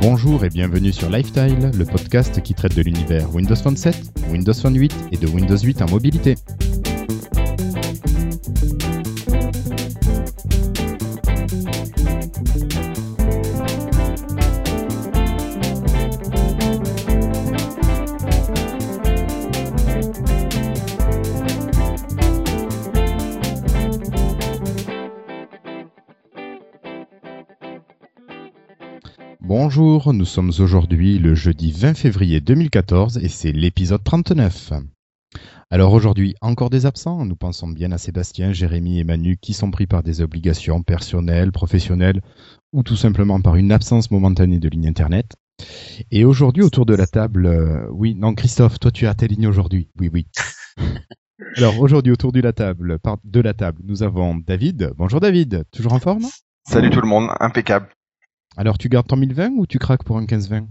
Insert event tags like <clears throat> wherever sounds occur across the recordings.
Bonjour et bienvenue sur Lifestyle, le podcast qui traite de l'univers Windows Phone 7, Windows Phone 8 et de Windows 8 en mobilité. Bonjour, nous sommes aujourd'hui le jeudi 20 février 2014 et c'est l'épisode 39. Alors aujourd'hui, encore des absents, nous pensons bien à Sébastien, Jérémy et Manu qui sont pris par des obligations personnelles, professionnelles ou tout simplement par une absence momentanée de ligne internet. Et aujourd'hui autour de la table, euh, oui, non Christophe, toi tu as ta ligne aujourd'hui, oui, oui. <laughs> Alors aujourd'hui autour de la table, de la table, nous avons David. Bonjour David, toujours en forme? Salut tout le monde, impeccable. Alors, tu gardes ton 1020 ou tu craques pour un 1520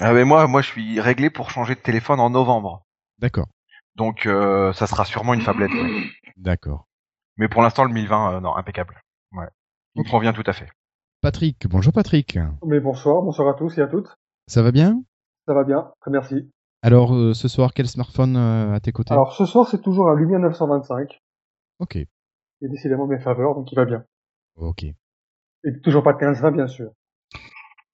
ah mais moi, moi, je suis réglé pour changer de téléphone en novembre. D'accord. Donc, euh, ça sera sûrement une fablette. D'accord. Mais pour l'instant, le 1020, euh, non, impeccable. Ouais. Il me convient tout à fait. Patrick, bonjour Patrick. Mais bonsoir, bonsoir à tous et à toutes. Ça va bien? Ça va bien, très merci. Alors, euh, ce soir, quel smartphone à tes côtés? Alors, ce soir, c'est toujours un Lumia 925. Ok. Il est décidément mes faveurs, donc il va bien. Ok. Et toujours pas de 15-20, bien sûr.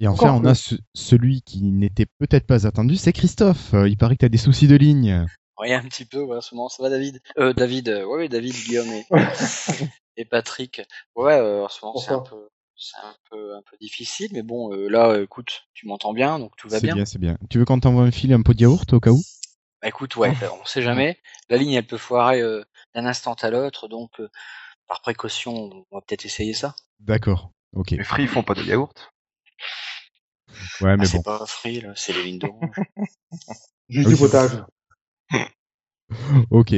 Et enfin, on a celui qui n'était peut-être pas attendu, c'est Christophe. Euh, il paraît que tu as des soucis de ligne. Oui, un petit peu, ouais, ce moment. Ça va, David? Euh, David, euh, ouais, David, Guillaume et, <laughs> et Patrick. Ouais, euh, en ce moment, c'est un peu c'est un peu un peu difficile, mais bon, euh, là, écoute, tu m'entends bien, donc tout va bien. C'est bien, c'est bien. Tu veux qu'on t'envoie un fil et un pot de yaourt au cas où? Bah, écoute, ouais, on sait jamais. La ligne, elle peut foirer d'un instant à l'autre, donc par précaution, on va peut-être essayer ça. D'accord. Ok. Les Free, ils font pas de yaourt Ouais, mais ah, bon. C'est pas Free, là, c'est les lignes d'orange. <laughs> Juste du potage. <laughs> ok.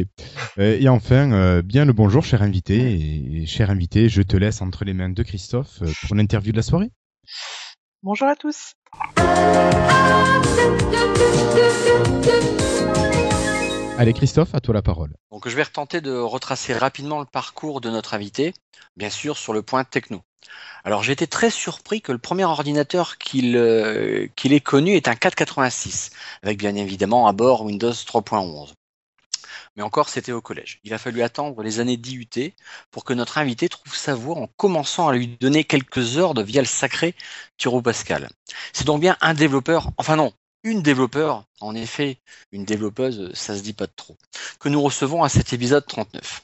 Euh, et enfin, euh, bien le bonjour, cher invité. Et, cher invité, je te laisse entre les mains de Christophe euh, pour l'interview de la soirée. Bonjour à tous. Allez Christophe, à toi la parole. Donc je vais retenter de retracer rapidement le parcours de notre invité, bien sûr sur le point techno. Alors j'ai été très surpris que le premier ordinateur qu'il euh, ait connu est un 486, avec bien évidemment à bord Windows 3.11. Mais encore, c'était au collège. Il a fallu attendre les années d'IUT pour que notre invité trouve sa voie en commençant à lui donner quelques heures de via le sacré Pascal. C'est donc bien un développeur, enfin non, une développeur, en effet, une développeuse, ça se dit pas trop, que nous recevons à cet épisode 39.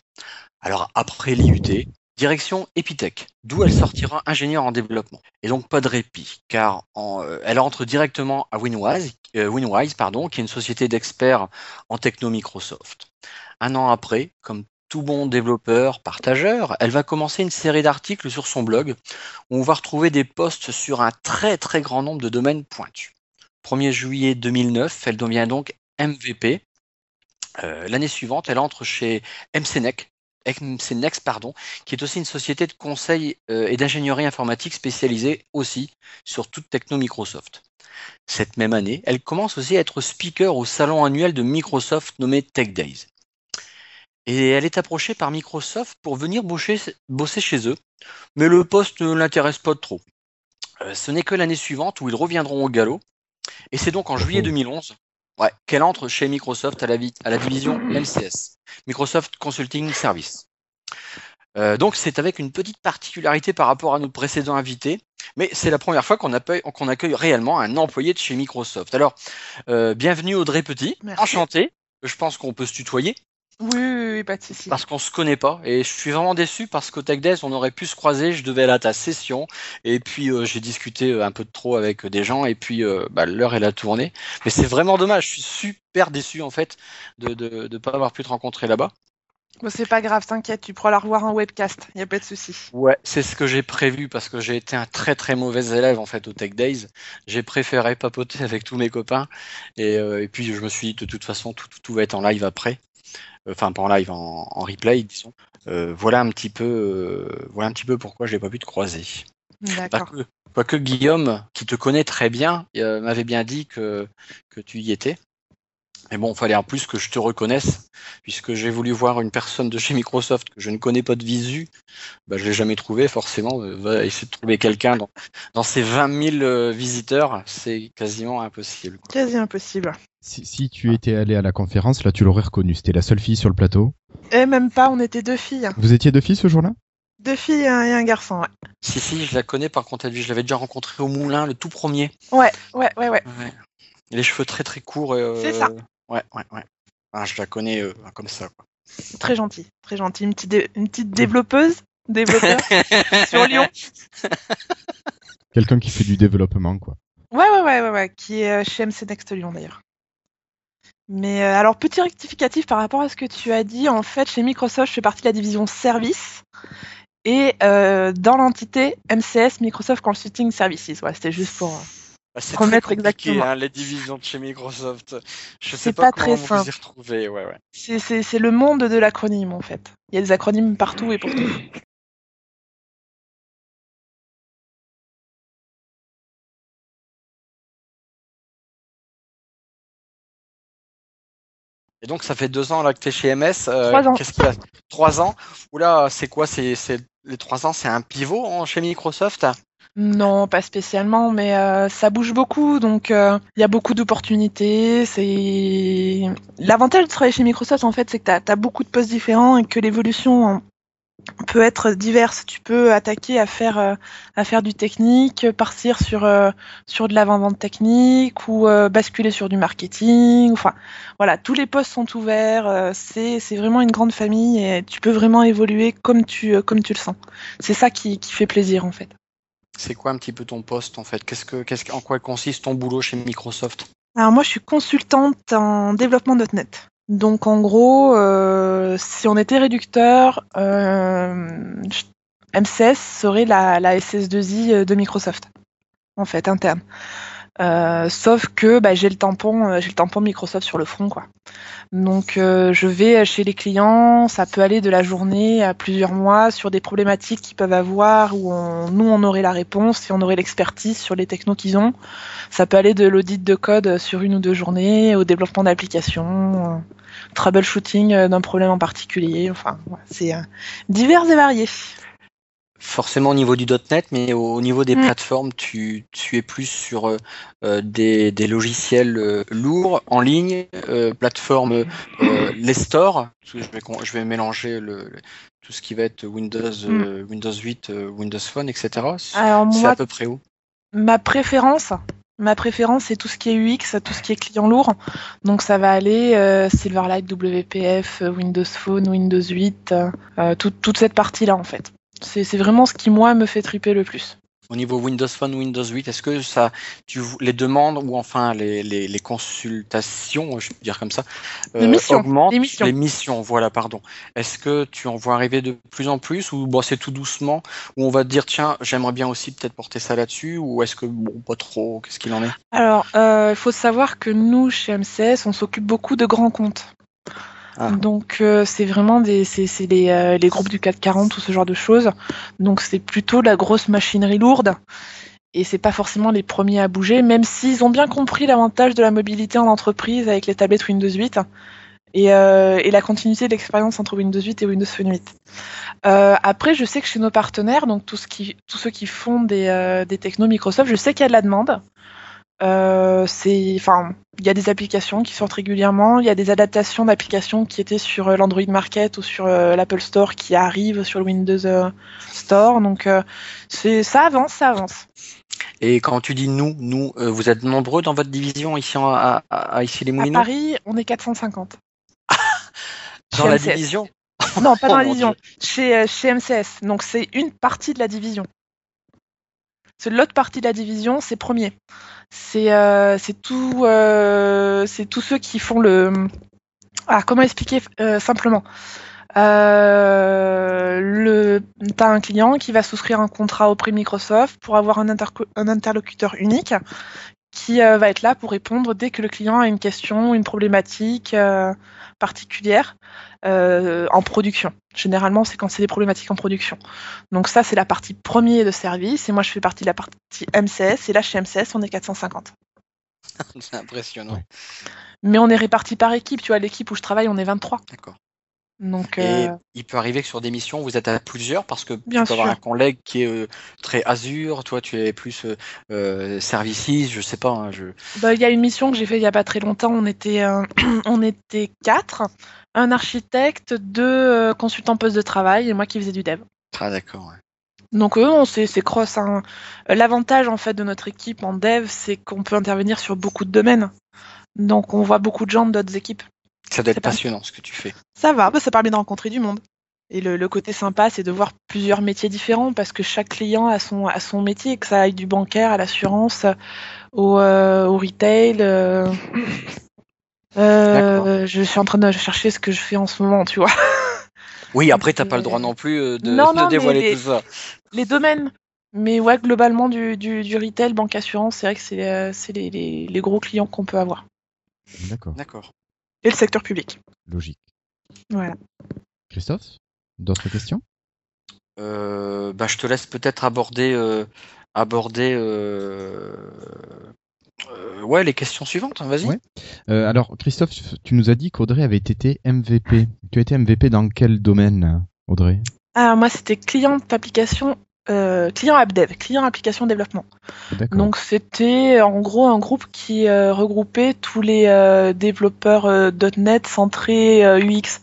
Alors après l'IUT, direction Epitech, d'où elle sortira ingénieure en développement. Et donc pas de répit, car euh, elle entre directement à Winwise, euh, Winwise pardon, qui est une société d'experts en techno Microsoft. Un an après, comme tout bon développeur, partageur, elle va commencer une série d'articles sur son blog où on va retrouver des posts sur un très très grand nombre de domaines pointus. 1er juillet 2009, elle devient donc MVP. Euh, L'année suivante, elle entre chez MCNEC, MCNext, pardon, qui est aussi une société de conseil euh, et d'ingénierie informatique spécialisée aussi sur toute techno Microsoft. Cette même année, elle commence aussi à être speaker au salon annuel de Microsoft nommé Tech Days. Et elle est approchée par Microsoft pour venir bosser, bosser chez eux, mais le poste ne l'intéresse pas trop. Euh, ce n'est que l'année suivante où ils reviendront au galop et c'est donc en juillet 2011 ouais, qu'elle entre chez Microsoft à la, à la division MCS, Microsoft Consulting Service. Euh, donc c'est avec une petite particularité par rapport à nos précédents invités, mais c'est la première fois qu'on accueille, qu'on accueille, réellement un employé de chez Microsoft. Alors, euh, bienvenue Audrey Petit, Merci. enchanté. Je pense qu'on peut se tutoyer. Oui, oui, oui, pas de souci. Parce qu'on se connaît pas et je suis vraiment déçu parce qu'au Tech Days on aurait pu se croiser, je devais aller à ta session et puis euh, j'ai discuté euh, un peu de trop avec des gens et puis euh, bah, l'heure est la tournée. Mais c'est vraiment dommage, je suis super déçu en fait de de, de pas avoir pu te rencontrer là-bas. Bon, c'est pas grave, t'inquiète, tu pourras la revoir en webcast, y a pas de souci. Ouais, c'est ce que j'ai prévu parce que j'ai été un très très mauvais élève en fait au Tech Days. J'ai préféré papoter avec tous mes copains et, euh, et puis je me suis dit de toute façon tout, tout, tout va être en live après enfin pas en live, en, en replay, disons. Euh, voilà un petit peu, euh, voilà un petit peu pourquoi je n'ai pas pu te croiser. D'accord. Quoique, Guillaume, qui te connaît très bien, euh, m'avait bien dit que que tu y étais. Mais bon, il fallait en plus que je te reconnaisse, puisque j'ai voulu voir une personne de chez Microsoft que je ne connais pas de visu. Bah, je l'ai jamais trouvé, forcément. Va essayer de trouver quelqu'un dans, dans ces 20 000 euh, visiteurs, c'est quasiment impossible. Quasi impossible. Si, si tu étais allé à la conférence, là, tu l'aurais reconnu. C'était la seule fille sur le plateau. Et même pas, on était deux filles. Vous étiez deux filles ce jour-là? Deux filles et un, et un garçon, ouais. Si, si, je la connais, par contre, elle, je l'avais déjà rencontrée au Moulin, le tout premier. Ouais, ouais, ouais, ouais. Ouais. Les cheveux très très courts. et, euh, C'est ça. Ouais, ouais, ouais. Ah, je la connais euh, comme ça, quoi. Très gentil, très gentil. Une petite, dé- une petite développeuse, développeur <laughs> sur Lyon. Quelqu'un qui fait du développement, quoi. Ouais, ouais, ouais, ouais, ouais, qui est euh, chez MC Next Lyon d'ailleurs. Mais euh, alors, petit rectificatif par rapport à ce que tu as dit, en fait, chez Microsoft, je fais partie de la division service. Et euh, dans l'entité MCS, Microsoft Consulting Services. Ouais, c'était juste pour. euh, Ah, C'est Remettre exactement. hein, les divisions de chez Microsoft. Je sais pas, pas très comment vous y simple. retrouvez. Ouais, ouais. C'est, c'est, c'est le monde de l'acronyme en fait. Il y a des acronymes partout et pour tout. Donc, ça fait deux ans là que tu es chez MS. euh, Trois ans. Qu'est-ce qu'il y a? Trois ans? Oula, c'est quoi? C'est. Les trois ans, c'est un pivot hein, chez Microsoft? Non, pas spécialement, mais euh, ça bouge beaucoup, donc euh, il y a beaucoup d'opportunités. C'est l'avantage de travailler chez Microsoft en fait, c'est que tu as, beaucoup de postes différents et que l'évolution peut être diverse. Tu peux attaquer à faire euh, à faire du technique, partir sur euh, sur de l'avant-vente technique ou euh, basculer sur du marketing. Enfin, voilà, tous les postes sont ouverts. c'est c'est vraiment une grande famille et tu peux vraiment évoluer comme tu comme tu le sens. C'est ça qui qui fait plaisir en fait. C'est quoi un petit peu ton poste en fait? Qu'est-ce que, qu'est-ce, que- En quoi consiste ton boulot chez Microsoft? Alors moi, je suis consultante en développement .NET. Donc en gros, euh, si on était réducteur, euh, MCS serait la SS2I de Microsoft, en fait, interne. Euh, sauf que bah, j'ai le tampon, euh, j'ai le tampon Microsoft sur le front, quoi. Donc euh, je vais chez les clients, ça peut aller de la journée à plusieurs mois sur des problématiques qu'ils peuvent avoir où on- nous on aurait la réponse et on aurait l'expertise sur les technos qu'ils ont. Ça peut aller de l'audit de code sur une ou deux journées au développement d'applications, euh, troubleshooting euh, d'un problème en particulier. Enfin, c'est divers et varié. Forcément au niveau du .NET, mais au, au niveau des Mm. plateformes, tu, tu es plus sur euh, euh, des, des logiciels euh, lourds en ligne, euh, plateforme les stores. Je vais, con- je vais mélanger le, le- tout ce qui va être Windows, euh, Windows 8, euh, Windows Phone, etc. C'est à peu près où? ma préférence, ma préférence, c'est tout ce qui est UX, tout ce qui est client lourd. Donc ça va aller euh, Silverlight, WPF, Windows Phone, Windows 8, euh, euh, tout- toute cette partie-là en fait. C'est vraiment ce qui moi me fait triper le plus. Au niveau Windows Phone, Windows 8, est-ce que ça, tu, les demandes ou enfin les, les, les consultations, je peux dire comme ça, euh, Les missions, augmentent les missions. Les missions, voilà, pardon. Est-ce que tu en vois arriver de plus en plus ou bon, c'est tout doucement ou on va te dire tiens, j'aimerais bien aussi peut-être porter ça là-dessus ou est-ce que bon, pas trop, qu'est-ce qu'il en est? Alors, euh, il faut savoir que nous, chez MCS, on s'occupe beaucoup de grands comptes. Ah. Donc, euh, c'est vraiment des, c'est, c'est les, euh, les groupes du 440 ou ce genre de choses. Donc, c'est plutôt la grosse machinerie lourde. Et c'est pas forcément les premiers à bouger, même s'ils ont bien compris l'avantage de la mobilité en entreprise avec les tablettes Windows 8 et, euh, et la continuité de l'expérience entre Windows 8 et Windows Phone 8. Euh, après, je sais que chez nos partenaires, donc tous ceux qui font des, euh, des technos Microsoft, je sais qu'il y a de la demande. Euh, c'est, enfin, il y a des applications qui sortent régulièrement. Il y a des adaptations d'applications qui étaient sur euh, l'Android Market ou sur euh, l'Apple Store qui arrivent sur le Windows euh, Store. Donc, euh, c'est, ça avance, ça avance. Et quand tu dis nous, nous, euh, vous êtes nombreux dans votre division ici en- à, à, à ici les À Moulineaux Paris, on est 450. <laughs> dans chez la MCS. division? Non, pas dans Oh la division. Chez, chez MCS. Donc, c'est une partie de la division. C'est l'autre partie de la division, c'est premier. C'est euh, tout, euh, c'est tous ceux qui font le. Ah, comment expliquer euh, simplement? Euh, un client qui va souscrire un contrat auprès de Microsoft pour avoir un, interlocuteur unique qui euh, va être là pour répondre dès que le client a une question, une problématique particulière en production. Généralement, c'est quand c'est des problématiques en production. Donc ça, c'est la partie premier de service, et moi, je fais partie de la partie MCS, et là, chez MCS, on est 450. <laughs> c'est impressionnant. Mais on est répartis par équipe, tu vois, l'équipe où je travaille, on est 23. D'accord. Donc, Et euh, il peut arriver que sur des missions, vous êtes à plusieurs parce que Bien tu peux avoir un collègue qui est euh, très Azure, toi tu es plus euh, services, je sais pas. hein, je... bah, il y a une mission que j'ai fait il y a pas très longtemps, on était, <clears throat> on était quatre, un architecte, deux consultants poste de travail et moi qui faisais du dev. Ah d'accord. ouais. Donc eux, on c'est cross. hein. L'avantage en fait de notre équipe en dev, c'est qu'on peut intervenir sur beaucoup de domaines. Donc on voit beaucoup de gens d'autres équipes. Ça doit être pas- passionnant ce que tu fais. Ça va, bah, ça permet de rencontrer du monde. Et le, le côté sympa, c'est de voir plusieurs métiers différents parce que chaque client a son, a son métier, que ça aille du bancaire à l'assurance, au, euh, au retail. euh. Euh, je suis en train de chercher ce que je fais en ce moment, tu vois. <laughs> Oui, après t'as <laughs> pas le droit non plus de, non, <laughs> de non, mais dévoiler les- tout ça. Les domaines. Mais ouais, globalement, du, du, du retail, banque, assurance, c'est vrai que c'est euh, c'est les, les, les gros clients qu'on peut avoir. D'accord, D'accord. Et le secteur public. logique. Voilà. Christophe, d'autres questions? Euh, bah, je te laisse peut-être aborder euh, aborder euh, euh, ouais les questions suivantes. hein, Vas-y. Ouais. Euh, Alors, Christophe, tu nous as dit qu'Audrey avait été MVP. Tu as été MVP dans quel domaine, Audrey? Ah, moi, c'était client application, euh, client AppDev, client application développement. Donc, c'était en gros un groupe qui euh, regroupait tous les euh, développeurs euh, .NET centrés euh, UX.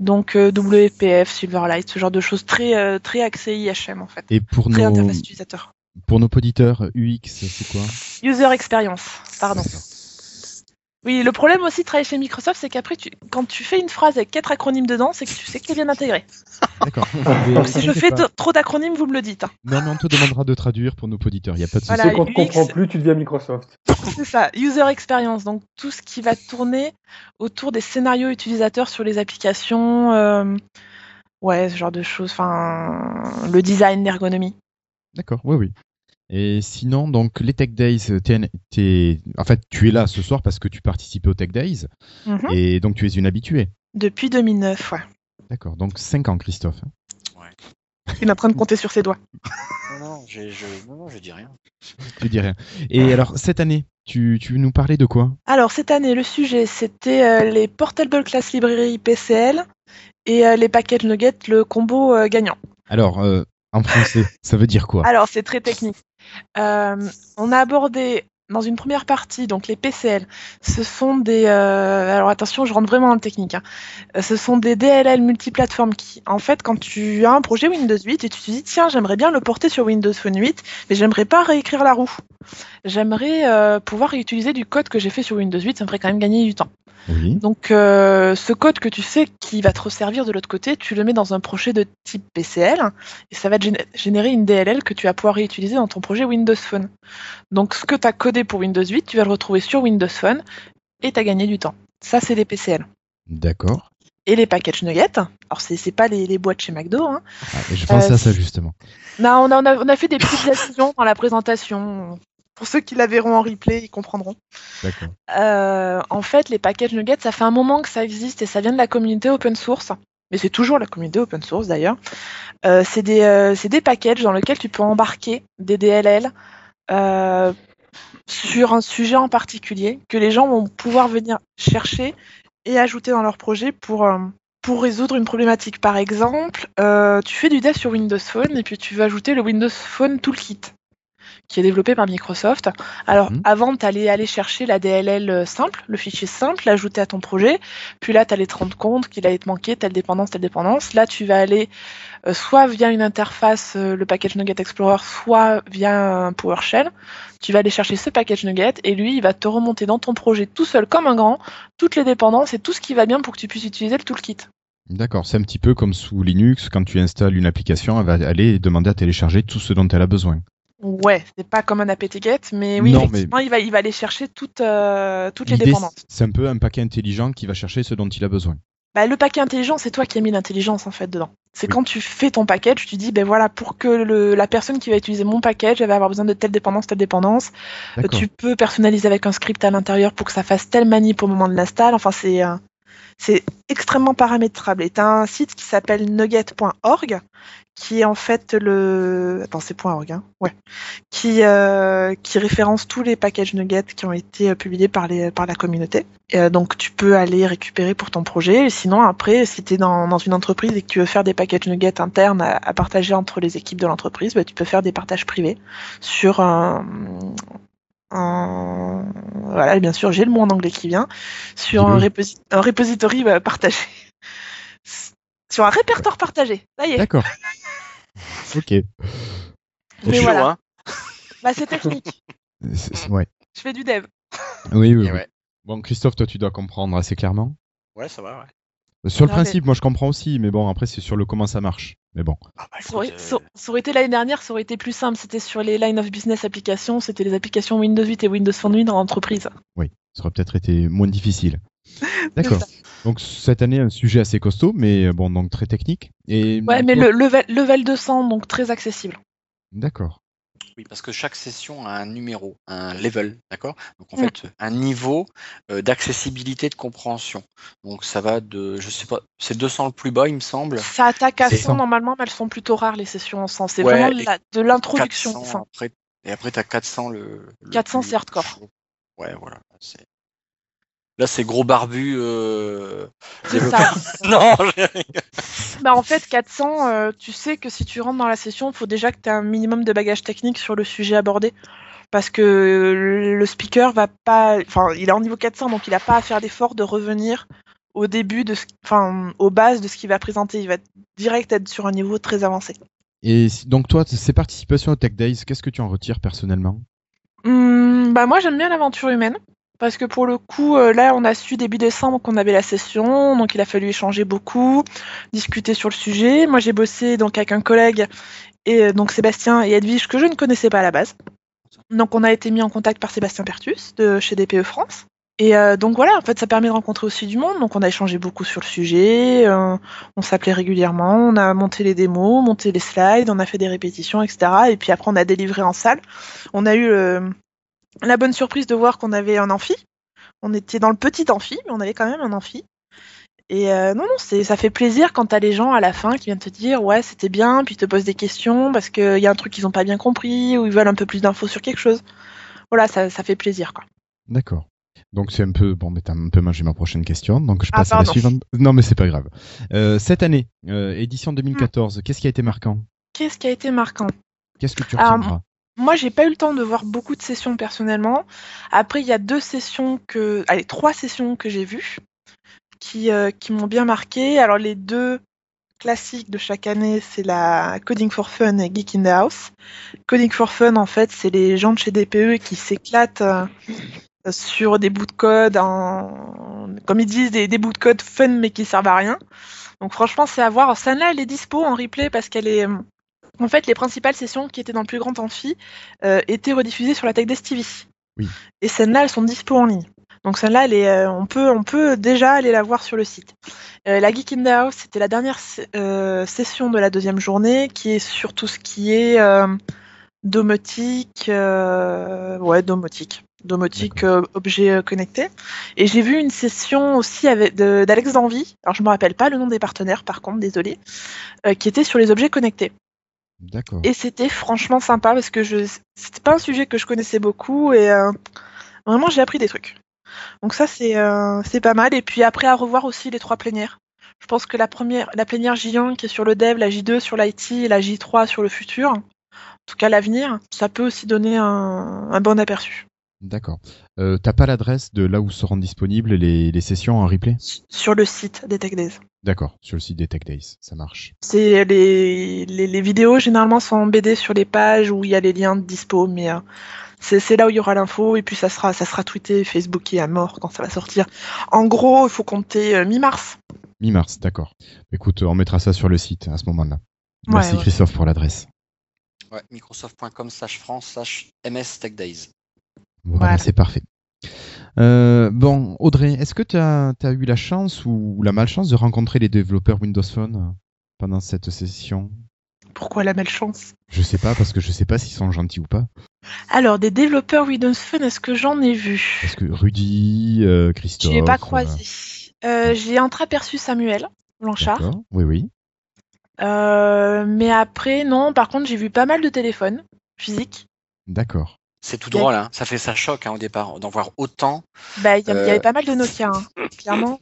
Donc, euh, WPF, Silverlight, ce genre de choses très, euh, très axées IHM en fait. Et pour Très nos, interface utilisateur. pour nos auditeurs, UX, c'est quoi? User experience, pardon. Oui, le problème aussi de travailler chez Microsoft, c'est qu'après, tu, quand tu fais une phrase avec quatre acronymes dedans, c'est que tu sais qu'elle est bien intégrée. D'accord. <laughs> Donc si je fais trop d'acronymes, vous me le dites. hein. Non, mais on te demandera de traduire pour nos auditeurs. Il n'y a pas de souci. Voilà. Ne UX. comprend plus, tu deviens Microsoft. C'est ça, user experience. Donc tout ce qui va tourner autour des scénarios utilisateurs sur les applications. euh, ouais, ce genre de choses. Enfin, le design, l'ergonomie. D'accord, oui, oui. Et sinon, donc, les Tech Days, t'es, t'es- en fait, tu es là ce soir parce que tu participais aux Tech Days. Mhm. Et donc, tu es une habituée. Depuis 2009, ouais. D'accord, donc 5 ans, Christophe. Il est en train de compter sur ses doigts. Non, non, je, non, non, je dis rien. Tu dis rien. Et alors, cette année, tu, tu veux nous parler de quoi? Alors cette année, le sujet, c'était euh, les Portable Class Library PCL et euh, les Package Nuggets, le combo euh, gagnant. Alors, euh, en français, ça veut dire quoi? Alors, c'est très technique. Euh, on a abordé dans une première partie, donc les PCL, ce sont des... euh, alors attention, je rentre vraiment dans le technique. hein. Euh, Ce sont des DLL multiplateformes qui, en fait, quand tu as un projet Windows 8 et tu te dis, tiens, j'aimerais bien le porter sur Windows Phone 8, mais j'aimerais pas réécrire la roue. J'aimerais euh, pouvoir réutiliser du code que j'ai fait sur Windows 8, ça me ferait quand même gagner du temps. Oui. Donc, euh, ce code que tu sais qui va te resservir de l'autre côté, tu le mets dans un projet de type PCL et ça va te géné- générer une DLL que tu vas pouvoir réutiliser dans ton projet Windows Phone. Donc, ce que tu as codé pour Windows 8, tu vas le retrouver sur Windows Phone et tu as gagné du temps. Ça, c'est les PCL. D'accord. Et les package nuggets, alors c'est c'est pas les, les boîtes chez McDo, hein. Ah, je pensais Euh, à ça justement. Non, on a, on, a, on a fait des petites allusions dans la présentation. Pour ceux qui la verront en replay, ils comprendront. D'accord. Euh, en fait, les package nuggets, ça fait un moment que ça existe et ça vient de la communauté open source. Mais c'est toujours la communauté open source d'ailleurs. Euh, c'est des, euh, des packages dans lesquels tu peux embarquer des DLL euh, sur un sujet en particulier que les gens vont pouvoir venir chercher et ajouter dans leur projet pour, euh, pour résoudre une problématique. Par exemple, euh, tu fais du dev sur Windows Phone et puis tu veux ajouter le Windows Phone Toolkit qui est développé par Microsoft. Alors, Mhm. avant, tu allais aller chercher la DLL simple, le fichier simple, l'ajouter à ton projet. Puis là, tu allais te rendre compte qu'il allait te manquer telle dépendance, telle dépendance. Là, tu vas aller euh, soit via une interface, euh, le package Nugget Explorer, soit via un PowerShell. Tu vas aller chercher ce package Nugget et lui, il va te remonter dans ton projet tout seul comme un grand, toutes les dépendances et tout ce qui va bien pour que tu puisses utiliser le toolkit. D'accord. C'est un petit peu comme sous Linux, quand tu installes une application, elle va aller demander à télécharger tout ce dont elle a besoin. Ouais, c'est pas comme un apt-get, mais oui, Non, effectivement, il, va, il va aller chercher toutes, euh, toutes les dépendances. c'est un peu un paquet intelligent qui va chercher ce dont il a besoin. Bah, le paquet intelligent, c'est toi qui as mis l'intelligence en fait dedans. C'est Oui. quand tu fais ton package, tu dis ben voilà pour que le, la personne qui va utiliser mon package, elle va avoir besoin de telle dépendance, telle dépendance. Euh, tu peux personnaliser avec un script à l'intérieur pour que ça fasse telle manip au moment de l'install. Enfin c'est euh, C'est extrêmement paramétrable. Et tu as un site qui s'appelle nugget.org, qui est en fait le. Attends, c'est .org, hein Ouais. Qui, euh, qui référence tous les packages Nugget qui ont été euh, publiés par, les, par la communauté. Et, euh, donc, tu peux aller récupérer pour ton projet. Et sinon, après, si tu es dans, dans une entreprise et que tu veux faire des packages Nugget internes à, à partager entre les équipes de l'entreprise, bah, tu peux faire des partages privés sur un, un- voilà, bien sûr, j'ai le mot en anglais qui vient, sur un, reposi- un repository bah, partagé. <laughs> Sur un répertoire partagé. Ça y est. D'accord. <laughs> ok. C'est Mais chaud, voilà. hein Bah, c'est technique. <laughs> C'est- ouais. Je fais du dev. Oui, oui, Et oui. ouais. Bon, Christophe, toi, tu dois comprendre assez clairement. ouais, ça va, ouais. Sur le Non, mais- principe, moi, je comprends aussi, mais bon, après, c'est sur le comment ça marche. Mais bon. Ah, bah, Ça aurait, écoute, euh, ça- ça aurait été l'année dernière, ça aurait été plus simple. C'était sur les line of business applications, c'était les applications Windows 8 et Windows Phone 8 dans l'entreprise. Ça aurait peut-être été moins difficile. <laughs> D'accord. Donc cette année, un sujet assez costaud, mais euh, bon, donc très technique. Et Ouais, mais le level, level 200, donc très accessible. D'accord. Oui, parce que chaque session a un numéro, un level, d'accord? Donc en Mm. fait, un niveau euh, d'accessibilité de compréhension. Donc ça va de, je sais pas, c'est 200 le plus bas, il me semble. Ça attaque à C'est 100 ça. normalement, mais elles sont plutôt rares les sessions en 100. C'est Ouais, vraiment la- de l'introduction. 400 Enfin, après, et après, tu as 400 le. le 400, plus- c'est hardcore. Ouais, voilà. c'est- Là, c'est gros barbu. Euh... c'est développeur. ça. <laughs> non, j'ai- Bah, en fait, 400, euh, tu sais que si tu rentres dans la session, il faut déjà que tu aies un minimum de bagage technique sur le sujet abordé. Parce que euh, le speaker va pas. Enfin, il est en niveau 400, donc il n'a pas à faire l'effort de revenir au début, de ce... enfin, aux bases de ce qu'il va présenter. Il va direct être sur un niveau très avancé. Et si- donc toi, ces participations au Tech Days, qu'est-ce que tu en retires personnellement? Hum, bah, moi, j'aime bien l'aventure humaine. Parce que pour le coup, euh, là, on a su début décembre qu'on avait la session, donc il a fallu échanger beaucoup, discuter sur le sujet. Moi, j'ai bossé donc avec un collègue, et euh, donc Sébastien et Edwige, que je ne connaissais pas à la base. Donc, on a été mis en contact par Sébastien Pertus de chez DPE France. Et euh, donc voilà, en fait, ça permet de rencontrer aussi du monde. Donc, on a échangé beaucoup sur le sujet, on s'appelait régulièrement, on a monté les démos, monté les slides, on a fait des répétitions, etc. Et puis après, on a délivré en salle. On a eu la bonne surprise de voir qu'on avait un amphi. On était dans le petit amphi, mais on avait quand même un amphi. Et euh, non, non, ça fait plaisir quand t'as les gens à la fin qui viennent te dire ouais c'était bien, puis ils te posent des questions parce qu'il y a un truc qu'ils ont pas bien compris ou ils veulent un peu plus d'infos sur quelque chose. Voilà, ça, ça fait plaisir quoi. D'accord. Donc c'est un peu bon, mais t'as un peu mangé ma prochaine question, donc je Ah, passe à la suivante. Non, mais c'est pas grave. Euh, cette année, euh, édition 2014, qu'est-ce qui a été marquant? Qu'est-ce qui a été marquant? Qu'est-ce que tu retiendras? Moi, j'ai pas eu le temps de voir beaucoup de sessions personnellement. Après, il y a deux sessions que, allez, trois sessions que j'ai vues qui, euh, qui m'ont bien marqué. Alors, les deux classiques de chaque année, c'est la Coding for Fun et Geek in the House. Coding for Fun, en fait, c'est les gens de chez DPE qui s'éclatent euh, sur des bouts de code, en, comme ils disent, des, bouts de code fun mais qui servent à rien. Donc, franchement, c'est à voir. Celle-là, elle est dispo en replay parce qu'elle est. En fait, les principales sessions qui étaient dans le plus grand amphi euh, étaient rediffusées sur la Tech Desk TV. Oui. Et celles-là, elles sont dispo en ligne. Donc celle-là, elle est, euh, on peut, on peut déjà aller la voir sur le site. Euh, la Geek in the House, c'était la dernière euh, session de la deuxième journée, qui est sur tout ce qui est euh, domotique, euh, ouais, domotique, domotique, euh, objet euh, connecté. Et j'ai vu une session aussi d'Alex Danvy. Alors je me rappelle pas le nom des partenaires, par contre, désolé, euh, qui était sur les objets connectés. Et c'était franchement sympa parce que je c'était pas un sujet que je connaissais beaucoup et euh, vraiment j'ai appris des trucs. Donc ça c'est euh, c'est pas mal et puis après à revoir aussi les trois plénières. Je pense que la première la plénière J1 qui est sur le dev, la J2 sur l'IT et la J3 sur le futur, en tout cas l'avenir, ça peut aussi donner un bon aperçu. D'accord. Euh, T'as pas l'adresse de là où seront disponibles les, les sessions en replay? Sur le site des Tech Days. D'accord, sur le site des Tech Days, ça marche. C'est les, les, les vidéos généralement sont embêtées sur les pages où il y a les liens de dispo, mais euh, c'est c'est là où il y aura l'info et puis ça sera ça sera tweeté, Facebooké à mort quand ça va sortir. En gros, il faut compter euh, mi-mars. Mi-mars, d'accord. Écoute, on mettra ça sur le site à ce moment-là. Ouais, Merci ouais. Christophe pour l'adresse. Ouais, Microsoft.com slash France slash MS Tech Days. Voilà, Voilà. c'est parfait. Euh, bon, Audrey, est-ce que tu as, eu la chance ou la malchance de rencontrer les développeurs Windows Phone euh, pendant cette session? Pourquoi la malchance? Je sais pas, parce que je sais pas s'ils sont gentils ou pas. Alors, des développeurs Windows Phone, est-ce que j'en ai vu? Parce que Rudy, euh, Christophe. Je l'ai pas euh, croisé. Euh, j'ai entreaperçu Samuel Blanchard. Oui, oui. Mais après, non, par contre, j'ai vu pas mal de téléphones physiques. D'accord. C'est tout drôle, hein. ça fait ça choc hein, au départ d'en voir autant. Bah, il y, a- il y Euh. avait pas mal de Nokia, hein, clairement.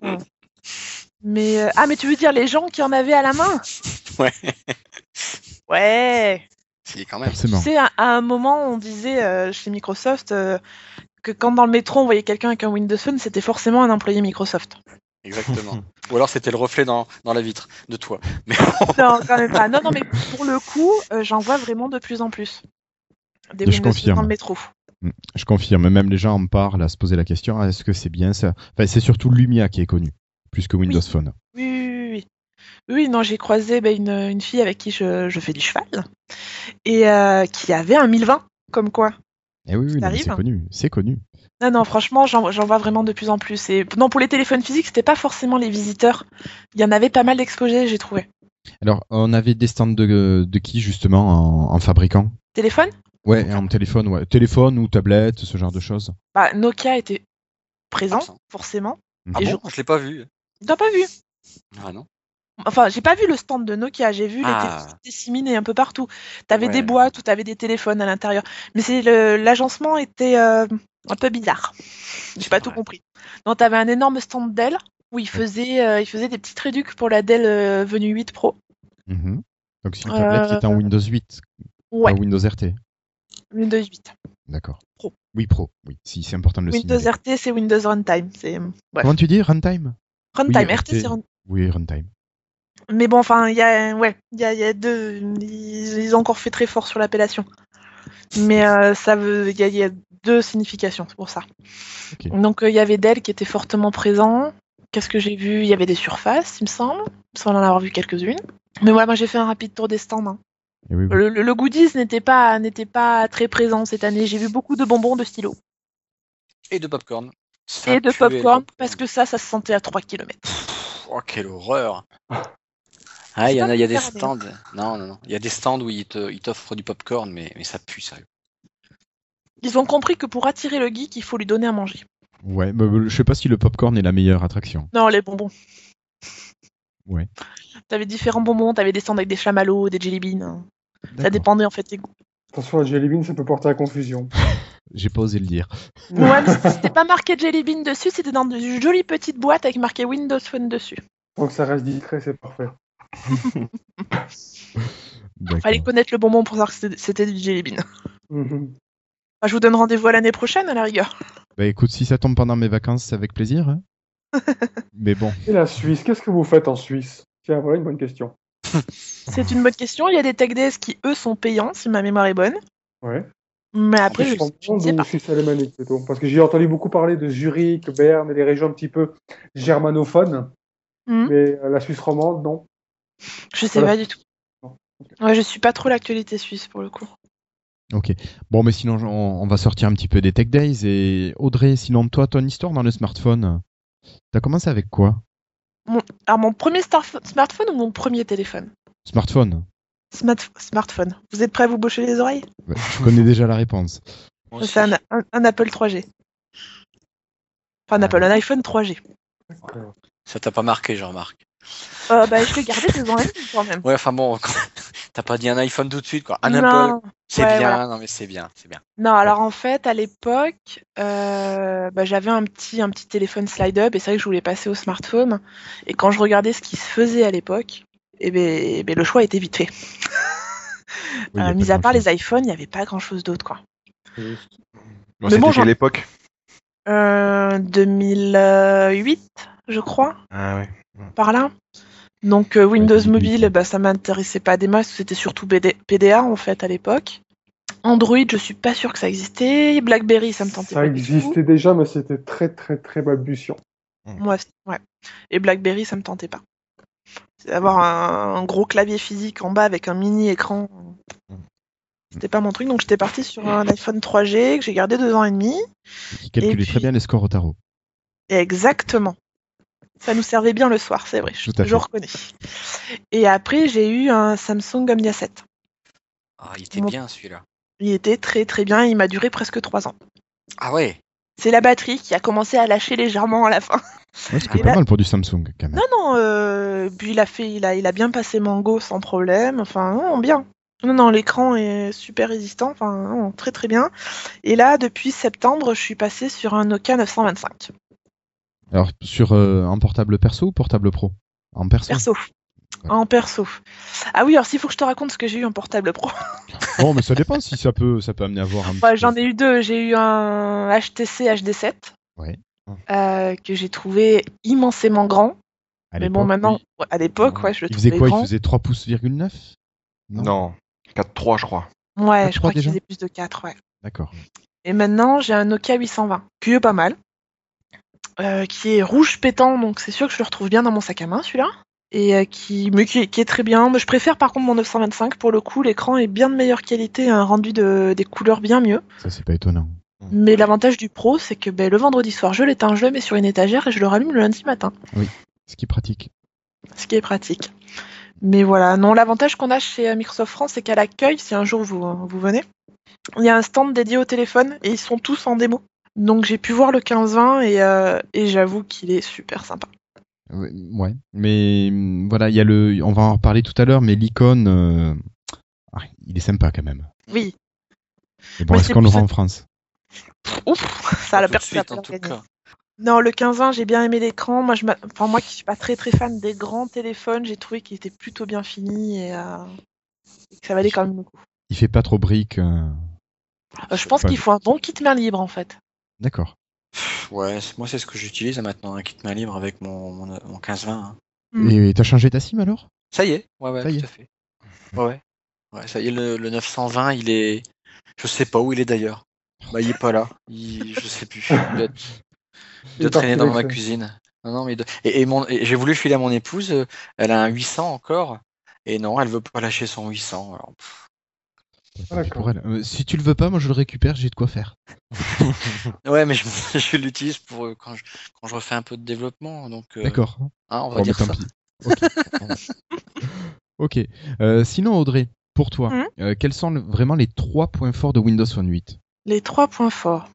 Mais euh, ah, mais tu veux dire les gens qui en avaient à la main? Ouais. Ouais. Si, quand même. Tu sais, à, à un moment, on disait euh, chez Microsoft euh, que quand dans le métro on voyait quelqu'un avec un Windows Phone, c'était forcément un employé Microsoft. Exactement. Ou alors c'était le reflet dans, dans la vitre de toi. Mais Non, quand même pas. Non, non, mais pour le coup, euh, j'en vois vraiment de plus en plus. Des Je confirme. dans le métro. Je confirme, même les gens en parlent à se poser la question, ah, est-ce que c'est bien ça? Enfin, c'est surtout Lumia qui est connu, plus que Windows Phone. Oui, oui, oui, oui. Non, j'ai croisé bah, une, une fille avec qui je, je fais du cheval et euh, qui avait un 1020, comme quoi. Eh oui, oui, c'est connu, c'est connu. Non, non, franchement, j'en j'en vois vraiment de plus en plus. Et non, pour les téléphones physiques, c'était pas forcément les visiteurs. Il y en avait pas mal d'exposés, j'ai trouvé. Alors, on avait des stands de, de qui justement en, en fabricant Téléphone? Ouais, en téléphone, ouais. Téléphone ou tablette, ce genre de choses. bah, Nokia était présent, Absent. forcément. ah Et bon, je l'ai pas vu. T'as pas vu Ah non. Enfin, j'ai pas vu le stand de Nokia, j'ai vu les Ah. téléphones disséminés un peu partout. T'avais Ouais. des boîtes où t'avais des téléphones à l'intérieur. Mais c'est le- l'agencement était euh, un peu bizarre. J'ai pas tout compris. Non, t'avais un énorme stand Dell où il faisait, euh, il faisait des petites réducs pour la Dell euh, venue 8 Pro. Mhm. Donc, c'est une tablette qui est en Euh, Windows 8, Ouais, pas Windows RT. Windows 8. D'accord. Pro. Oui, Pro. Oui, si, c'est important de le Windows signaler. RT, c'est Windows Runtime. C'est bref. Comment tu dis Runtime? Runtime, Oui, RT, c'est Runtime. Oui, Runtime. Mais bon, enfin, il y a, ouais, il y a, y a deux. Ils, ils ont encore fait très fort sur l'appellation. Mais euh, ça veut, il y, a- il y a deux significations, c'est pour ça. Ok. Donc euh, il y avait Dell qui était fortement présent. Qu'est-ce que j'ai vu? Il y avait des surfaces, il me semble. Sans en avoir vu quelques-unes. Mais voilà, moi j'ai fait un rapide tour des stands. hein. Eh oui, oui. Le, le- goodies n'était pas, n'était pas très présent cette année. J'ai vu beaucoup de bonbons, de stylos Et de popcorn. Ça et de popcorn parce que ça, ça se sentait à 3 km. Pff, Oh, quelle horreur. <laughs> Ah, il y en a, il y a des stands. Non, non, non. Il y a des stands où ils te- ils t'offrent du popcorn, mais, mais ça pue, sérieux. Ils ont compris que pour attirer le geek, il faut lui donner à manger. Ouais, mais je sais pas si le popcorn est la meilleure attraction. Non, les bonbons. Ouais. T'avais différents bonbons, t'avais des stands avec des chamallows, des jelly beans. hein. Ça dépendait en fait des goûts. Attention, la Jelly Bean, ça peut porter à confusion. <laughs> J'ai pas osé le dire. Ouais, mais c'était pas marqué jelly bean dessus, c'était dans de jolies petites boîtes avec marqué Windows Phone dessus. Que ça reste discret, c'est parfait. <laughs> Fallait connaître le bonbon pour savoir que c'était- du jelly bean. Mhm. Bah, je vous donne rendez-vous à l'année prochaine à la rigueur. Bah écoute, si ça tombe pendant mes vacances, c'est avec plaisir. hein. Mais bon, Et la Suisse, qu'est-ce que vous faites en Suisse? Tiens, voilà une bonne question. <laughs> C'est une bonne question. Il y a des tech days qui eux sont payants si ma mémoire est bonne. Ouais. Mais après, je, Suisse je ne sais pas. Suisse alémanique plutôt Parce que j'ai entendu beaucoup parler de Zurich, Berne et les régions un petit peu germanophones. Mhm. Mais euh, la Suisse romande, non. Je sais Voilà. pas du tout. Ouais, je suis pas trop l'actualité suisse pour le coup. ok. Bon, mais sinon, on, on va sortir un petit peu des Tech Days. Et Audrey, sinon, toi, ton histoire dans le smartphone, t'as commencé avec quoi? Alors mon premier smartphone ou mon premier téléphone? Smartphone Smart- Smartphone. Vous êtes prêts à vous boucher les oreilles? Je connais déjà la réponse. C'est un, un- un Apple 3G. Enfin, un Apple, un iPhone 3G. D'accord. Ça t'a pas marqué, je remarque. Euh, bah, je l'ai gardé deux ans et demi quand même. Ouais, enfin bon, t'as pas dit un iPhone tout de suite, quoi. Un non, Apple, c'est ouais, bien, voilà. non mais c'est bien, c'est bien. non, alors en fait, à l'époque, euh, bah, j'avais un petit, un petit téléphone slide-up et c'est vrai que je voulais passer au smartphone. Et quand je regardais ce qui se faisait à l'époque, eh ben, eh ben, le choix était vite fait. Oui, Euh, mis à part les iPhones, il n'y avait pas grand-chose d'autre. quoi. Et- Bon, Mais C'était bon, j'en- quelle époque? Euh, 2008, je crois. Ah ouais. par là? Donc euh, Windows Ouais, Mobile, bah, ça m'intéressait pas des masses, c'était surtout BD PDA en fait à l'époque. Android, je suis pas sûr que ça existait. BlackBerry, ça me tentait Ça pas du tout. existait déjà, mais c'était très très très balbutiant. Moi, c- ouais. Et BlackBerry, ça me tentait pas. C'est Avoir un, un gros clavier physique en bas avec un mini écran, c'était pas mon truc. Donc j'étais partie sur un iPhone 3G que j'ai gardé deux ans et demi. Qui calculait Et très bien les scores au tarot. Exactement. Ça nous servait bien le soir, c'est vrai. Je, Tout à je fait. reconnais. Et après, j'ai eu un Samsung Omnia 7. Ah, il était Mon- bien celui-là. Il était très très bien, il m'a duré presque trois ans. Ah ouais, C'est la batterie qui a commencé à lâcher légèrement à la fin. Ouais, c'était Et pas là- mal pour du Samsung quand même. Non, non, euh, puis il a fait, il a, il a bien passé Mango sans problème. Enfin, non, bien. Non, non, l'écran est super résistant. Enfin, non, très très bien. Et là, depuis septembre, je suis passée sur un Nokia 925 Alors sur euh, en portable perso ou portable pro? En perso. perso. En perso. Ah oui, alors s'il faut que je te raconte ce que j'ai eu en portable pro. <laughs> Bon, mais ça dépend si ça peut ça peut amener à voir un Ouais, petit J'en ai eu deux. J'ai eu un HTC HD7 Ouais. euh, que j'ai trouvé immensément grand. À Mais bon, maintenant, oui. à l'époque, ouais, je le Il faisait trouvais quoi? Grand. Il faisait 3 pouces,9 Non? 4-3, je crois. Ouais, je crois qu'il faisait plus de 4, ouais. D'accord. Et maintenant, j'ai un Nokia 820, qui est pas mal, euh, qui est rouge pétant, donc c'est sûr que je le retrouve bien dans mon sac à main, celui-là. Et euh, qui, mais qui, qui est très bien. Mais je préfère par contre mon 925, pour le coup, l'écran est bien de meilleure qualité, un rendu de, des couleurs bien mieux. Ça c'est pas étonnant. Mais l'avantage du Pro, c'est que ben, le vendredi soir, je l'éteins, je le mets sur une étagère et je le rallume le lundi matin, Ce qui est pratique. ce qui est pratique. Mais voilà, non, l'avantage qu'on a chez euh, Microsoft France, c'est qu'à l'accueil, si un jour vous, vous venez, il y a un stand dédié au téléphone et ils sont tous en démo. Donc j'ai pu voir le 15-20 et, euh, et j'avoue qu'il est super sympa. Ouais, mais hum, voilà, il y a le on va en reparler tout à l'heure mais l'icône euh, ah, il est sympa quand même. Oui, Mais bon, est-ce qu'on l'aura un- en France? Ouf, <laughs> ça a la personne. suite, en tout cas. Non, le 15-20, j'ai bien aimé l'écran. Moi, je m'a- enfin, moi qui suis pas très très fan des grands téléphones, j'ai trouvé qu'il était plutôt bien fini et, euh, et que ça valait quand même le coup. Il fait pas trop brique. euh, Euh, je pense qu'il faut un bon kit main libre en fait. D'accord. Ouais, c'est- moi c'est ce que j'utilise maintenant, un kit main libre avec mon, mon, mon 15-20. hein. Mm. Et t'as changé ta SIM alors? Ça y est, ouais, ouais, Ça y tout est. à fait. Ouais, ouais. Ouais, ça y est, le, le 920, il est. Je sais pas où il est d'ailleurs. Bah, il est pas là. Il... Je sais plus. Il doit, il est traîner parti dans avec ma ça. cuisine. Non, non, mais il doit- et, et mon... et j'ai voulu filer à mon épouse. euh, Elle a un 800 encore. Et non, elle veut pas lâcher son 800. Alors, pff. Pour elle. Euh, si tu le veux pas, moi je le récupère, j'ai de quoi faire. <laughs> Ouais, mais je, <laughs> je l'utilise pour euh, quand je, quand je refais un peu de développement. Donc, euh, D'accord. hein, on va dire ça. <laughs> Ok. Euh, sinon Audrey, pour toi, euh, quels sont le- vraiment les trois points forts de Windows Phone 8 Les trois points forts.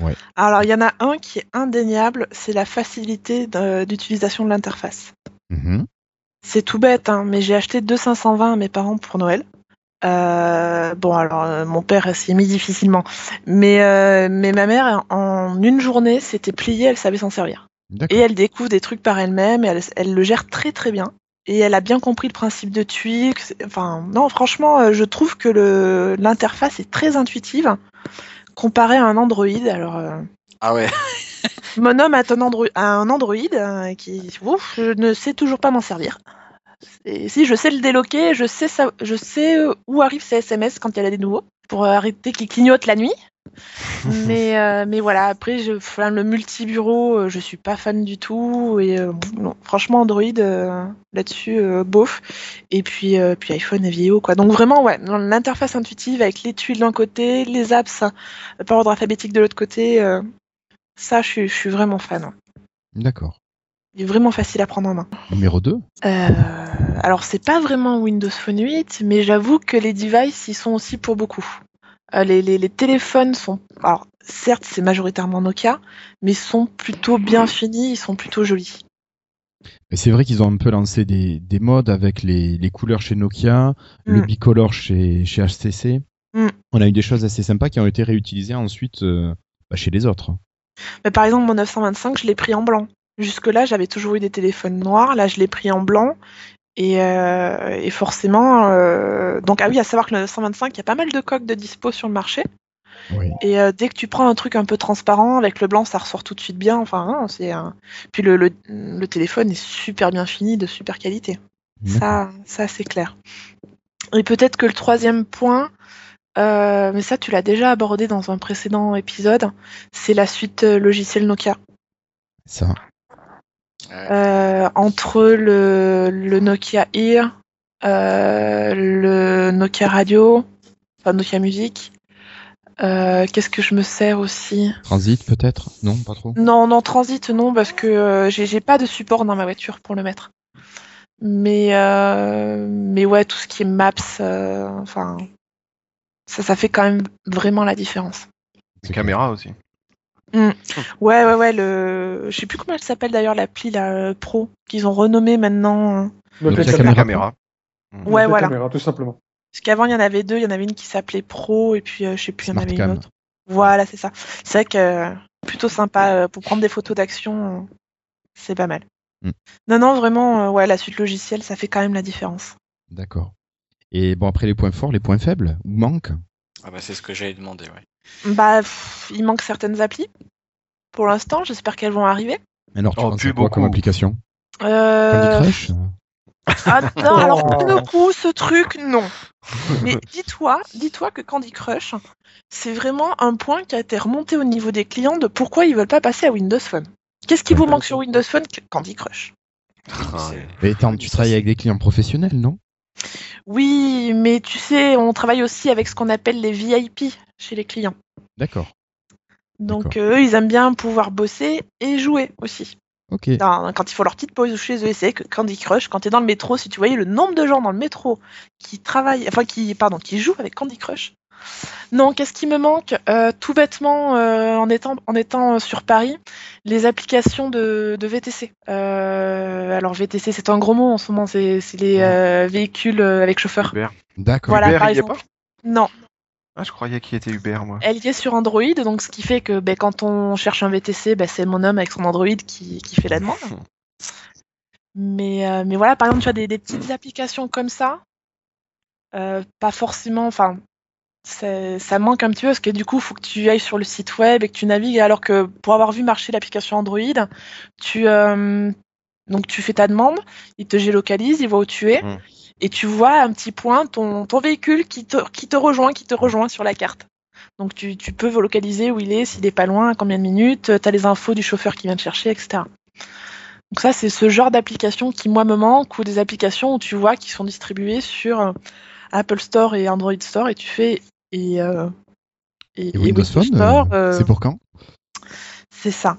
Ouais. Alors, il y en a un qui est indéniable, c'est la facilité d'utilisation de l'interface. Mhm. C'est tout bête, hein, mais j'ai acheté deux 520 à mes parents pour Noël. Euh, bon, alors euh, mon père s'y est mis difficilement, mais, euh, mais ma mère, en une journée, s'était pliée, elle savait s'en servir. Et elle découvre des trucs par elle-même, elle, elle le gère très très bien. Et elle a bien compris le principe de tuiles. Enfin, non, franchement, je trouve que l'interface est très intuitive comparée à un Android. Alors, Ah ouais. <laughs> mon homme a un Android, un Android qui, ouf, je ne sais toujours pas m'en servir. Et si je sais le déloquer, je sais, ça, je sais euh, où arrivent ces SMS quand il y en a des nouveaux pour arrêter qu'ils clignotent la nuit. <laughs> mais, euh, mais voilà, après, je, enfin, le multi-bureau, euh, je suis pas fan du tout. Et euh, non, franchement, Android, euh, là-dessus, bof. Et puis, puis iPhone et vidéo, quoi. Donc vraiment, ouais, l'interface intuitive avec les tuiles d'un côté, les apps euh, par ordre alphabétique de l'autre côté, ça, je suis vraiment fan. D'accord. Il est vraiment facile à prendre en main. Numéro 2 Euh, alors, c'est pas vraiment Windows Phone 8, mais j'avoue que les devices y sont aussi pour beaucoup. Euh, les, les- les téléphones sont. Alors, certes, c'est majoritairement Nokia, mais sont plutôt bien finis, ils sont plutôt jolis. C'est vrai qu'ils ont un peu lancé des, des modes avec les, les couleurs chez Nokia, le Mm. bicolore chez, chez HTC. Mm. On a eu des choses assez sympas qui ont été réutilisées ensuite euh, bah, chez les autres. Mais par exemple, mon 925, je l'ai pris en blanc. Jusque-là, j'avais toujours eu des téléphones noirs. Là, je l'ai pris en blanc. Et, euh, et forcément, euh, donc ah oui, à savoir que le 925, il y a pas mal de coques de dispo sur le marché. Oui. Et euh, dès que tu prends un truc un peu transparent avec le blanc, ça ressort tout de suite bien. Enfin, hein, c'est un... puis le, le, le téléphone est super bien fini, de super qualité. Ça, ça c'est clair. Et peut-être que le troisième point, euh, mais ça tu l'as déjà abordé dans un précédent épisode, c'est la suite logicielle Nokia. Ça. Euh, entre le, le Nokia Ear, euh, le Nokia Radio, enfin Nokia Music. euh, Qu'est-ce que je me sers aussi? Transit peut-être? Non, pas trop. Non, non, Transit, non, parce que euh, j'ai pas de support dans ma voiture pour le mettre. Mais, euh, mais ouais, tout ce qui est Maps, euh, enfin, ça, ça fait quand même vraiment la différence. Les caméras aussi. Ouais, ouais, ouais. Le... Je sais plus comment elle s'appelle d'ailleurs l'appli la euh, pro qu'ils ont renommé maintenant. Note Donc, la la La caméra. caméra. Mm. Ouais, la voilà. caméra, tout simplement. Parce qu'avant il y en avait deux, il y en avait une qui s'appelait pro et puis euh, je sais plus, il y en avait une autre. Voilà, c'est ça. C'est vrai que euh, plutôt sympa euh, pour prendre des photos d'action, euh, c'est pas mal. Mm. Non, non, vraiment, euh, ouais, la suite logicielle, ça fait quand même la différence. D'accord. Et bon, après les points forts, les points faibles, ou manquent? Ah bah, c'est ce que j'allais demander, ouais. Bah, pff, il manque certaines applis. Pour l'instant, j'espère qu'elles vont arriver. Alors, tu Oh, penses plus quoi comme beaucoup. application? Euh... Candy Crush? Ah non, alors <laughs> pour le coup, ce truc, non. <laughs> Mais dis-toi, dis-toi que Candy Crush, c'est vraiment un point qui a été remonté au niveau des clients de pourquoi ils veulent pas passer à Windows Phone. Qu'est-ce qui vous manque sur Windows Phone? Candy Crush Ah, Mais attends, tu travailles avec des clients professionnels, non? Oui, mais tu sais, on travaille aussi avec ce qu'on appelle les VIP chez les clients. D'accord. Donc eux, ils aiment bien pouvoir bosser et jouer aussi. Ok. Quand ils font leur petite pause chez eux, c'est que Candy Crush, quand tu es dans le métro, si tu voyais le nombre de gens dans le métro qui travaillent, enfin qui, pardon, qui jouent avec Candy Crush. Non, qu'est-ce qui me manque? Euh, Tout bêtement, euh, en étant en étant sur Paris, les applications de, de VTC. Euh, alors VTC, c'est un gros mot en ce moment, c'est les euh, véhicules euh, avec chauffeur. Uber. D'accord. Voilà, Uber, par il y est exemple. pas Non, Ah, je croyais qu'il était Uber, moi. elle y est sur Android, donc ce qui fait que ben, quand on cherche un VTC, ben, c'est mon homme avec son Android qui, qui fait la demande. Mais, euh, mais voilà, par exemple, tu as des, des petites applications comme ça, euh, pas forcément, enfin, c'est- ça manque un petit peu parce que du coup, il faut que tu ailles sur le site web et que tu navigues, alors que pour avoir vu marcher l'application Android, tu, euh, donc tu fais ta demande, il te géolocalise, il voit où tu es, Mm. et tu vois un petit point, ton, ton véhicule qui te, qui te rejoint, qui te rejoint sur la carte. Donc tu, tu peux localiser où il est, s'il est pas loin, à combien de minutes, tu as les infos du chauffeur qui vient te chercher, etc. Donc ça, c'est ce genre d'application qui, moi, me manque, ou des applications où tu vois qui sont distribuées sur euh, Apple Store et Android Store, et tu fais... Et, euh, Et Windows Phone, euh, euh, c'est pour quand? C'est ça.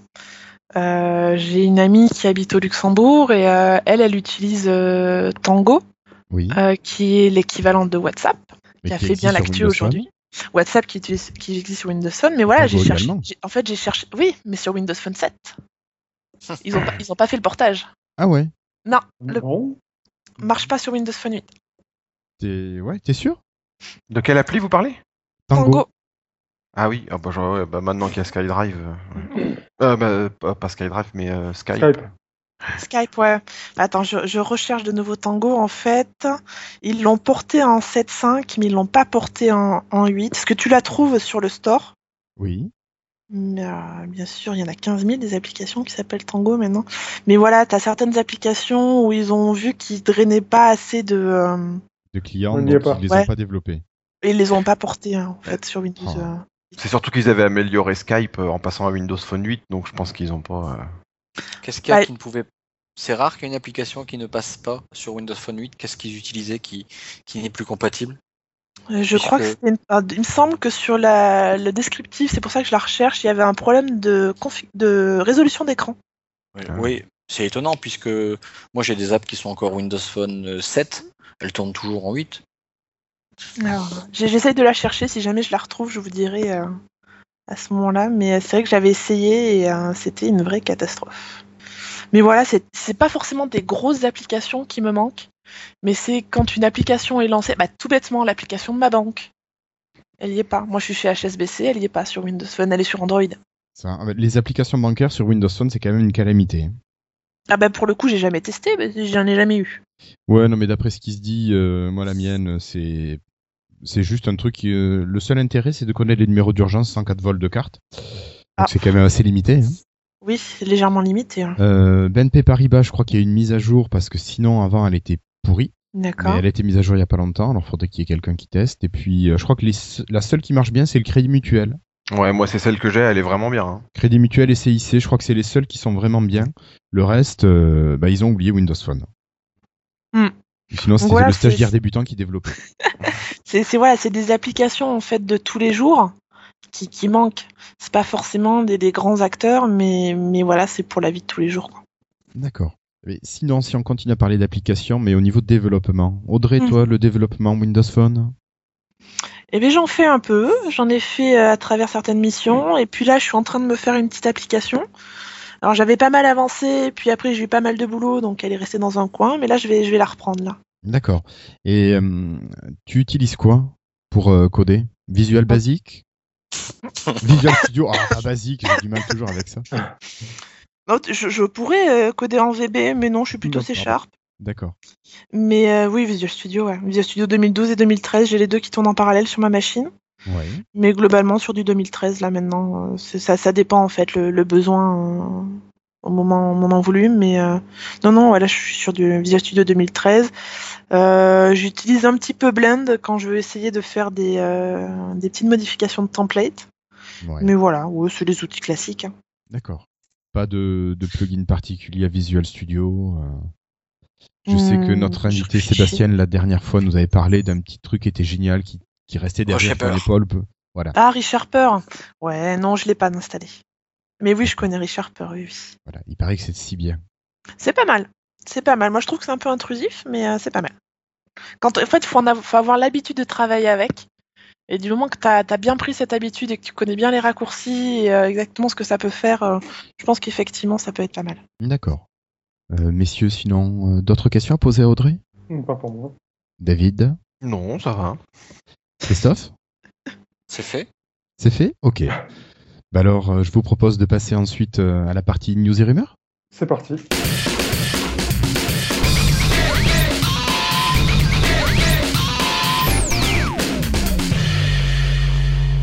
Euh, J'ai une amie qui habite au Luxembourg, et euh, elle, elle utilise euh, Tango, Oui. euh, qui est l'équivalent de WhatsApp. qui a fait bien l'actu aujourd'hui. WhatsApp qui, utilise- qui existe sur Windows Phone, mais voilà, j'ai cherché. En fait, j'ai cherché. Oui, mais sur Windows Phone 7. Ils ont pas, ils ont pas fait le portage. Ah ouais. Non, le Bon. marche pas sur Windows Phone 8. T'es ouais, t'es sûr? De quelle appli vous parlez? Tango. Tango. Ah oui, ah bah, genre, ouais, bah, maintenant qu'il y a SkyDrive. Euh, ouais. Euh, bah, pas, pas SkyDrive, mais euh, Skype. Skype. Skype, ouais. Attends, je, je recherche de nouveau Tango. En fait, ils l'ont porté en 7.5, mais ils l'ont pas porté en, en 8. Est-ce que tu la trouves sur le store? Oui. Mais, euh, bien sûr, il y en a 15 000 des applications qui s'appellent Tango maintenant. Mais voilà, tu as certaines applications où ils ont vu qu'ils drainaient pas assez de. euh, De clients, On donc ils les Ouais. ont pas développés. Et ils les ont pas portés hein, en fait sur Windows. Oh. euh. C'est surtout qu'ils avaient amélioré Skype euh, en passant à Windows Phone 8, donc je pense qu'ils ont pas. euh, Qu'est-ce qu'il y a Ouais. qui ne pouvait. C'est rare qu'il y ait une application qui ne passe pas sur Windows Phone 8. Qu'est-ce qu'ils utilisaient qui, qui n'est plus compatible? Je crois que c'était une- il me semble que sur la, le descriptif, c'est pour ça que je la recherche, il y avait un problème de, résolution d'écran. Oui, Ah. oui, c'est étonnant puisque moi j'ai des apps qui sont encore Windows Phone euh, 7. Elles tournent toujours en 8. J'essaye de la chercher, si jamais je la retrouve, je vous dirai euh, à ce moment-là. Mais euh, c'est vrai que j'avais essayé et euh, c'était une vraie catastrophe. Mais voilà, c'est pas forcément des grosses applications qui me manquent, mais c'est quand une application est lancée, bah, tout bêtement, l'application de ma banque. Elle y est pas. Moi, je suis chez HSBC, elle y est pas sur Windows Phone, elle est sur Android. Ça, les applications bancaires sur Windows Phone, c'est quand même une calamité. Ah bah pour le coup, j'ai jamais testé, j'en ai jamais eu. Ouais, non, mais d'après ce qui se dit, euh, moi la mienne, c'est c'est juste un truc. qui, euh, le seul intérêt, c'est de connaître les numéros d'urgence en cas de vol de carte. Donc Ah. c'est quand même assez limité. hein. Oui, c'est légèrement limité. hein. Euh, BNP Paribas, je crois qu'il y a une mise à jour parce que sinon avant elle était pourrie. Mais D'accord. elle a été mise à jour il y a pas longtemps, alors faudrait qu'il y ait quelqu'un qui teste. Et puis euh, je crois que les- la seule qui marche bien, c'est le Crédit Mutuel. Ouais, moi c'est celle que j'ai, elle est vraiment bien. hein. Crédit Mutuel et CIC, je crois que c'est les seuls qui sont vraiment bien. Le reste, euh, bah, ils ont oublié Windows Phone. Hmm. Sinon, c'était Voilà, le stagiaire débutant qui développait. <laughs> C'est voilà, c'est des applications en fait de tous les jours qui, qui manquent. C'est pas forcément des, des grands acteurs, mais, mais voilà, c'est pour la vie de tous les jours. D'accord. Sinon, si on continue à parler d'applications, mais au niveau de développement, Audrey, Mhm. toi, le développement Windows Phone? Eh bien, j'en fais un peu. J'en ai fait euh, à travers certaines missions. Et puis là, je suis en train de me faire une petite application. Alors, j'avais pas mal avancé, puis après, j'ai eu pas mal de boulot, donc elle est restée dans un coin. Mais là, je vais, je vais la reprendre là. D'accord. Et euh, tu utilises quoi pour euh, coder? Visual Basic? Visual Studio? Ah, basique, j'ai du mal toujours avec ça. <laughs> Non, Je, je pourrais euh, coder en VB, mais non, je suis plutôt C D'accord. Sharp. D'accord. Mais oui, Visual Studio, ouais. Visual Studio 2012 et 2013, j'ai les deux qui tournent en parallèle sur ma machine. Mais globalement, sur du 2013, là maintenant, euh, ça, ça dépend en fait le, le besoin euh, au moment, au moment voulu. Mais euh, non, non, voilà, je suis sur du Visual Studio 2013. Euh, J'utilise un petit peu Blend quand je veux essayer de faire des, des petites modifications de template. ouais. Mais voilà, ouais, c'est les outils classiques. hein. D'accord. Pas de, de plugin particulier à Visual Studio. Je sais que Hmm, notre je invité. Sébastien la dernière fois nous avait parlé d'un petit truc qui était génial, qui, qui restait derrière Shaper. son épaule. peu- Voilà. Ah, ReSharper Ouais, non, je l'ai pas installé. Mais oui, je connais ReSharper, oui, oui. voilà. Il paraît que c'est si bien. C'est pas mal. C'est pas mal. Moi, je trouve que c'est un peu intrusif, mais euh, c'est pas mal. Quand, en fait, il faut, avoir l'habitude de travailler avec. Et du moment que tu as, bien pris cette habitude et que tu connais bien les raccourcis et euh, exactement ce que ça peut faire, euh, je pense qu'effectivement, ça peut être pas mal. D'accord. Euh, messieurs, sinon, euh, d'autres questions à poser à Audrey? Pas pour moi. David? Non, ça va. Christophe C'est fait. C'est fait Ok. Bah alors, euh, je vous propose de passer ensuite euh, à la partie news et rumeurs. C'est parti.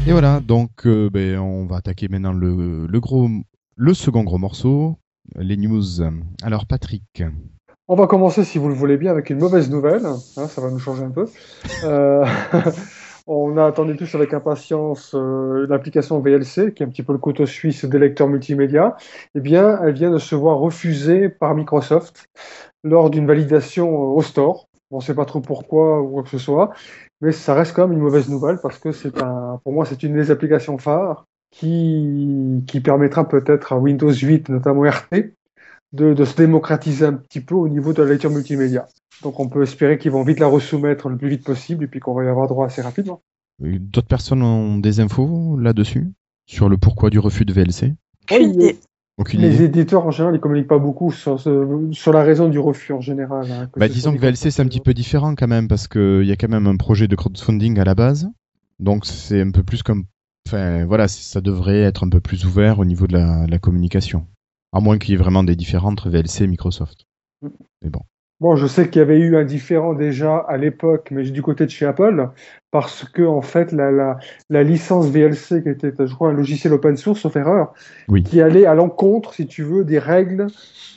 Et voilà, donc euh, ben, on va attaquer maintenant le, le gros, le second gros morceau, les news. Alors Patrick, On va commencer, si vous le voulez bien, avec une mauvaise nouvelle. hein, ça va nous changer un peu. Euh, <laughs> on a attendu tous avec impatience euh, l'application VLC, qui est un petit peu le couteau suisse des lecteurs multimédia. Eh bien, elle vient de se voir refusée par Microsoft lors d'une validation euh, au store. On ne sait pas trop pourquoi ou quoi que ce soit, mais ça reste quand même une mauvaise nouvelle parce que c'est un, pour moi, c'est une des applications phares qui, qui permettra peut-être à Windows 8, notamment RT, de, de se démocratiser un petit peu au niveau de la lecture multimédia. Donc on peut espérer qu'ils vont vite la resoumettre le plus vite possible et puis qu'on va y avoir droit assez rapidement. d'autres personnes ont des infos là-dessus Sur le pourquoi du refus de VLC Aucune Oui, idée. Aucune Les idée éditeurs en général, ils communiquent pas beaucoup sur, ce- sur la raison du refus en général. hein, que bah, Disons que VLC c'est un petit peu différent quand même, parce qu'il y a quand même un projet de crowdfunding à la base. Donc c'est un peu plus comme... Enfin voilà, ça devrait être un peu plus ouvert au niveau de la, la communication. À moins qu'il y ait vraiment des différences entre VLC et Microsoft. Mais bon. Bon, je sais qu'il y avait eu un différent déjà à l'époque, mais du côté de chez Apple, parce que en fait, la, la, la licence VLC, qui était, je crois, un logiciel open source, sauf erreur, Oui. qui allait à l'encontre, si tu veux, des règles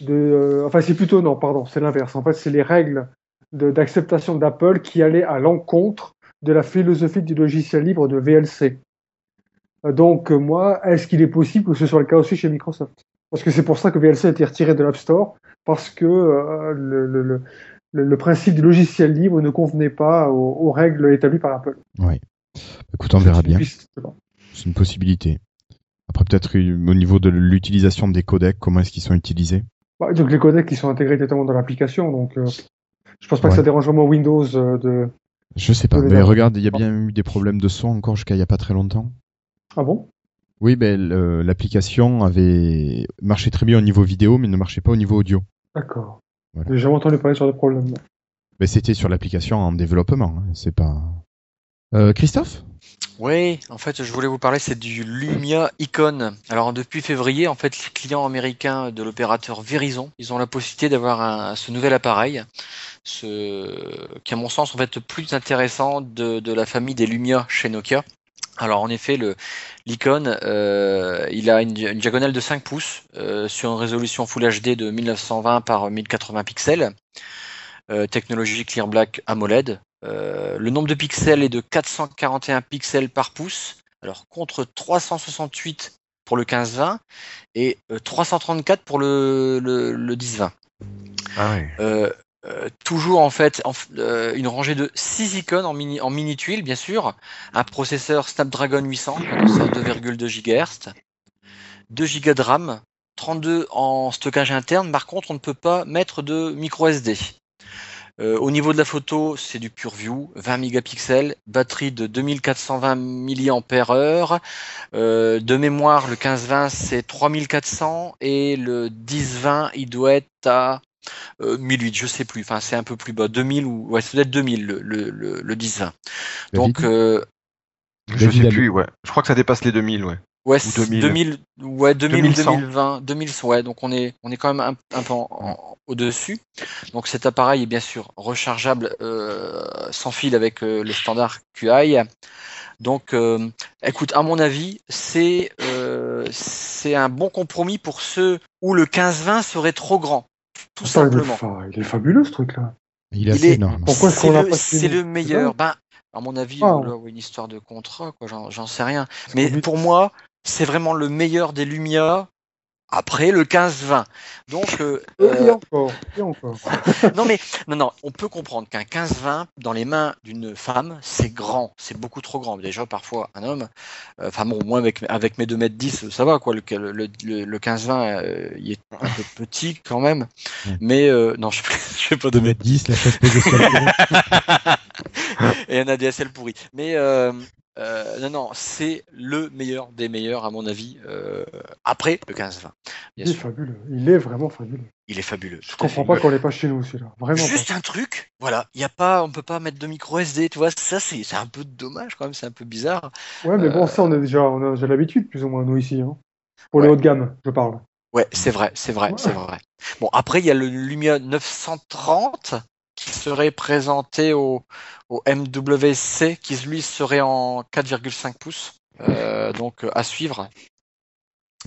de. euh, enfin, c'est plutôt non, pardon, c'est l'inverse. En fait, c'est les règles d'acceptation d'Apple qui allaient à l'encontre de la philosophie du logiciel libre de VLC. Euh, Donc, euh, moi, est-ce qu'il est possible que ce soit le cas aussi chez Microsoft? Parce que c'est pour ça que VLC a été retiré de l'App Store, parce que euh, le, le, le, le- le principe du logiciel libre ne convenait pas aux, aux règles établies par Apple. Ouais. Écoute, on verra bien. C'est une possibilité. Après, peut-être euh, au niveau de l'utilisation des codecs, comment est-ce qu'ils sont utilisés? Bah, donc les codecs qui sont intégrés directement dans l'application, donc euh, je pense pas Ouais. que ça dérange vraiment Windows euh, de. Je sais pas. Mais regarde, il y a bien eu des problèmes de son encore jusqu'à il y a pas très longtemps. Ah bon? Oui, ben le- l'application avait marché très bien au niveau vidéo, mais ne marchait pas au niveau audio. D'accord. Voilà. J'ai jamais entendu parler sur des problèmes. là. Mais c'était sur l'application en développement. hein, C'est pas. Euh, Christophe? Oui, en fait, je voulais vous parler, c'est du Lumia Icon. Alors, depuis février, en fait, les clients américains de l'opérateur Verizon, ils ont la possibilité d'avoir un- ce nouvel appareil, ce, qui, à mon sens, en fait, plus intéressant de, de la famille des Lumia chez Nokia. Alors, en effet, le l'Icon, euh, il a une, une diagonale de 5 pouces euh, sur une résolution Full HD de 1920 par 1080 pixels, euh, technologie Clear Black AMOLED. Euh, le nombre de pixels est de 441 pixels par pouce, alors contre 368 pour le 15-20 et euh, 334 pour le, le, le 10-20. Ah ouais. Euh, toujours en fait euh, une rangée de 6 icônes en mini, en mini tuile bien sûr, un processeur Snapdragon 800 c'est à 2,2 GHz, 2 Go de RAM, 32 en stockage interne. Par contre, on ne peut pas mettre de micro SD. Euh, au niveau de la photo, c'est du PureView, 20 mégapixels, batterie de 2420 mAh. De mémoire, le 1520 c'est 3400 et le 1020 il doit être à euh, 1008, je sais plus. Enfin, c'est un peu plus bas, 2000 ou ouais, c'est peut-être 2000 le, le, le, le 1020. Donc euh, Je sais plus, ouais. Je crois que ça dépasse les 2000, ouais. Ouais, Ou c'est 2000. 2000, ouais, 2000, 2100. 2020, 2000, ouais, donc on est, on est quand même un, un peu en- en- au-dessus. Donc cet appareil est bien sûr rechargeable euh, sans fil avec euh, le standard QI. Donc, euh, écoute, à mon avis, c'est euh, c'est un bon compromis pour ceux où le 15-20 serait trop grand, tout Putain, il, est simplement. fa- il est fabuleux ce truc-là. Il est Il assez est- énorme. Pourquoi C'est le, c'est le meilleur. Ben, à mon avis, Ah. là, ouais, une histoire de contrat, quoi, j'en j'en sais rien. Mais pour moi, c'est vraiment le meilleur des Lumia après le 15-20. Donc, euh, Euh, Et euh, encore, et encore. <laughs> non mais non non, on peut comprendre qu'un 15-20 dans les mains d'une femme, c'est grand, c'est beaucoup trop grand. Déjà parfois un homme, euh, enfin bon, moi avec avec mes 2 mètres 10, ça va quoi. Le le, le, le 15-20, euh, il est un peu petit quand même. Mais euh, non, je <laughs> je fais pas 2 mètres 10, la côté. <laughs> et un ADSL pourri. Mais euh, non, non, c'est le meilleur des meilleurs à mon avis. euh, après le 15-20, bien Il est sûr, fabuleux. Il est vraiment fabuleux. il est fabuleux. Je fait. comprends pas qu'on l'ait pas chez nous celui-là. Vraiment Juste un truc, voilà, il y a pas, on peut pas mettre de micro SD, tu vois, ça c'est un peu dommage quand même, c'est un peu bizarre. Ouais, mais bon, Euh, ça, on, est déjà, on a déjà l'habitude, plus ou moins, nous ici. Hein. Pour Ouais. les hauts de gamme, je parle. Ouais, c'est vrai, c'est vrai, Ouais. c'est vrai. Bon, après il y a le Lumia 930 qui serait présenté au, au MWC, qui lui serait en 4,5 pouces, euh, donc à suivre.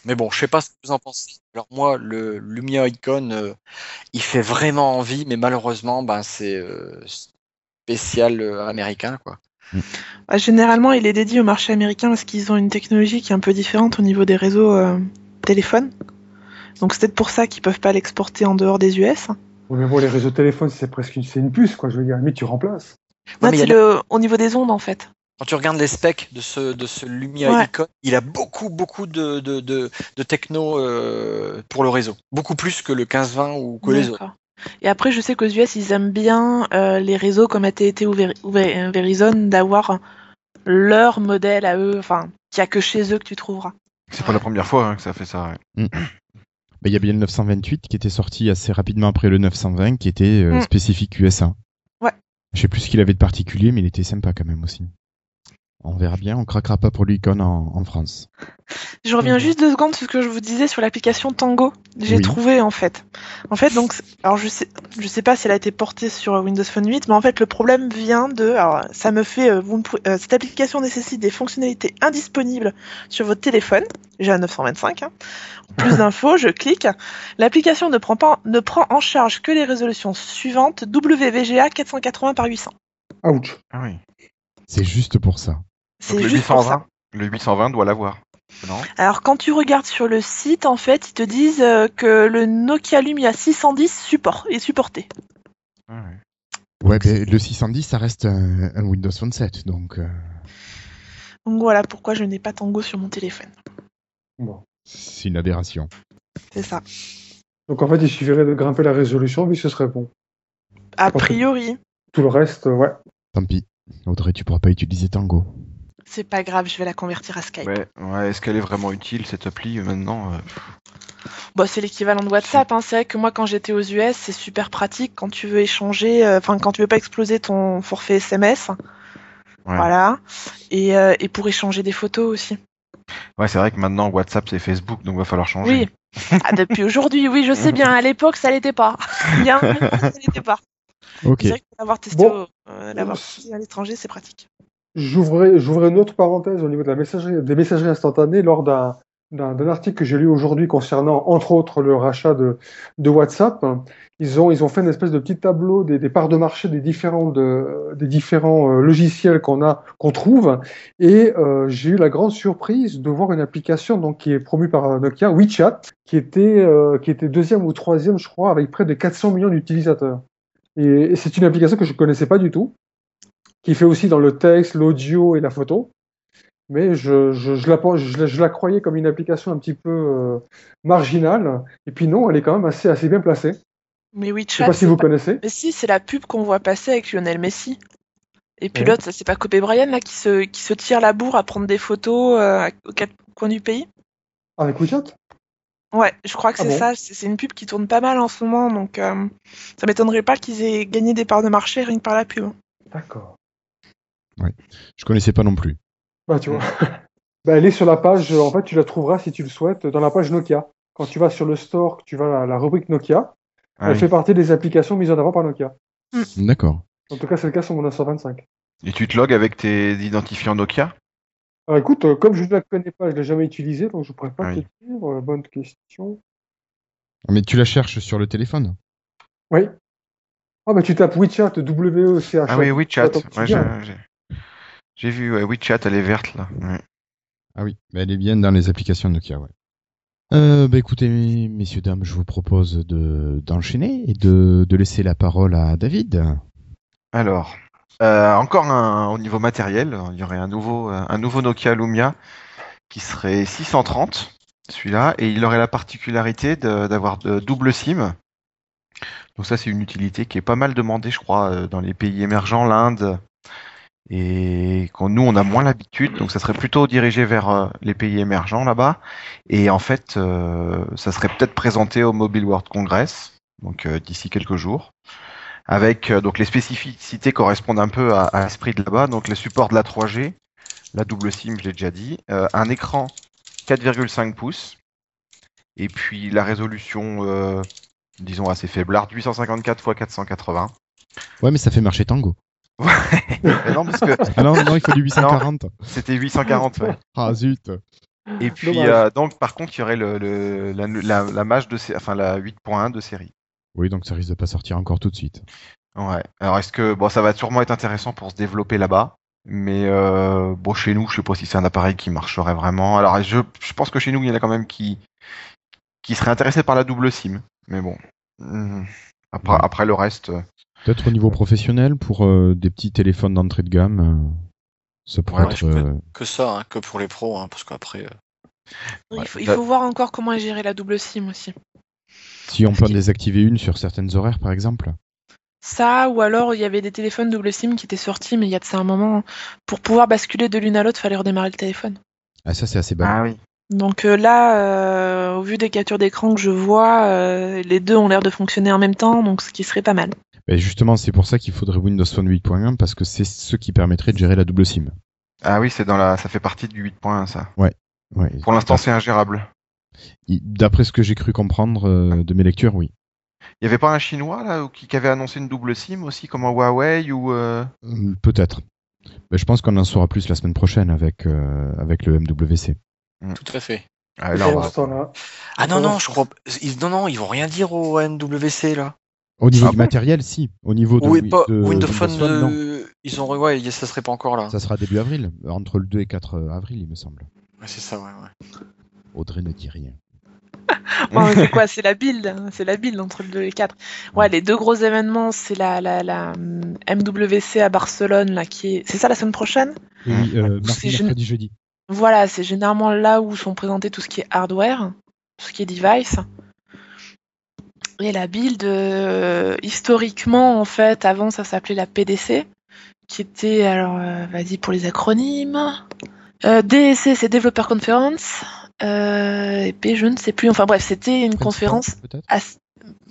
Mais bon, je sais pas ce que vous en pensez. Alors moi, le Lumia Icon, euh, il fait vraiment envie, mais malheureusement, ben c'est euh, spécial euh, américain, quoi. Bah, généralement, il est dédié au marché américain parce qu'ils ont une technologie qui est un peu différente au niveau des réseaux euh, téléphones. Donc c'est peut-être pour ça qu'ils peuvent pas l'exporter en dehors des US. Oui, mais bon, les réseaux téléphones, c'est presque une, c'est une puce, quoi. Je veux dire, à tu remplaces. Ouais, c'est le... au niveau des ondes en fait. Quand tu regardes les specs de ce, de ce Lumia Ouais. Icon, il a beaucoup, beaucoup de, de, de, de techno euh, pour le réseau. Beaucoup plus que le 15-20 ou que les autres. Et après, je sais qu'aux US, ils aiment bien euh, les réseaux comme AT&T ou, Ver- ou Ver- Verizon d'avoir leur modèle à eux, enfin, qu'il n'y a que chez eux que tu trouveras. C'est pas la première fois hein, que ça fait ça. ouais. <clears throat> Bah, Il y a bien le 928 qui était sorti assez rapidement après le 920 qui était euh, Mm. spécifique USA. Ouais. Je sais plus ce qu'il avait de particulier, mais il était sympa quand même aussi. On verra bien, on craquera pas pour l'icône en, en France. Je reviens juste deux secondes sur ce que je vous disais sur l'application Tango. J'ai Oui. trouvé en fait. En fait, donc, alors je sais, je sais pas si elle a été portée sur Windows Phone 8, mais en fait le problème vient de, alors ça me fait, euh, vous me pouvez- euh, cette application nécessite des fonctionnalités indisponibles sur votre téléphone. J'ai un 925. Hein. Plus <laughs> d'infos, je clique. L'application ne prend pas, ne prend en charge que les résolutions suivantes WVGA 480 par 800. Ouch. Ah oui. C'est juste pour ça. Donc le juste pour ça. 820, le 820 doit l'avoir. Non? Alors quand tu regardes sur le site, en fait, ils te disent euh, que le Nokia Lumia 610 support, est supporté. Ah ouais. Ouais, ben, le 610, ça reste un, un Windows Phone 7, donc euh, Donc voilà pourquoi je n'ai pas Tango sur mon téléphone. Bon. c'est une aberration. C'est ça. Donc, en fait, il suffirait de grimper la résolution, puis ce serait bon. A priori, Tout le reste, ouais. Tant pis. Audrey, tu pourras pas utiliser Tango. C'est pas grave, je vais la convertir à Skype. Ouais, ouais, est-ce qu'elle est vraiment utile cette appli euh, maintenant euh, Bon, c'est l'équivalent de WhatsApp. Hein. C'est vrai que moi, quand j'étais aux US, c'est super pratique quand tu veux échanger, euh, enfin quand tu veux pas exploser ton forfait SMS. Ouais. Voilà. Et, euh, et pour échanger des photos aussi. Ouais, c'est vrai que maintenant WhatsApp c'est Facebook, donc va falloir changer. Oui. Ah, depuis <laughs> aujourd'hui, oui, je sais bien. À l'époque, ça l'était pas. Il y a un an, ça l'était pas. Ok. C'est vrai que l'avoir testé, Bon. euh, testé à l'étranger, c'est pratique. J'ouvrais une autre parenthèse au niveau de la messagerie, des messageries instantanées lors d'un d'un article que j'ai lu aujourd'hui concernant, entre autres, le rachat de, de WhatsApp. Ils ont, ils ont fait une espèce de petit tableau des, des parts de marché des différents, de, des différents euh, logiciels qu'on a, qu'on trouve. Et euh, j'ai eu la grande surprise de voir une application donc, qui est promue par Nokia, WeChat, qui était, euh, qui était deuxième ou troisième, je crois, avec près de 400 millions d'utilisateurs. Et, c'est une application que je connaissais pas du tout qui fait aussi dans le texte, l'audio et la photo. Mais je, je, je, la, je, je croyais comme une application un petit peu euh, marginale. Et puis non, elle est quand même assez, assez bien placée. Mais Je WeChat. sais pas si vous pas- connaissez. Mais si, c'est la pub qu'on voit passer avec Lionel Messi. Et puis Ouais. l'autre, c'est pas Kobe Bryant là qui se, qui se tire la bourre à prendre des photos euh, aux quatre coins du pays Avec WeChat Ouais, je crois que Ah c'est bon? ça. C'est c'est une pub qui tourne pas mal en ce moment, donc euh, ça m'étonnerait pas qu'ils aient gagné des parts de marché rien que par la pub. D'accord. Je connaissais pas non plus. Bah, tu vois. <laughs> bah, elle est sur la page, en fait, tu la trouveras si tu le souhaites, dans la page Nokia. Quand tu vas sur le store, tu vas à la rubrique Nokia, Ah elle oui. fait partie des applications mises en avant par Nokia. D'accord. En tout cas, c'est le cas sur mon 925. Et tu te logs avec tes identifiants Nokia? Alors, écoute, euh, comme je ne la connais pas, je l'ai jamais utilisée, donc je pourrais pas Oui. te dire. Euh, bonne question. Mais tu la cherches sur le téléphone? Oui. Ah, bah, tu tapes WeChat, W-E-C-H. Ah oui, WeChat. Ouais. J'ai- vu, ouais, WeChat, elle est verte là. Ouais. Ah oui, mais elle est bien dans les applications Nokia, ouais. Euh, bah écoutez, messieurs, dames, je vous propose de d'enchaîner et de, de laisser la parole à David. Alors, euh, encore un, au niveau matériel, il y aurait un nouveau, euh, un nouveau Nokia Lumia qui serait 630, celui-là, et il aurait la particularité de- d'avoir de double SIM. Donc ça, c'est une utilité qui est pas mal demandée, je crois, euh, dans les pays émergents, l'Inde, et qu'on nous, on a moins l'habitude. Donc ça serait plutôt dirigé vers euh, les pays émergents là-bas. Et en fait, euh, ça serait peut-être présenté au Mobile World Congress, donc euh, d'ici quelques jours avec donc les spécificités correspondent un peu à, l'esprit de là-bas, donc le support de la 3G, la double SIM, je l'ai déjà dit, un écran 4,5 pouces, et puis la résolution, disons assez faiblarde, 854 x 480. Ouais, mais ça fait marcher Tango. Mais non, parce que <laughs> Ah non, non, il faut du 840. c'était 840, ouais. Ah zut. Et puis euh, donc par contre, il y aurait le, le- la, la, la mage de, enfin la 8.1 de série. Oui, donc ça risque de pas sortir encore tout de suite. Ouais. Alors est-ce que bon, ça va sûrement être intéressant pour se développer là-bas, mais euh, bon chez nous, je sais pas si c'est un appareil qui marcherait vraiment. Alors je, je pense que chez nous, il y en a quand même qui qui seraient intéressés par la double SIM, mais bon. Hmm. Après, Ouais. après le reste, euh, Peut-être au niveau professionnel pour euh, des petits téléphones d'entrée de gamme. euh, ça pourrait Ouais, être. je peux- euh, Que ça, hein, que pour les pros, hein, parce qu'après. euh, Il, Ouais. faut, il Bah- faut voir encore comment est gérée la double SIM aussi. Si on peut en désactiver une sur certaines horaires, par exemple. Ça, ou alors il y avait des téléphones double SIM qui étaient sortis, mais il y a de ça un moment. Pour pouvoir basculer de l'une à l'autre, fallait redémarrer le téléphone. Ah, ça, c'est assez bas. ah oui. Donc euh, là, euh, au vu des captures d'écran que je vois, euh, les deux ont l'air de fonctionner en même temps, donc ce qui serait pas mal. Justement, c'est pour ça qu'il faudrait Windows Phone 8.1 parce que c'est ce qui permettrait de gérer la double SIM. Ah oui, c'est dans la, ça fait partie du 8.1 ça. Ouais, Pour l'instant, c'est ingérable. D'après ce que j'ai cru comprendre euh, de mes lectures, oui. Il y avait pas un chinois là qui, qui avait annoncé une double SIM aussi, comme un Huawei ou euh, Hum, Peut-être. Ben, je pense qu'on en saura plus la semaine prochaine avec, euh, avec le MWC. Tout à fait. ah, là, va- Ah non, non, je crois. Ils, non, non, ils vont rien dire au NWC là. Au niveau Ah du bon matériel, si. Au niveau de, Oui, Wi- pas de Windows Phone. non. euh, ils ont. Ouais, ça serait pas encore là. Ça sera début avril, entre le 2 et 4 avril, il me semble. Ouais, c'est ça, ouais, ouais. Audrey ne dit rien. <laughs> Ouais, c'est quoi C'est la build, hein, c'est la build entre le 2 et le 4. Ouais, les deux gros événements, c'est la, la, la hum, MWC à Barcelone, là, qui est. C'est ça la semaine prochaine? Oui, euh, mardi, gén- jeudi. Voilà, c'est généralement là où sont présentés tout ce qui est hardware, tout ce qui est device. Et la build, euh, historiquement, en fait, avant ça s'appelait la PDC, qui était, alors, euh, vas-y pour les acronymes. Euh, DSC, c'est Developer Conference. Euh, et P, je ne sais plus. Enfin bref, c'était une Principal, conférence, ass-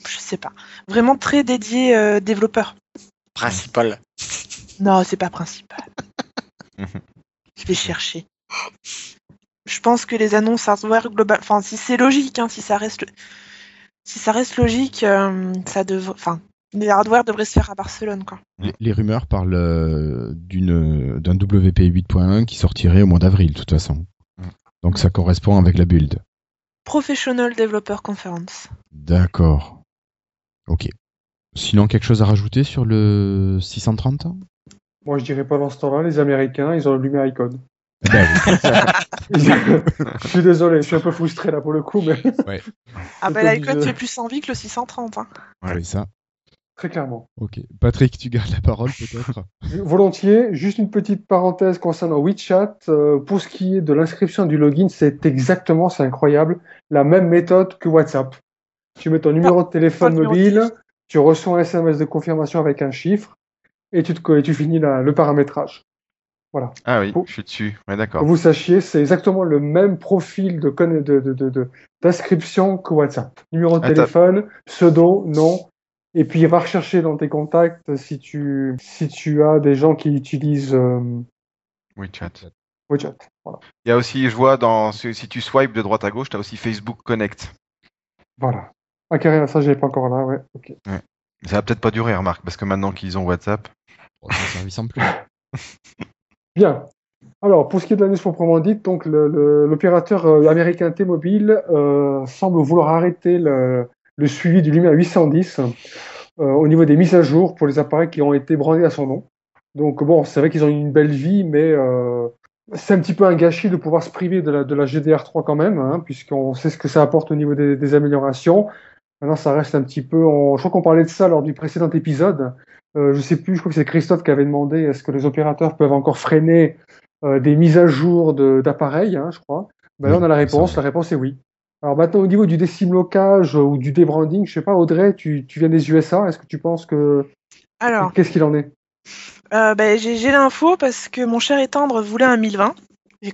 je sais pas, vraiment très dédiée euh, développeur. Principal. Non, c'est pas principal. <laughs> Je vais chercher. Je pense que les annonces hardware global, enfin si c'est logique, hein, si ça reste, si ça reste logique, euh, ça devrait, enfin les hardware devraient se faire à Barcelone, quoi. les, les rumeurs parlent euh, d'une d'un WP 8.1 qui sortirait au mois d'avril, de toute façon. Mm. Donc ça correspond avec la build. Professional Developer Conference. D'accord. Ok. Sinon, quelque chose à rajouter sur le 630 moi je dirais pas dans ce temps-là, les Américains, ils ont le lumière ben oui. <laughs> je suis désolé, je suis un peu frustré là pour le coup, mais <laughs> Ah bah C'était l'iCloud obligé. fait plus envie que le 630. Hein. Oui, ça. très clairement. Ok. Patrick, tu gardes la parole peut-être? <laughs> Volontiers, juste une petite parenthèse concernant WeChat. euh, pour ce qui est de l'inscription du login, c'est exactement, c'est incroyable, la même méthode que WhatsApp. Tu mets ton numéro de téléphone de mobile, tu reçois un SMS de confirmation avec un chiffre et tu, te, et tu finis la- le paramétrage. Voilà. Ah oui, Pour- je suis dessus. Ouais, d'accord. vous sachiez, c'est exactement le même profil de conne- de- de- de- de- d'inscription que WhatsApp. Numéro de Ah, téléphone, pseudo, nom. Et puis va rechercher dans tes contacts si tu, si tu as des gens qui utilisent euh, Oui, chat. WeChat. Voilà. Il y a aussi, je vois, dans, si si tu swipes de droite à gauche, tu as aussi Facebook Connect. voilà. Ah, carrément, ça, j'ai pas encore là, ouais. ok. Ça va peut-être pas durer, remarque, parce que maintenant qu'ils ont WhatsApp. Bon, service en plus. Bien. Alors, pour ce qui est de la news proprement dite, donc l'opérateur euh, américain T-Mobile euh, semble vouloir arrêter le, suivi du Lumia 810 euh, au niveau des mises à jour pour les appareils qui ont été brandés à son nom. Donc bon, c'est vrai qu'ils ont eu une belle vie, mais c'est un petit peu un gâchis de pouvoir se priver de la, de la GDR3 quand même, hein, puisqu'on sait ce que ça apporte au niveau des, améliorations. Maintenant, ça reste un petit peu. Je crois qu'on parlait de ça lors du précédent épisode. Euh, je sais plus, je crois que c'est Christophe qui avait demandé est-ce que les opérateurs peuvent encore freiner euh, des mises à jour d'appareils, hein, je crois. Ben là, on a la réponse. La réponse est oui. Alors maintenant, au niveau du décimlocage euh, ou du débranding, je sais pas, Audrey, tu, tu viens des USA. Est-ce que tu penses que Alors, qu'est-ce qu'il en est? Euh, ben, j'ai j'ai l'info parce que mon cher étendre voulait un 1020.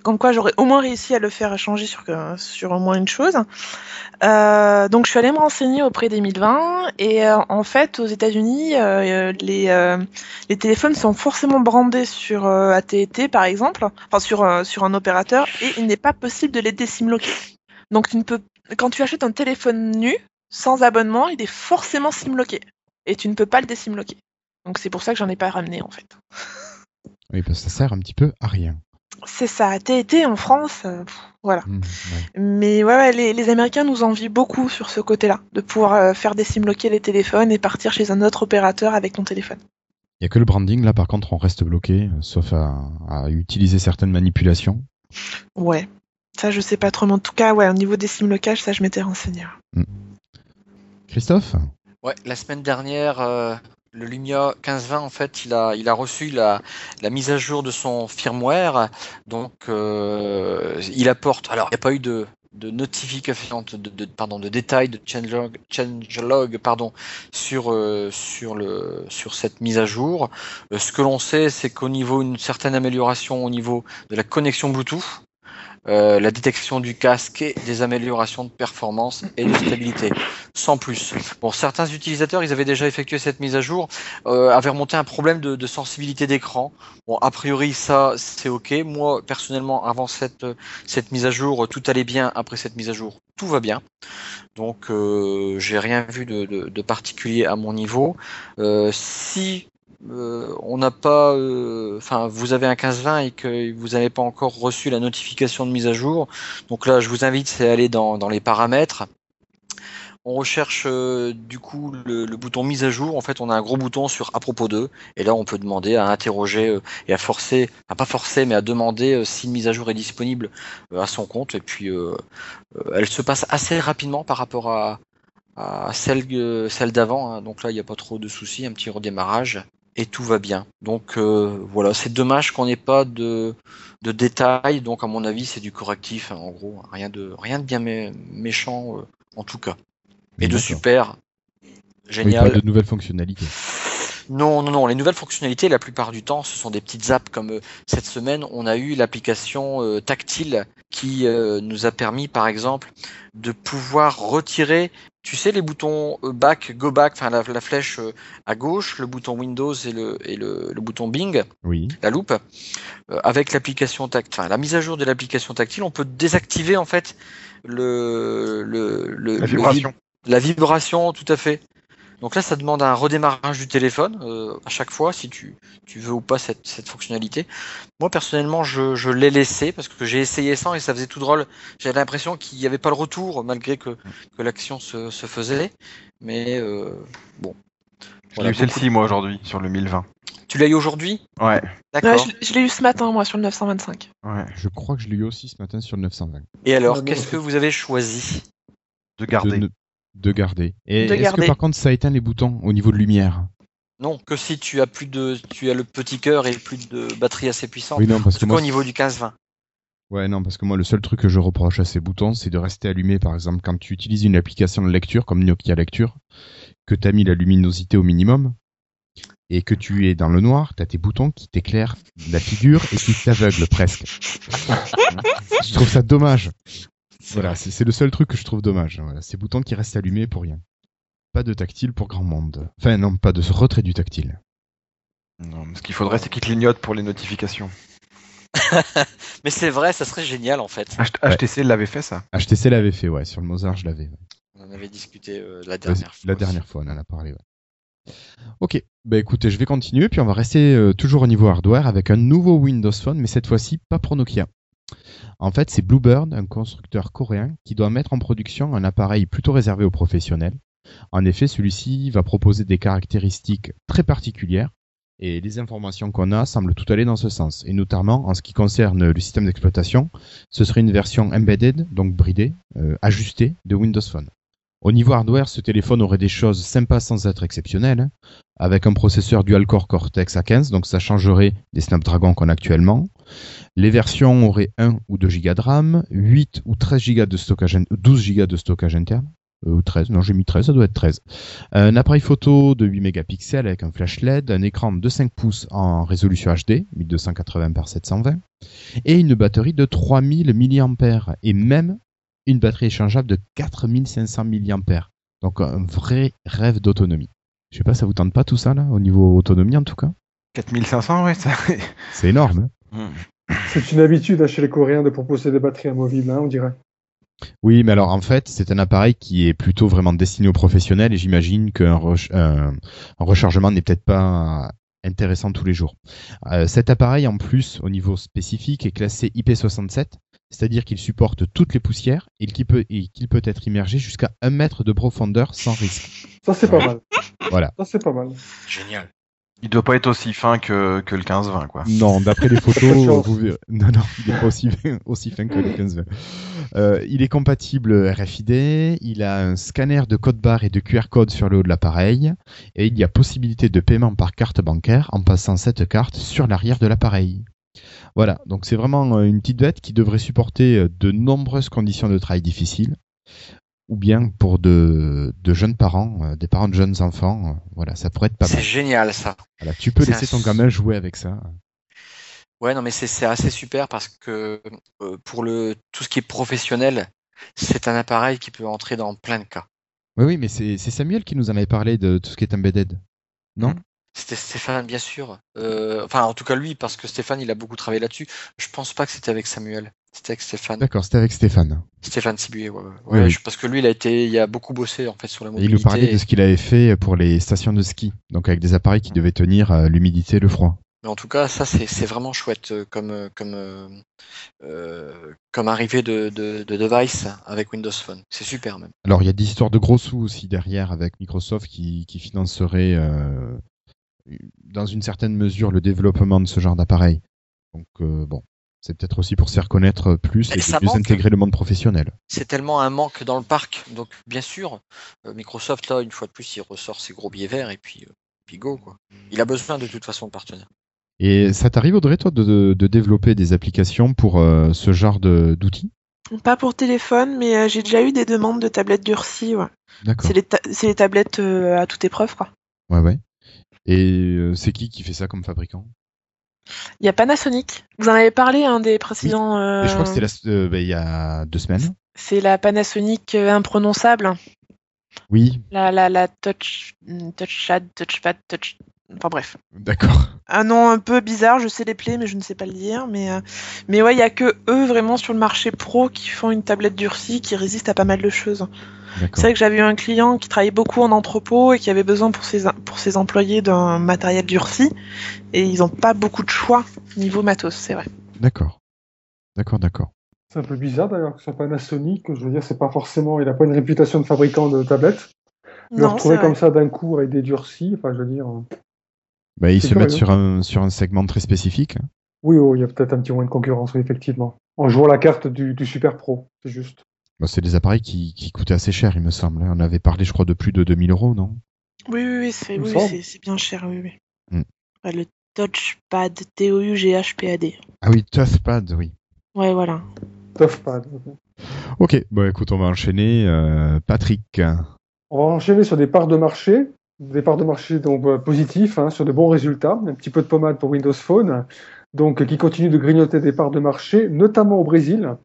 Comme quoi j'aurais au moins réussi à le faire changer sur, euh, au moins une chose. Euh, donc je suis allée me renseigner auprès des 1020 et euh, en fait aux États-Unis les, téléphones sont forcément brandés sur AT&T par exemple, enfin sur, sur un opérateur et il n'est pas possible de les désimloquer. Donc tu ne peux quand tu achètes un téléphone nu sans abonnement, il est forcément simloqué et tu ne peux pas le désimloquer. Donc c'est pour ça que j'en ai pas ramené en fait. Oui, parce que ça sert un petit peu à rien. C'est ça, AT&T en France, euh, pff, voilà. Mmh, ouais. Mais ouais, ouais, les, les Américains nous envient beaucoup sur ce côté-là, de pouvoir euh, faire désimloquer les téléphones et partir chez un autre opérateur avec ton téléphone. Il y a que le branding, là, par contre, on reste bloqué, euh, sauf à, à utiliser certaines manipulations. Ouais, ça je sais pas trop, mais en tout cas, ouais, au niveau des simlocages, ça je m'étais renseigné. Christophe? Ouais, la semaine dernière, euh, le Lumia 1520, en fait, il a, il a reçu la, mise à jour de son firmware. Donc, euh, il apporte. Alors, il n'y a pas eu de, de notification, de, de, pardon, de détails, de changelog, changelog pardon, sur, euh, sur, le, sur cette mise à jour. Euh, ce que l'on sait, c'est qu'au niveau, une certaine amélioration au niveau de la connexion Bluetooth. Euh, la détection du casque et des améliorations de performance et de stabilité, sans plus. Bon, certains utilisateurs, ils avaient déjà effectué cette mise à jour, euh, avaient remonté un problème de, sensibilité d'écran. Bon, a priori, ça, c'est ok. Moi, personnellement, avant cette, cette mise à jour, tout allait bien. Après cette mise à jour, tout va bien. Donc, euh, j'ai rien vu de, de, particulier à mon niveau. Si euh, on n'a pas, euh, enfin, vous avez un 15-20 et que vous n'avez pas encore reçu la notification de mise à jour. Donc là, je vous invite, c'est aller dans, les paramètres. On recherche euh, du coup le, bouton mise à jour. En fait, on a un gros bouton sur à propos d'eux. Et là, on peut demander à interroger et à forcer, à pas forcer, mais à demander si une mise à jour est disponible à son compte. Et puis, elle se passe assez rapidement par rapport à, à celle, celle d'avant. Hein. Donc là, il n'y a pas trop de soucis. Un petit redémarrage et tout va bien. Donc euh, voilà, c'est dommage qu'on n'ait pas de, de détails. Donc à mon avis, c'est du correctif. Hein, en gros, rien de rien de bien mé méchant euh, en tout cas. Et de super, génial. Oui, pas de nouvelles fonctionnalités. Non, non, non. Les nouvelles fonctionnalités, la plupart du temps, ce sont des petites apps comme euh, cette semaine, on a eu l'application euh, tactile qui euh, nous a permis, par exemple, de pouvoir retirer, tu sais, les boutons euh, back, go back, enfin la, la, flèche euh, à gauche, le bouton Windows et le, et le, le bouton Bing, oui. la loupe, euh, avec l'application tactile, enfin la mise à jour de l'application tactile, on peut désactiver en fait le, le, le la vibration. Le, la vibration, tout à fait. Donc là, ça demande un redémarrage du téléphone euh, à chaque fois si tu, tu veux ou pas cette, cette fonctionnalité. Moi, personnellement, je, je l'ai laissé parce que j'ai essayé sans et ça faisait tout drôle. J'avais l'impression qu'il n'y avait pas le retour malgré que, que l'action se, se, faisait. Mais euh, bon. Je l'ai eu celle-ci, moi, aujourd'hui, sur le 1020. Tu l'as eu aujourd'hui? Ouais. D'accord. Ouais, je, je l'ai eu ce matin, moi, sur le 925. Ouais. Je crois que je l'ai eu aussi ce matin sur le 920. Et alors, qu'est-ce que vous avez choisi? De garder. De, de garder. Et est-ce que par contre ça éteint les boutons au niveau de lumière Non, que si tu as plus de, tu as le petit cœur et plus de batterie assez puissante. Oui, non, parce que moi, au niveau du 15-20. Ouais, non, parce que moi, le seul truc que je reproche à ces boutons, c'est de rester allumé, par exemple, quand tu utilises une application de lecture, comme Nokia Lecture, que tu as mis la luminosité au minimum et que tu es dans le noir, tu as tes boutons qui t'éclairent la figure et qui t'aveuglent presque. <laughs> je trouve ça dommage. Voilà, c'est le seul truc que je trouve dommage. Voilà, ces boutons qui restent allumés pour rien. Pas de tactile pour grand monde. Enfin non, pas de ce retrait du tactile. Non, mais ce qu'il faudrait, c'est qu'il clignote pour les notifications. <laughs> Mais c'est vrai, ça serait génial en fait. H- HTC l'avait fait ça? HTC l'avait fait, ouais, sur le Mozart, je l'avais. ouais. On en avait discuté euh, la dernière fois. La aussi. dernière fois, on en a parlé. Ouais. Ok, bah écoutez, je vais continuer, puis on va rester euh, toujours au niveau hardware avec un nouveau Windows Phone, mais cette fois-ci pas pour Nokia. En fait, c'est Bluebird, un constructeur coréen, qui doit mettre en production un appareil plutôt réservé aux professionnels. En effet, celui-ci va proposer des caractéristiques très particulières, et les informations qu'on a semblent tout aller dans ce sens. Et notamment en ce qui concerne le système d'exploitation, ce serait une version embedded, donc bridée, euh, ajustée de Windows Phone. Au niveau hardware, ce téléphone aurait des choses sympas sans être exceptionnelles, hein, avec un processeur dual-core Cortex A15, donc ça changerait des Snapdragon qu'on a actuellement. Les versions auraient 1 ou 2 Go de RAM, 8 ou 13 Go de stockage, in- 12 Go de stockage interne, euh, ou 13, non j'ai mis 13, ça doit être 13. Un appareil photo de 8 mégapixels avec un flash LED, un écran de 5 pouces en résolution HD, 1280 par 720, et une batterie de 3000 mAh, et même une batterie échangeable de 4500 mAh. Donc un vrai rêve d'autonomie. Je sais pas, ça vous tente pas tout ça là, au niveau autonomie en tout cas? 4500, ouais, ça. C'est énorme. hein Hmm. C'est une habitude hein, chez les Coréens de proposer des batteries amovibles, hein, on dirait. Oui, mais alors en fait, c'est un appareil qui est plutôt vraiment destiné aux professionnels et j'imagine qu'un rech- un- un rechargement n'est peut-être pas intéressant tous les jours. Euh, cet appareil, en plus, au niveau spécifique, est classé IP67, c'est-à-dire qu'il supporte toutes les poussières et qu'il peut, et qu'il peut être immergé jusqu'à un mètre de profondeur sans risque. Ça, c'est pas mal. Voilà. Ça, c'est pas mal. Génial. Il doit pas être aussi fin que, que le 15-20, quoi. Non, d'après les photos, <laughs> vous verrez- non, non, il est pas aussi, aussi fin que le 15 euh, Il est compatible RFID, il a un scanner de code barre et de QR code sur le haut de l'appareil, et il y a possibilité de paiement par carte bancaire en passant cette carte sur l'arrière de l'appareil. Voilà, donc c'est vraiment euh, une petite bête qui devrait supporter euh, de nombreuses conditions de travail difficiles, ou bien pour de, de jeunes parents, euh, des parents de jeunes enfants, voilà, ça pourrait être pas C'est mal. génial ça. Voilà, tu peux c'est laisser un- ton gamin jouer avec ça. Ouais, non, mais c'est c'est assez super parce que euh, pour le tout ce qui est professionnel, c'est un appareil qui peut entrer dans plein de cas. Oui, oui, mais c'est c'est Samuel qui nous en avait parlé de tout ce qui est embedded. Non? C'était Stéphane, bien sûr. Euh, enfin, en tout cas lui, parce que Stéphane, il a beaucoup travaillé là-dessus. Je pense pas que c'était avec Samuel. C'était avec Stéphane. D'accord, c'était avec Stéphane. Stéphane Sibué, ouais. ouais. Oui, Ouais, oui. je- parce que lui, il a été, il a beaucoup bossé en fait sur la Et il mobilité. nous parlait de ce qu'il avait fait pour les stations de ski, donc avec des appareils qui devaient tenir euh, l'humidité et le froid. Mais en tout cas, ça c'est c'est vraiment chouette euh, comme comme euh, comme arrivée de, de, de device avec Windows Phone. C'est super même. Alors il y a des histoires de gros sous aussi derrière avec Microsoft qui, qui financerait euh, dans une certaine mesure le développement de ce genre d'appareil. Donc euh, bon, c'est peut-être aussi pour se faire connaître plus et de mieux intégrer le monde professionnel. C'est tellement un manque dans le parc. Donc bien sûr, euh, Microsoft là, une fois de plus, il ressort ses gros billets verts et puis euh, puis go quoi. Il a besoin de toute façon de partenaires. Et ça t'arrive Audrey toi de, de, de développer des applications pour euh, ce genre de- d'outils? Pas pour téléphone, mais euh, j'ai déjà eu des demandes de tablettes durcies. Ouais. D'accord. C'est les, ta- les tablettes euh, à toute épreuve, quoi. Ouais ouais. Et euh, c'est qui qui fait ça comme fabricant? Il y a Panasonic. Vous en avez parlé, un des précédents. Et je crois que euh, c'était euh, bah, il y a deux semaines. C'est la Panasonic euh, imprononçable. Oui, La, la, la touch, touchpad, touchpad, touch. Enfin bref. d'accord. Un nom un peu bizarre, je sais les plaies, mais je ne sais pas le dire. Mais, euh, mais ouais, il y a que eux vraiment sur le marché pro qui font une tablette durcie qui résiste à pas mal de choses. C'est vrai que j'avais eu un client qui travaillait beaucoup en entrepôt et qui avait besoin pour ses, pour ses employés d'un matériel durci. Et ils n'ont pas beaucoup de choix niveau matos, c'est vrai. D'accord. D'accord, d'accord. C'est un peu bizarre d'ailleurs que ce soit Panasonic. Je veux dire, c'est pas forcément. Il a pas une réputation de fabricant de tablettes. Le Non, retrouver comme ça d'un coup avec des durcis, enfin, je veux dire. euh, Bah, ils se mettent sur un, sur un segment très spécifique. hein. Oui, oh, il y a peut-être un petit moins de concurrence, oui, effectivement. En jouant la carte du, du Super Pro, c'est juste. Bah, c'est des appareils qui, qui coûtaient assez cher, il me semble. hein. On avait parlé, je crois, de plus de 2000 euros, non? Oui, oui, oui, c'est oui, semble. c'est- c'est bien cher, oui, oui. Mm. Ouais, le touchpad, T-O-U-G-H-P-A-D. Ah oui, Toughpad, oui. Ouais, voilà. Toughpad. ok. Bah écoute, on va enchaîner. Euh, Patrick, On va enchaîner sur des parts de marché, des parts de marché donc euh, positifs, hein, sur de bons résultats, un petit peu de pommade pour Windows Phone, donc qui continue de grignoter des parts de marché, notamment au Brésil,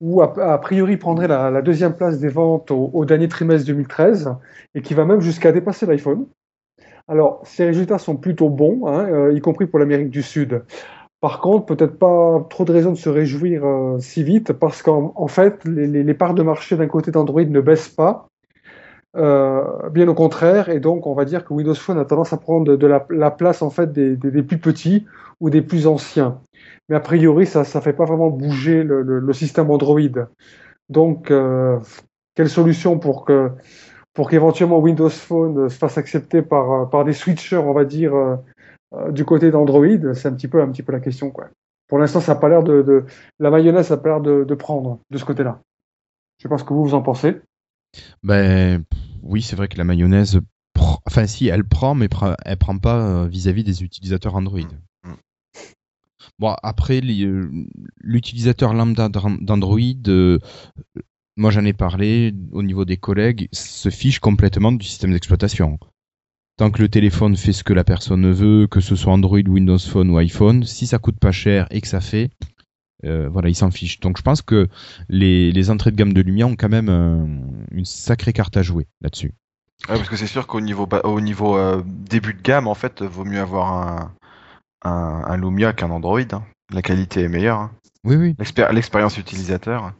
où a, priori prendrait la, deuxième place des ventes au, dernier trimestre 2013 et qui va même jusqu'à dépasser l'iPhone. Alors, ces résultats sont plutôt bons, hein, euh, y compris pour l'Amérique du Sud. Par contre, peut-être pas trop de raisons de se réjouir euh, si vite, parce qu'en en fait, les, parts de marché d'un côté d'Android ne baissent pas, euh, bien au contraire, et donc on va dire que Windows Phone a tendance à prendre de, la, la, place en fait des, plus petits ou des plus anciens. Mais a priori, ça ne fait pas vraiment bouger le, système Android. Donc, euh, quelle solution pour que pour qu'éventuellement Windows Phone se fasse accepter par, par des switchers, on va dire, euh, du côté d'Android, c'est un petit peu un petit peu la question quoi. Pour l'instant, ça n'a pas l'air de, la mayonnaise n'a pas l'air de, prendre de ce côté-là. Je sais pas ce que vous vous en pensez. Ben oui, c'est vrai que la mayonnaise, enfin si, elle prend, mais elle prend pas vis-à-vis -vis des utilisateurs Android. Bon, après, l'utilisateur lambda d'Android, euh, moi j'en ai parlé au niveau des collègues, se fiche complètement du système d'exploitation. Tant que le téléphone fait ce que la personne veut, que ce soit Android, Windows Phone ou iPhone, si ça coûte pas cher et que ça fait, euh, voilà, il s'en fiche. Donc je pense que les, entrées de gamme de Lumia ont quand même euh, une sacrée carte à jouer là-dessus. Ouais, parce que c'est sûr qu'au niveau, au niveau euh, début de gamme, en fait, vaut mieux avoir un, un, un Lumia qu'un Android. Hein. La qualité est meilleure. Hein. Oui, oui. L'expérience utilisateur.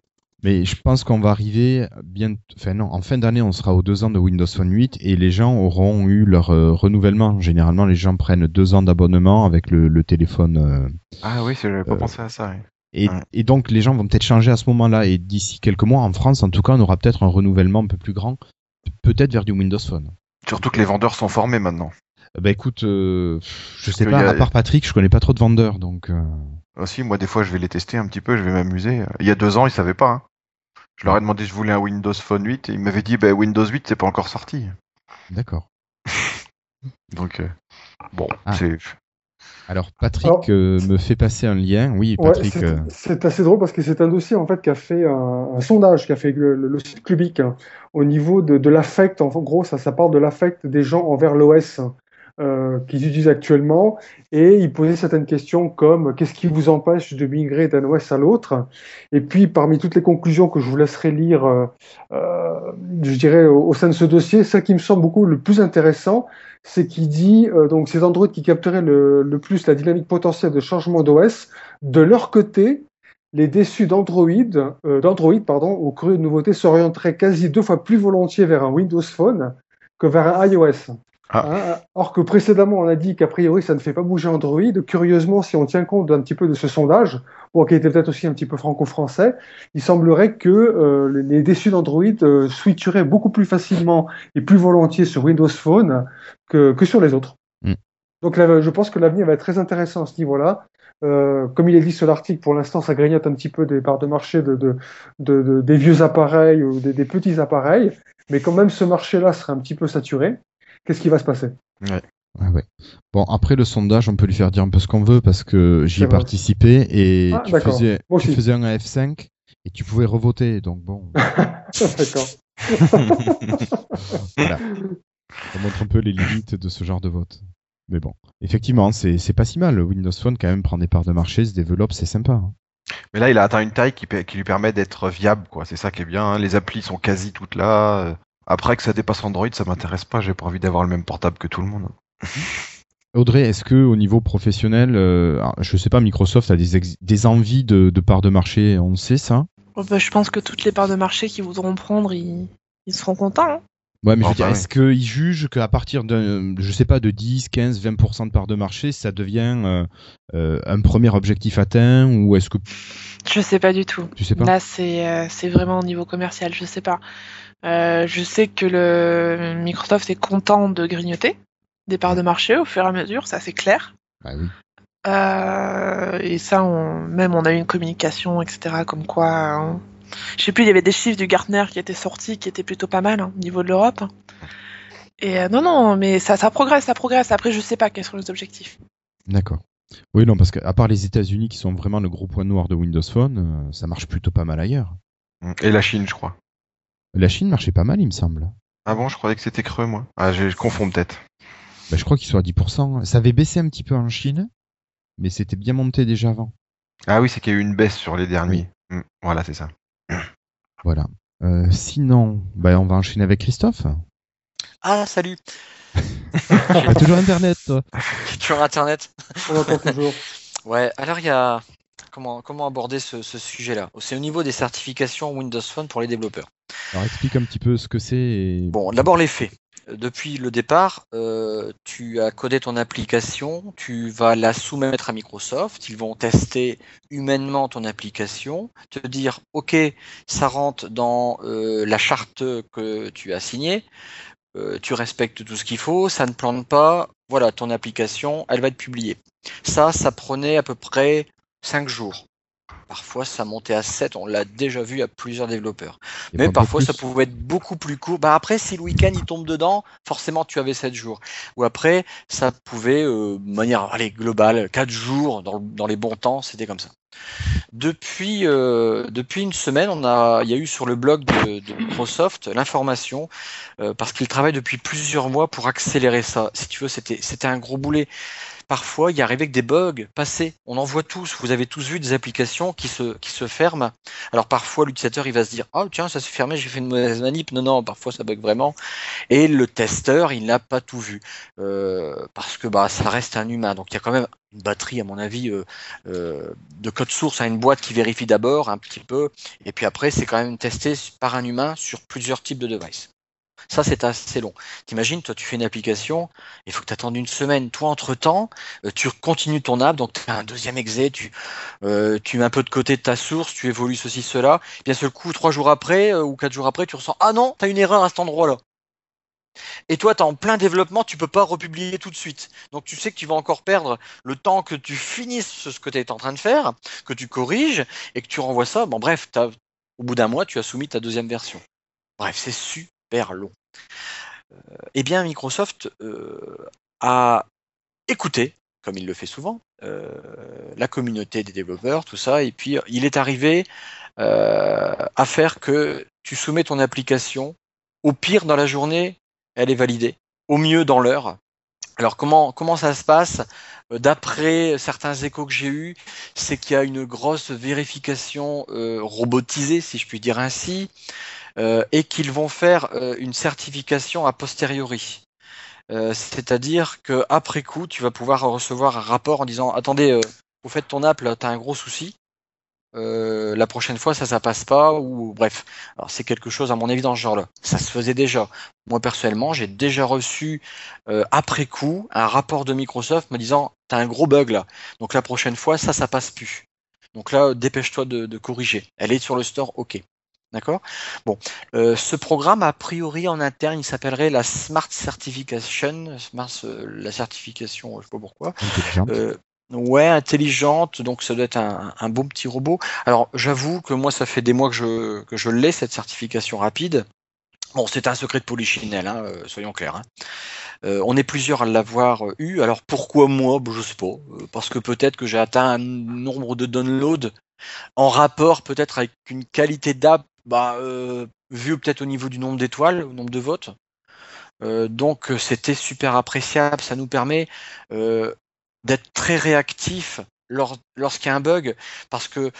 Mais je pense qu'on va arriver bien, enfin non, en fin d'année, on sera aux deux ans de Windows Phone 8 et les gens auront eu leur euh, renouvellement. Généralement, les gens prennent deux ans d'abonnement avec le, le téléphone. Euh, ah oui, j'avais pas pensé à ça. Oui. Et, ouais. et, donc les gens vont peut-être changer à ce moment-là. Et d'ici quelques mois, en France, en tout cas, on aura peut-être un renouvellement un peu plus grand, peut-être vers du Windows Phone. Surtout que les vendeurs sont formés maintenant. Bah écoute, euh, je sais pas, a... à part Patrick, je connais pas trop de vendeurs, donc. Euh... Aussi, moi des fois, je vais les tester un petit peu, je vais m'amuser. Il y a deux ans, ils savaient pas. Hein. Je leur ai demandé si je voulais un Windows Phone 8 et ils m'avaient dit, bah, Windows 8, c'est pas encore sorti. D'accord. <laughs> donc, euh, bon, ah. c'est. Alors Patrick Alors, euh, me fait passer un lien. Oui, Patrick. Ouais, c'est euh... assez drôle parce que c'est un dossier en fait qui a fait un, un sondage, qui a fait le, le site Clubic hein, au niveau de, de l'affect. En gros, ça, ça parle de l'affect des gens envers l'OS euh, qu'ils utilisent actuellement et il posait certaines questions comme qu'est-ce qui vous empêche de migrer d'un OS à l'autre? Et puis parmi toutes les conclusions que je vous laisserai lire euh, euh, je dirais au, au, sein de ce dossier celle qui me semble beaucoup le plus intéressant c'est qu'il dit euh, donc ces Android qui capteraient le, le plus la dynamique potentielle de changement d'OS de leur côté les déçus d'Android, euh, d'Android pardon, au cru de nouveautés s'orienteraient quasi deux fois plus volontiers vers un Windows Phone que vers un iOS. Ah. Hein, or que précédemment, on a dit qu'a priori, ça ne fait pas bouger Android. Curieusement, si on tient compte d'un petit peu de ce sondage, bon, qui était peut-être aussi un petit peu franco-français, il semblerait que euh, les déçus d'Android euh, switcheraient beaucoup plus facilement et plus volontiers sur Windows Phone que, que sur les autres. Mm. Donc là, je pense que l'avenir va être très intéressant à ce niveau-là. Euh, comme il est dit sur l'article, pour l'instant, ça grignote un petit peu des parts de marché de, de, de, de des vieux appareils ou des, des petits appareils, mais quand même, ce marché-là serait un petit peu saturé qu'est-ce qui va se passer? Ouais. Bon, après le sondage, on peut lui faire dire un peu ce qu'on veut parce que j'y ai participé et ah, tu, faisais, tu faisais un F5 et tu pouvais revoter. Donc bon. <laughs> d'accord. <laughs> voilà. Ça montre un peu les limites de ce genre de vote. Mais bon, effectivement, c'est pas si mal. Windows Phone, quand même, prend des parts de marché, se développe, c'est sympa. Hein. Mais là, il a atteint une taille qui, qui lui permet d'être viable, quoi. C'est ça qui est bien. Hein. Les applis sont quasi toutes là. Après que ça dépasse Android, ça m'intéresse pas. J'ai pas envie d'avoir le même portable que tout le monde. <laughs> Audrey, est-ce que au niveau professionnel, euh, je sais pas, Microsoft a des, des envies de, de parts de marché, on sait ça? Oh bah, Je pense que toutes les parts de marché qu'ils voudront prendre, ils, ils seront contents. Hein ouais, mais oh, je veux dire, est-ce qu'ils jugent qu'à partir de, je sais pas, de 10, 15, 20% de parts de marché, ça devient euh, euh, un premier objectif atteint ou est-ce que Je sais pas du tout. Tu sais pas? Là, c'est euh, c'est vraiment au niveau commercial, je sais pas. Euh, je sais que le Microsoft est content de grignoter des parts de marché au fur et à mesure, ça c'est clair. Oui. Euh, et ça, on, même on a eu une communication, etc. Comme quoi, on... je sais plus, il y avait des chiffres du Gartner qui étaient sortis, qui étaient plutôt pas mal hein, au niveau de l'Europe. Et euh, non, non, mais ça, ça progresse, ça progresse. Après, je sais pas quels sont les objectifs. D'accord. Oui, non, parce qu'à part les États-Unis qui sont vraiment le gros point noir de Windows Phone, euh, ça marche plutôt pas mal ailleurs. Et la Chine, je crois. La Chine marchait pas mal, il me semble. Ah bon, je croyais que c'était creux, moi. Ah, je, je confonds peut-être. Bah, je crois qu'ils sont à 10%. Ça avait baissé un petit peu en Chine, mais c'était bien monté déjà avant. Ah oui, c'est qu'il y a eu une baisse sur les derniers. Mm, Voilà, c'est ça. Voilà. Euh, sinon, bah, on va enchaîner avec Christophe. Ah, salut T'as toujours Internet, toi. <laughs> Toujours Internet On entend toujours. <laughs> Ouais, alors il y a... Comment, comment aborder ce, ce sujet-là? C'est au niveau des certifications Windows Phone pour les développeurs. Alors explique un petit peu ce que c'est. Bon, d'abord les faits. Depuis le départ, euh, tu as codé ton application, tu vas la soumettre à Microsoft, ils vont tester humainement ton application, te dire OK, ça rentre dans euh, la charte que tu as signée, euh, tu respectes tout ce qu'il faut, ça ne plante pas, voilà, ton application, elle va être publiée. Ça, ça prenait à peu près 5 jours. Parfois, ça montait à 7, on l'a déjà vu à plusieurs développeurs. Mais parfois, ça pouvait être beaucoup plus court. Bah après, si le week-end il tombe dedans, forcément, tu avais 7 jours. Ou après, ça pouvait, euh, de manière allez, globale, 4 jours dans, le- dans les bons temps, c'était comme ça. Depuis, euh, depuis une semaine, on a, il y a eu sur le blog de, de Microsoft l'information, euh, parce qu'ils travaillent depuis plusieurs mois pour accélérer ça. Si tu veux, c'était, c'était un gros boulet. Parfois, il y arrivait que des bugs passaient. On en voit tous. Vous avez tous vu des applications qui se, qui se ferment. Alors parfois, l'utilisateur, il va se dire, ah tiens, ça s'est fermé, j'ai fait une mauvaise manip. Non, non, parfois ça bug vraiment. Et le testeur, il n'a pas tout vu. Euh, parce que bah, ça reste un humain. Donc il y a quand même une batterie, à mon avis, euh, euh, de code source à une boîte qui vérifie d'abord un petit peu. Et puis après, c'est quand même testé par un humain sur plusieurs types de devices. Ça, c'est assez long. T'imagines, toi, tu fais une application, il faut que tu attendes une semaine. Toi, entre-temps, euh, tu continues ton app, donc tu as un deuxième exé, tu, euh, mets un peu de côté ta source, tu évolues ceci, cela. Bien seul coup, trois jours après euh, ou quatre jours après, tu ressens Ah non, tu as une erreur à cet endroit-là. Et toi, tu es en plein développement, tu peux pas republier tout de suite. Donc tu sais que tu vas encore perdre le temps que tu finisses ce que tu es en train de faire, que tu corriges et que tu renvoies ça. Bon, bref, t'as- au bout d'un mois, tu as soumis ta deuxième version. Bref, c'est super long. Euh, eh bien, Microsoft euh, a écouté, comme il le fait souvent, euh, la communauté des développeurs, tout ça, et puis il est arrivé à faire que tu soumets ton application, au pire dans la journée, elle est validée, au mieux dans l'heure. Alors comment comment ça se passe? D'après certains échos que j'ai eus, c'est qu'il y a une grosse vérification robotisée, si je puis dire ainsi, et qu'ils vont faire euh, une certification a posteriori. Euh, C'est-à-dire que après coup, tu vas pouvoir recevoir un rapport en disant attendez, euh, au fait ton app là, t'as un gros souci. Euh, la prochaine fois, ça, ça passe pas ou bref. Alors c'est quelque chose à mon avis dans ce genre-là. Ça se faisait déjà. Moi personnellement, j'ai déjà reçu euh, après coup un rapport de Microsoft me disant t'as un gros bug là. Donc la prochaine fois, ça, ça passe plus. Donc là, dépêche-toi de, de corriger. Elle est sur le store, ok. D'accord? Bon, euh, ce programme, a priori en interne, il s'appellerait la Smart Certification, Smart, euh, la certification, je sais pas pourquoi. Intelligente. Euh, ouais, intelligente, donc ça doit être un, un beau petit robot. Alors, j'avoue que moi, ça fait des mois que je, que je l'ai, cette certification rapide. Bon, c'est un secret de polichinelle, hein, euh, soyons clairs. hein. Euh, on est plusieurs à l'avoir euh, eu. Alors pourquoi moi? Bon, Je sais pas. Euh, Parce que peut-être que j'ai atteint un nombre de downloads en rapport peut-être avec une qualité d'app, bah, euh, vu peut-être au niveau du nombre d'étoiles, au nombre de votes. Euh, donc euh, c'était super appréciable. Ça nous permet d'être très réactif lors- lorsqu'il y a un bug, parce que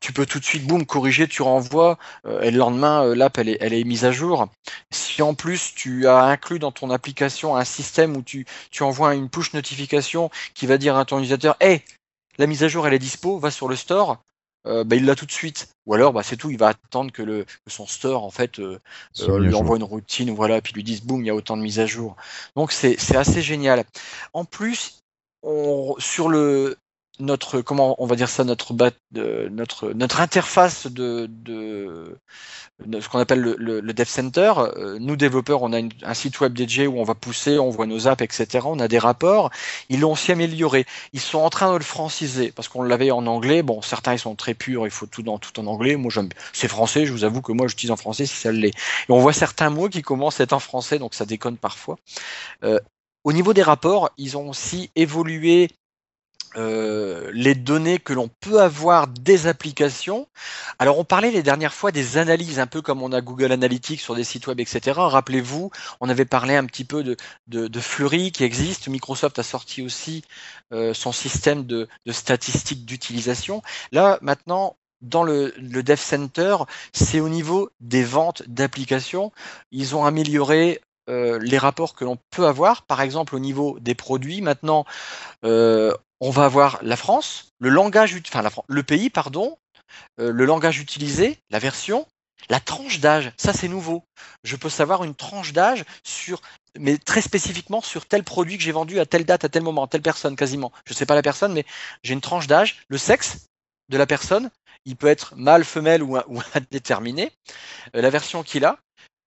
tu peux tout de suite, boum, corriger, tu renvoies, et le lendemain, l'app, elle est, elle est mise à jour. Si en plus tu as inclus dans ton application un système où tu, tu envoies une push notification qui va dire à ton utilisateur, hey, la mise à jour, elle est dispo, va sur le store, euh, bah, il l'a tout de suite. Ou alors, bah, c'est tout, il va attendre que, le, que son store, en fait, euh, euh, lui envoie une routine, voilà, puis lui disent boum, il y a autant de mises à jour. Donc c'est c'est assez génial. En plus, on, sur le notre comment on va dire ça notre de- notre notre interface de, de, de ce qu'on appelle le, le, le Dev Center. euh, nous développeurs, on a un site web dédié où on va pousser, on voit nos apps, etc. On a des rapports. Ils l'ont aussi amélioré. Ils sont en train de le franciser parce qu'on l'avait en anglais. Bon, certains ils sont très purs, il faut tout dans tout en anglais. Moi, j'aime c'est français. Je vous avoue que moi, j'utilise en français si ça l'est. Et on voit certains mots qui commencent à être en français, donc ça déconne parfois. Euh, au niveau des rapports, ils ont aussi évolué euh, les données que l'on peut avoir des applications. Alors on parlait les dernières fois des analyses, un peu comme on a Google Analytics sur des sites web, etc. Rappelez-vous, on avait parlé un petit peu de, de, de Fleury qui existe. Microsoft a sorti aussi euh, son système de, de statistiques d'utilisation. Là maintenant, dans le, le Dev Center, c'est au niveau des ventes d'applications. Ils ont amélioré euh, les rapports que l'on peut avoir, par exemple au niveau des produits. Maintenant, euh, on va avoir la France, le langage, enfin le pays, pardon, euh, le langage utilisé, la version, la tranche d'âge. Ça, c'est nouveau. Je peux savoir une tranche d'âge sur, mais très spécifiquement sur tel produit que j'ai vendu à telle date, à tel moment, à telle personne, quasiment. Je sais pas la personne, mais j'ai une tranche d'âge, le sexe de la personne. Il peut être mâle, femelle ou, ou indéterminé. Euh, la version qu'il a,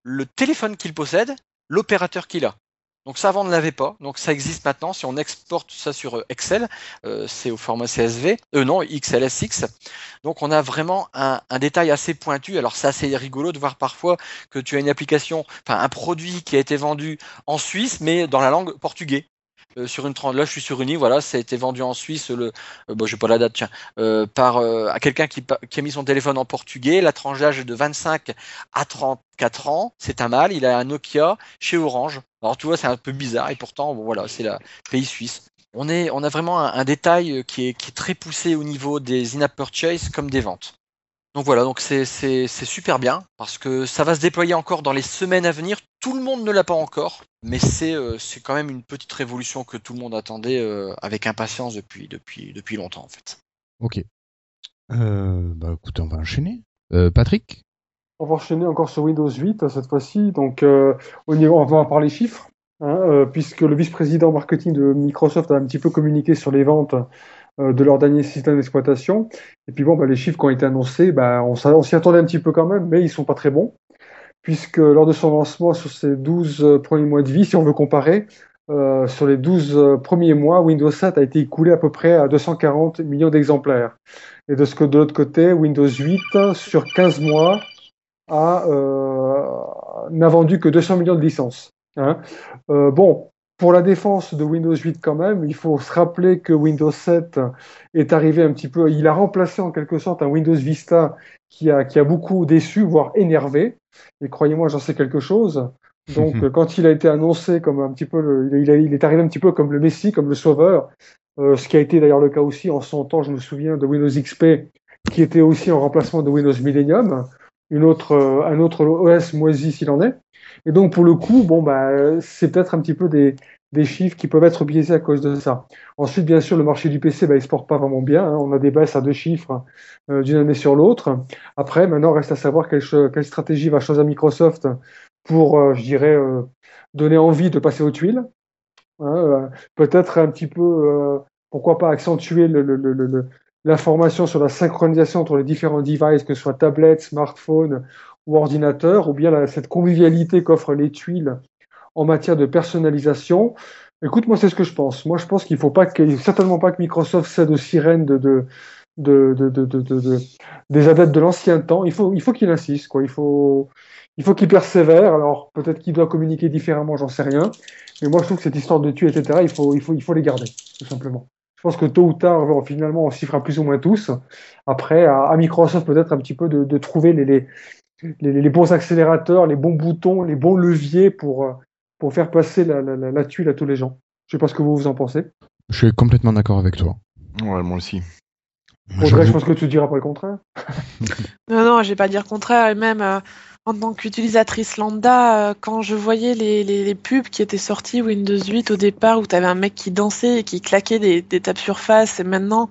le téléphone qu'il possède, l'opérateur qu'il a. Donc ça avant on ne l'avait pas, donc ça existe maintenant. Si on exporte ça sur euh, Excel, euh, c'est au format CSV, euh, non XLSX. Donc on a vraiment un, détail assez pointu. Alors c'est assez rigolo de voir parfois que tu as une application, enfin un produit qui a été vendu en Suisse, mais dans la langue portugais. Euh, sur une là je suis sur une île voilà ça a été vendu en Suisse le euh, bon j'ai pas la date tiens euh, par à quelqu'un qui, qui, a mis son téléphone en portugais la tranche d'âge est de 25 à 34 ans c'est un mâle il a un Nokia chez Orange alors tu vois c'est un peu bizarre et pourtant bon, voilà c'est le pays suisse on a vraiment un, détail qui est, qui est très poussé au niveau des in-app purchase comme des ventes donc voilà, donc c'est super bien parce que ça va se déployer encore dans les semaines à venir. Tout le monde ne l'a pas encore, mais c'est euh, quand même une petite révolution que tout le monde attendait euh, avec impatience depuis, longtemps en fait. Ok. Euh, bah écoute, on va enchaîner. Euh, Patrick? On va enchaîner encore sur Windows 8 cette fois-ci. Donc euh, au niveau, on va parler chiffres, hein, euh, puisque le vice-président marketing de Microsoft a un petit peu communiqué sur les ventes euh, de leur dernier système d'exploitation. Et puis bon, bah, les chiffres qui ont été annoncés, bah, on, s'y attendait un petit peu quand même, mais ils sont pas très bons, puisque lors de son lancement sur ces 12 premiers mois de vie, si on veut comparer, euh, sur les 12 premiers mois, Windows 7 a été écoulé à peu près à 240 millions d'exemplaires. Et de, ce que, de l'autre côté, Windows 8, sur 15 mois, euh, n'a vendu que 200 millions de licences. Hein. Euh, bon, pour la défense de Windows 8 quand même, il faut se rappeler que Windows 7 est arrivé un petit peu, il a remplacé en quelque sorte un Windows Vista qui a, qui a beaucoup déçu, voire énervé. Et croyez-moi, j'en sais quelque chose. <laughs> Donc, quand il a été annoncé comme un petit peu, le, il, a, il, est arrivé un petit peu comme le Messie, comme le Sauveur, euh, ce qui a été d'ailleurs le cas aussi en son temps, je me souviens de Windows XP, qui était aussi en remplacement de Windows Millennium, une autre, un autre OS moisi s'il en est. Et donc, pour le coup, bon, bah, c'est peut-être un petit peu des, des chiffres qui peuvent être biaisés à cause de ça. Ensuite, bien sûr, le marché du PC, bah, il se porte pas vraiment bien. Hein. On a des baisses à deux chiffres euh, d'une année sur l'autre. Après, maintenant, reste à savoir quelle, quelle stratégie va choisir Microsoft pour, euh, je dirais, euh, donner envie de passer aux tuiles. Hein, Peut-être un petit peu, pourquoi pas accentuer le, l'information sur la synchronisation entre les différents devices, que ce soit tablette, smartphone ou ordinateur, ou bien la, cette convivialité qu'offrent les tuiles en matière de personnalisation. Écoute, moi, c'est ce que je pense. Moi, je pense qu'il faut pas que, certainement pas que Microsoft cède aux sirènes de, de, de, de des adeptes de l'ancien temps. Il faut, il faut qu'il insiste, quoi. Il faut, il faut qu'il persévère. Alors, peut-être qu'il doit communiquer différemment, j'en sais rien. Mais moi, je trouve que cette histoire de tuer, etc., il faut, il faut, il faut les garder, tout simplement. Je pense que tôt ou tard, finalement, on s'y fera plus ou moins tous. Après, à, à Microsoft, peut-être un petit peu de, de trouver les, les, les, les, bons accélérateurs, les bons boutons, les bons leviers pour, pour faire passer la, la, la, tuile à tous les gens. Je sais pas ce que vous vous en pensez. Je suis complètement d'accord avec toi. Ouais, moi aussi. Audrey, je pense que tu diras pas le contraire. non, non, je vais pas dire le contraire. Et même euh, en tant qu'utilisatrice lambda, euh, quand je voyais les, les, les, pubs qui étaient sorties Windows 8 au départ, où tu avais un mec qui dansait et qui claquait des, des tapes surface, et maintenant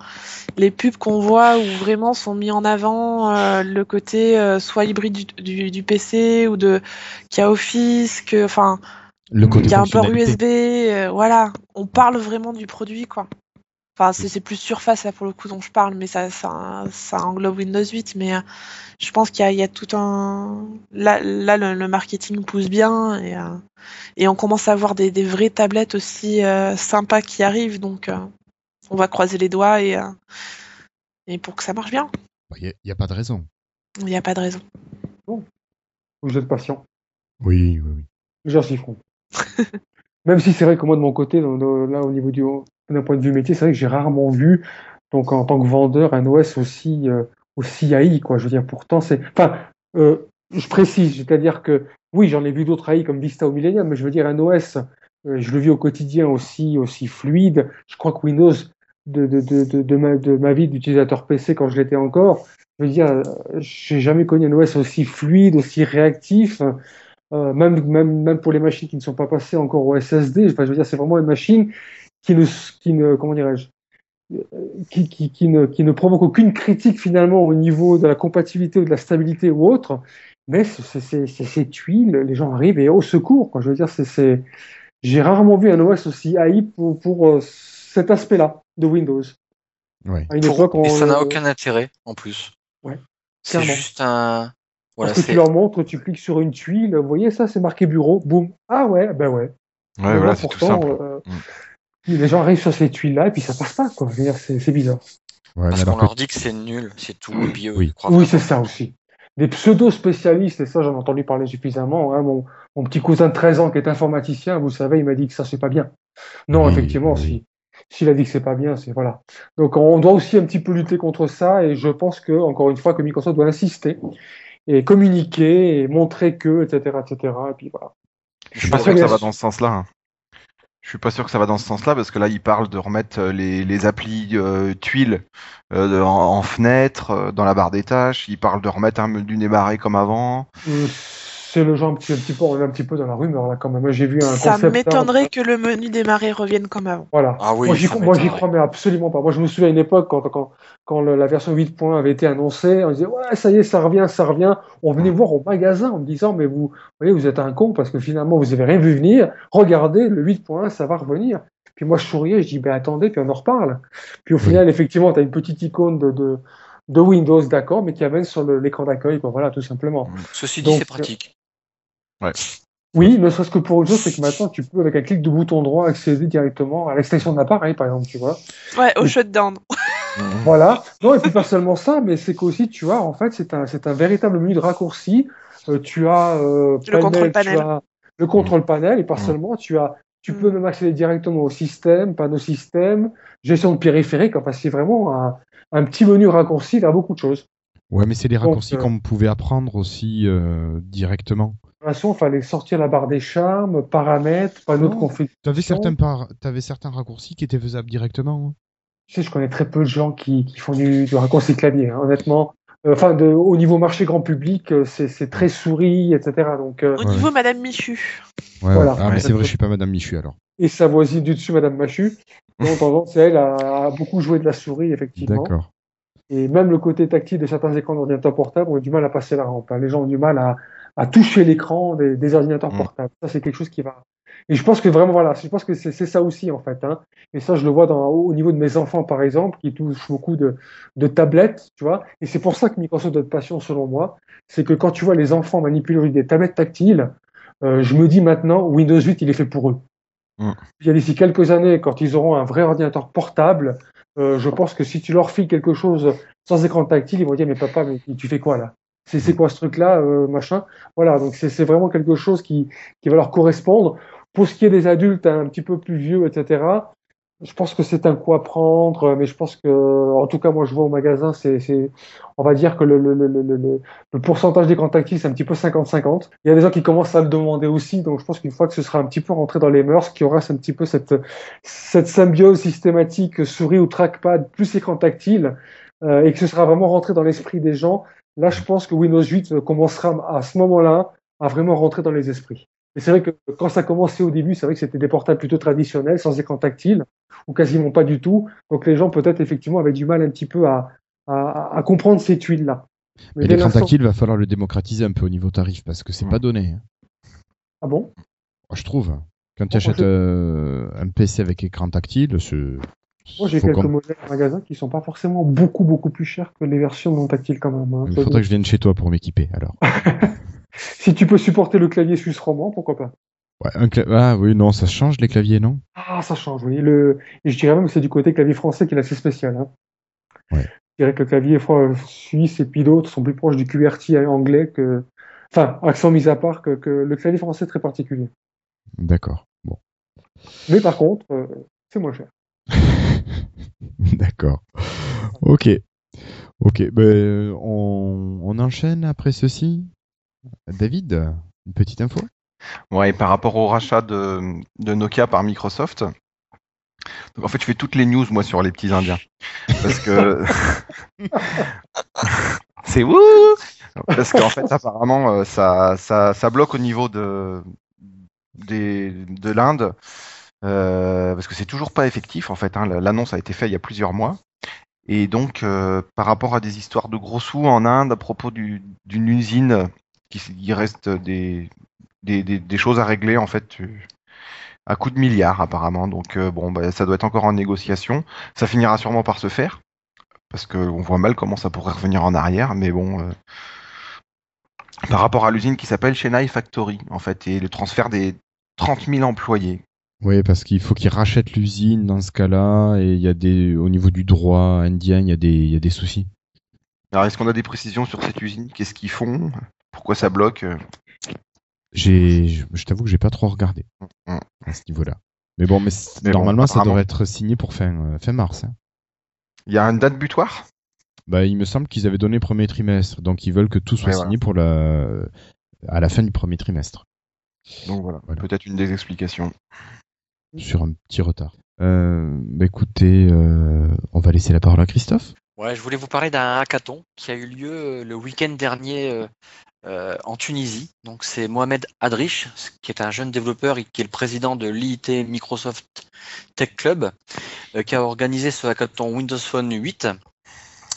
les pubs qu'on voit où vraiment sont mis en avant euh, le côté euh, soit hybride du, du, du, PC ou de qui a Office, que enfin le côté il y a un port USB, euh, voilà, on parle vraiment du produit quoi. Enfin, c'est plus surface là pour le coup dont je parle, mais ça, ça, ça englobe Windows 8. Mais euh, je pense qu'il y, y, a tout un. Là, là le, le, marketing pousse bien et, euh, et on commence à avoir des, des vraies tablettes aussi euh, sympas qui arrivent. Donc, euh, on va croiser les doigts et, euh, et pour que ça marche bien. Il n'y a, a, pas de raison. Il n'y a pas de raison. Bon. Vous êtes patient. Oui, oui, oui. J'en suis fond. Même si c'est vrai que moi, de mon côté, dans- là, au niveau du, d'un point de vue métier, c'est vrai que j'ai rarement vu, donc en tant que vendeur, un OS aussi, euh, aussi AI, quoi. Je veux dire, pourtant, c'est, enfin, euh, je précise, c'est-à-dire que, oui, j'en ai vu d'autres AI comme Vista ou Millennium, mais je veux dire, un OS, euh, je le vis au quotidien aussi, aussi fluide. Je crois que Windows, de, de, de, de, ma, ma vie d'utilisateur PC quand je l'étais encore, je veux dire, euh, j'ai jamais connu un OS aussi fluide, aussi réactif. Euh, même, même, même pour les machines qui ne sont pas passées encore au SSD, enfin, je veux dire, c'est vraiment une machine qui ne, qui ne comment dirais-je, euh, qui, qui, qui, ne, qui ne provoque aucune critique finalement au niveau de la compatibilité ou de la stabilité ou autre, mais c'est ces tuiles, les gens arrivent et au secours, quoi. Je veux dire, c'est, j'ai rarement vu un OS aussi AI pour, pour euh, cet aspect-là de Windows. Ouais. À une Pour- époque, on, et ça n'a aucun intérêt en plus. Ouais, C'est juste un. Voilà, parce que tu leur montres, tu cliques sur une tuile, vous voyez ça, c'est marqué bureau, boum. Ah ouais, ben ouais. Ouais, voilà, là, c'est tout pourtant, simple. euh, les gens arrivent sur ces tuiles-là et puis ça passe pas, quoi. Je veux dire, c'est c'est bizarre. Ouais, parce qu'on que- leur dit que c'est nul, c'est tout. Et puis eux, Oui. ils croient Oui, c'est ça aussi. Des pseudo-spécialistes, et ça j'en ai entendu parler suffisamment. Hein. Mon, mon petit cousin de 13 ans qui est informaticien, vous savez, il m'a dit que ça c'est pas bien. Non, Oui, effectivement, oui. si s'il a dit que c'est pas bien, c'est voilà. Donc on doit aussi un petit peu lutter contre ça, et je pense que encore une fois que Microsoft doit insister et communiquer et montrer que, etc., etc. Et puis voilà. Je suis pas sûr que ça va dans ce sens-là. hein. Je suis pas sûr que ça va dans ce sens-là parce que là, il parle de remettre euh, les, les applis euh, tuiles euh, en, en fenêtre, euh, dans la barre des tâches. Il parle de remettre un menu démarré comme avant. Euh, C'est le genre un petit, un petit peu, on est un petit peu dans la rumeur là quand même. Moi j'ai vu un Ça concept. m'étonnerait que le menu démarrer revienne comme avant. Voilà. Ah oui, moi, j'y crois, moi, j'y m'étonnerait. crois, mais absolument pas. Moi, je me souviens à une époque, quand, quand, quand le- la version 8.1 avait été annoncée, on disait, ouais, ça y est, ça revient, ça revient. On venait voir au magasin en me disant, mais vous, vous voyez, vous êtes un con parce que finalement, vous avez rien vu venir. Regardez, le 8.1, ça va revenir. Puis moi, je souriais, je dis, ben attendez, puis on en reparle. Puis au final, effectivement, tu as une petite icône de, de, de Windows, d'accord, mais qui amène sur l'écran d'accueil, quoi. Voilà, tout simplement. Ceci dit, c'est pratique. Oui, ne serait-ce que pour une chose, c'est que maintenant, tu peux, avec un clic de bouton droit, accéder directement à l'extension de l'appareil, par exemple, tu vois. Ouais, au shutdown. <laughs> Voilà. Non, et puis pas seulement ça, mais c'est qu'aussi, tu as, en fait, c'est un, c'est un véritable menu de raccourci. Euh, tu as euh, Le contrôle panel. Tu as le contrôle panel, et pas Mm. seulement, tu as, tu Mm. peux même accéder directement au système, panneau système, gestion de périphérique. Enfin, c'est vraiment un, un petit menu raccourci vers beaucoup de choses. Ouais, mais c'est des raccourcis euh, qu'on pouvait apprendre aussi euh, directement. Il fallait sortir la barre des charmes, paramètres, panneau de configuration. Tu avais certains, par... t'avais certains raccourcis qui étaient faisables directement. hein. Tu sais, je connais très peu de gens qui, qui font du, du raccourci clavier, hein, honnêtement. Euh, Enfin, de, au niveau marché grand public, euh, c'est c'est très souris, etc. Donc, euh, Au Ouais. niveau Madame Michu. Ouais, Voilà. Ah, mais Ouais. c'est vrai, je suis pas Madame Michu alors. et sa voisine du dessus, Madame Machu, <laughs> dont tendance, elle, a, a beaucoup joué de la souris, effectivement. D'accord. Et même le côté tactile de certains écrans d'ordinateurs portables ont du mal à passer la rampe. hein. Les gens ont du mal à, à toucher l'écran des, des ordinateurs Mm. portables. Ça, c'est quelque chose qui va. Et je pense que vraiment, voilà, je pense que c'est ça aussi, en fait. Hein. Et ça, je le vois dans, au niveau de mes enfants, par exemple, qui touchent beaucoup de, de tablettes, tu vois. Et c'est pour ça que Microsoft a de passion, selon moi. C'est que quand tu vois les enfants manipuler des tablettes tactiles, euh, je me dis maintenant, Windows 8, il est fait pour eux. Mm. Il y a d'ici quelques années, quand ils auront un vrai ordinateur portable, euh, je pense que si tu leur files quelque chose sans écran tactile, ils vont dire mais papa, mais tu fais quoi là? C'est quoi ce truc-là, euh, machin Voilà, donc c'est vraiment quelque chose qui, qui va leur correspondre. Pour ce qui est des adultes un petit peu plus vieux, etc., je pense que c'est un coup à prendre, mais je pense que, en tout cas, moi je vois au magasin, c'est, on va dire que le, le, le, le, pourcentage d'écran tactile, c'est un petit peu 50-50. Il y a des gens qui commencent à le demander aussi, donc je pense qu'une fois que ce sera un petit peu rentré dans les mœurs, qu'il y aura un petit peu cette, cette symbiose systématique souris ou trackpad plus écran tactile, euh, et que ce sera vraiment rentré dans l'esprit des gens, là je pense que Windows 8 commencera à ce moment-là à vraiment rentrer dans les esprits. Et c'est vrai que quand ça commençait au début, c'est vrai que c'était des portables plutôt traditionnels, sans écran tactile, ou quasiment pas du tout. Donc les gens peut-être effectivement avaient du mal un petit peu à, à, à comprendre ces tuiles-là. Mais l'écran tactile, va falloir le démocratiser un peu au niveau tarif parce que c'est Mm. pas donné. hein. Ah bon? Je trouve. Quand tu achètes euh, un PC avec écran tactile. Moi j'ai quelques modèles en magasin qui sont pas forcément beaucoup beaucoup plus chers que les versions non tactiles quand même. hein. Il faudrait que je vienne chez toi pour m'équiper alors. <laughs> Si tu peux supporter le clavier suisse roman, pourquoi pas? Ouais, un cla- Ah oui, non, ça change les claviers, non? Ah, ça change, oui. Le... Et je dirais même que c'est du côté clavier français qui est assez spécial. Hein. Ouais. Je dirais que le clavier suisse et puis d'autres sont plus proches du QWERTY anglais que. Enfin, accent mis à part, que, que le clavier français est très particulier. D'accord. Bon. Mais par contre, euh, c'est moins cher. <laughs> <laughs> D'accord. Ok. Ok. Ben, on, enchaîne après ceci. David, une petite info? Ouais, par rapport au rachat de, Nokia par Microsoft. En fait, je fais toutes les news, moi, sur les petits Indiens. Parce que. <laughs> c'est wouh Parce qu'en fait, apparemment, euh, ça, ça, bloque au niveau de l'Inde. Euh, parce que c'est toujours pas effectif, en fait. hein. L'annonce a été faite il y a plusieurs mois. Et donc, euh, par rapport à des histoires de gros sous en Inde, à propos du- d'une usine, qui, il reste des, des, des, choses à régler, en fait, à coup de milliards, apparemment. Donc, euh, bon, bah, ça doit être encore en négociation. Ça finira sûrement par se faire, parce qu'on voit mal comment ça pourrait revenir en arrière, mais bon. euh, par rapport à l'usine qui s'appelle Chennai Factory, en fait, et le transfert des 30 000 employés. Oui, parce qu'il faut qu'ils rachètent l'usine dans ce cas-là, et il y a des, au niveau du droit indien, il y a des, il y a des soucis. Alors, est-ce qu'on a des précisions sur cette usine? Qu'est-ce qu'ils font? Pourquoi ça bloque? J'ai, je, je t'avoue que j'ai pas trop regardé Mm. à ce niveau-là. Mais bon, mais, bon, normalement, ça devrait être signé pour fin, euh, fin mars. hein. Il y a une date butoir? Bah, il me semble qu'ils avaient donné premier trimestre, donc ils veulent que tout soit Ouais, signé pour la, à la fin du premier trimestre, Donc voilà, Voilà. peut-être une des explications. Sur un petit retard. Euh, bah, écoutez, euh, on va laisser la parole à Christophe. Ouais, je voulais vous parler d'un hackathon qui a eu lieu euh, le week-end dernier euh, euh, en Tunisie. Donc c'est Mohamed Adrich, qui est un jeune développeur et qui est le président de l'IIT Microsoft Tech Club, euh, qui a organisé ce hackathon Windows Phone 8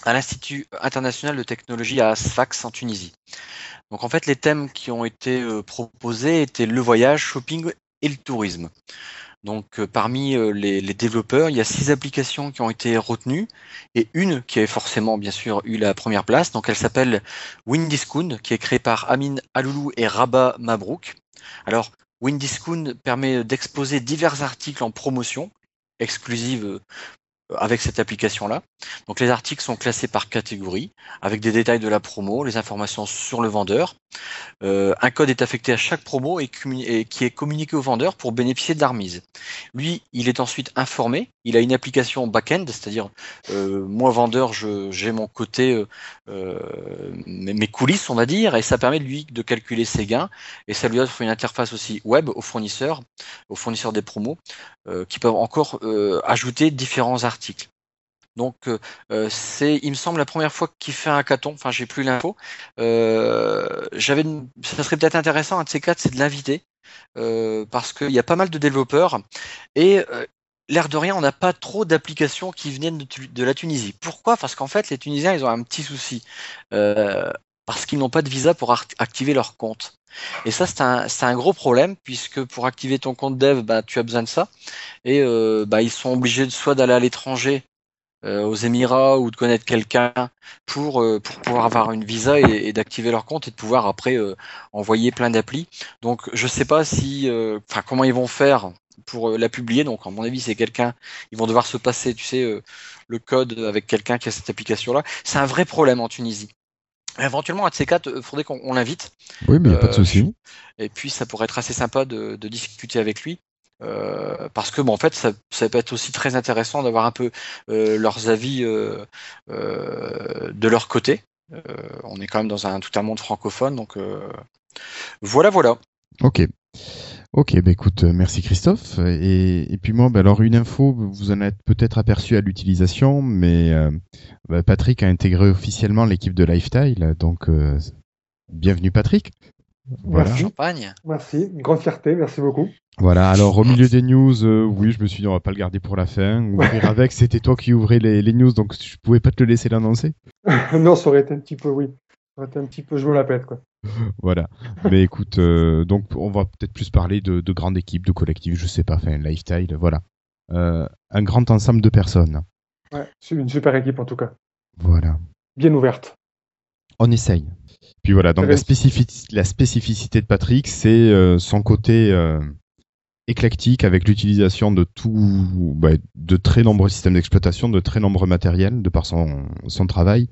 à l'Institut international de technologie à Sfax en Tunisie. Donc en fait, les thèmes qui ont été euh, proposés étaient le voyage, shopping et le tourisme. Donc euh, parmi euh, les, développeurs, il y a six applications qui ont été retenues et une qui a forcément bien sûr eu la première place. Donc elle s'appelle Windiscoon, qui est créée par Amin Aloulou et Rabat Mabrouk. Alors Windiscoon permet d'exposer divers articles en promotion exclusive euh, avec cette application-là. Donc les articles sont classés par catégorie, avec des détails de la promo, les informations sur le vendeur. Euh, un code est affecté à chaque promo et, qui est communiqué au vendeur pour bénéficier de la remise. Lui, il est ensuite informé. Il a une application back-end, c'est-à-dire euh, moi vendeur, j'ai mon côté, euh, mes, coulisses, on va dire, et ça permet lui de calculer ses gains et ça lui offre une interface aussi web aux fournisseurs, aux fournisseurs des promos, qui peuvent encore ajouter différents articles. Donc euh, euh, c'est, il me semble, la première fois qu'il fait un hackathon. Enfin, j'ai plus l'info. Euh, j'avais, ça serait peut-être intéressant un de ces quatre, c'est de l'inviter parce qu'il y a pas mal de développeurs et l'air de rien, on n'a pas trop d'applications qui viennent de la Tunisie. Pourquoi? Parce qu'en fait, les Tunisiens, ils ont un petit souci. Parce qu'ils n'ont pas de visa pour activer leur compte. Et ça, c'est un, gros problème, puisque pour activer ton compte dev, bah, tu as besoin de ça. Et euh, bah, ils sont obligés de, soit d'aller à l'étranger, euh, aux Émirats, ou de connaître quelqu'un pour, euh, pour pouvoir avoir une visa et, d'activer leur compte et de pouvoir après euh, envoyer plein d'applis. Donc je sais pas si, enfin comment ils vont faire pour la publier. Donc à mon avis, c'est quelqu'un, ils vont devoir se passer, tu sais, le code avec quelqu'un qui a cette application-là. C'est un vrai problème en Tunisie. Éventuellement, un de ces quatre, il faudrait qu'on on l'invite. Oui, mais il n'y a pas de Euh, souci. Et puis, ça pourrait être assez sympa de, de discuter avec lui. euh, parce que, bon, en fait, ça, ça peut être aussi très intéressant d'avoir un peu euh, leurs avis euh, euh, de leur côté. Euh, on est quand même dans un tout un monde francophone, donc euh, voilà, voilà. Ok. Ok, bah écoute, euh, merci Christophe. Et, et puis moi, bah alors une info, vous en êtes peut-être aperçu à l'utilisation, mais euh, bah, Patrick a intégré officiellement l'équipe de Lifestyle, donc euh, bienvenue Patrick. Voilà. Merci. Champagne. Merci, une grande fierté, merci beaucoup. Voilà, alors au milieu des news, euh, oui, je me suis dit on va pas le garder pour la fin. Ouvrir <laughs> avec, c'était toi qui ouvrais les, les news, donc je pouvais pas te le laisser l'annoncer. <laughs> non, ça aurait été un petit peu, oui. Ça un petit peu, me la pète, quoi. <laughs> Voilà. Mais écoute, euh, donc on va peut-être plus parler de, de grandes équipes, de collectifs, je sais pas, enfin Lifestyle, voilà. Euh, un grand ensemble de personnes. Ouais, c'est une super équipe en tout cas. Voilà. Bien ouverte. On essaye. Puis voilà, donc la, Réussi. spécifici- la spécificité de Patrick, c'est euh, son côté éclectique avec l'utilisation de tout, bah, de très nombreux systèmes d'exploitation, de très nombreux matériels, de par son, son travail.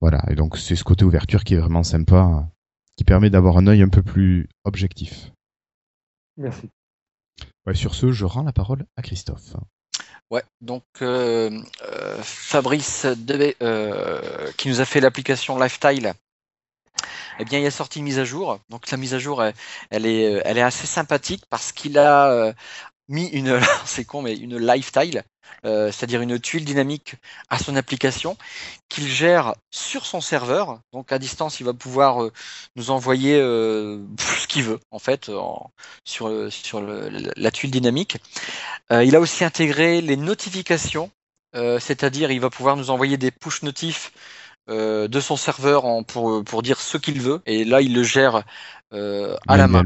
Voilà, et donc c'est ce côté ouverture qui est vraiment sympa, qui permet d'avoir un œil un peu plus objectif. Merci. Ouais, sur ce, je rends la parole à Christophe. Ouais, donc euh, euh, Fabrice Debé, euh, qui nous a fait l'application Lifestyle, eh bien, il a sorti une mise à jour. Donc la mise à jour, elle, elle est, elle est assez sympathique parce qu'il a euh, mis une, <laughs> c'est con, mais une lifestyle, euh, c'est-à-dire une tuile dynamique à son application qu'il gère sur son serveur. Donc à distance, il va pouvoir euh, nous envoyer euh, <laughs> ce qu'il veut en fait en- sur, sur le- la tuile dynamique. Il a aussi intégré les notifications, c'est-à-dire il va pouvoir nous envoyer des push notifs de son serveur en- pour, pour dire ce qu'il veut. Et là, il le gère à la main.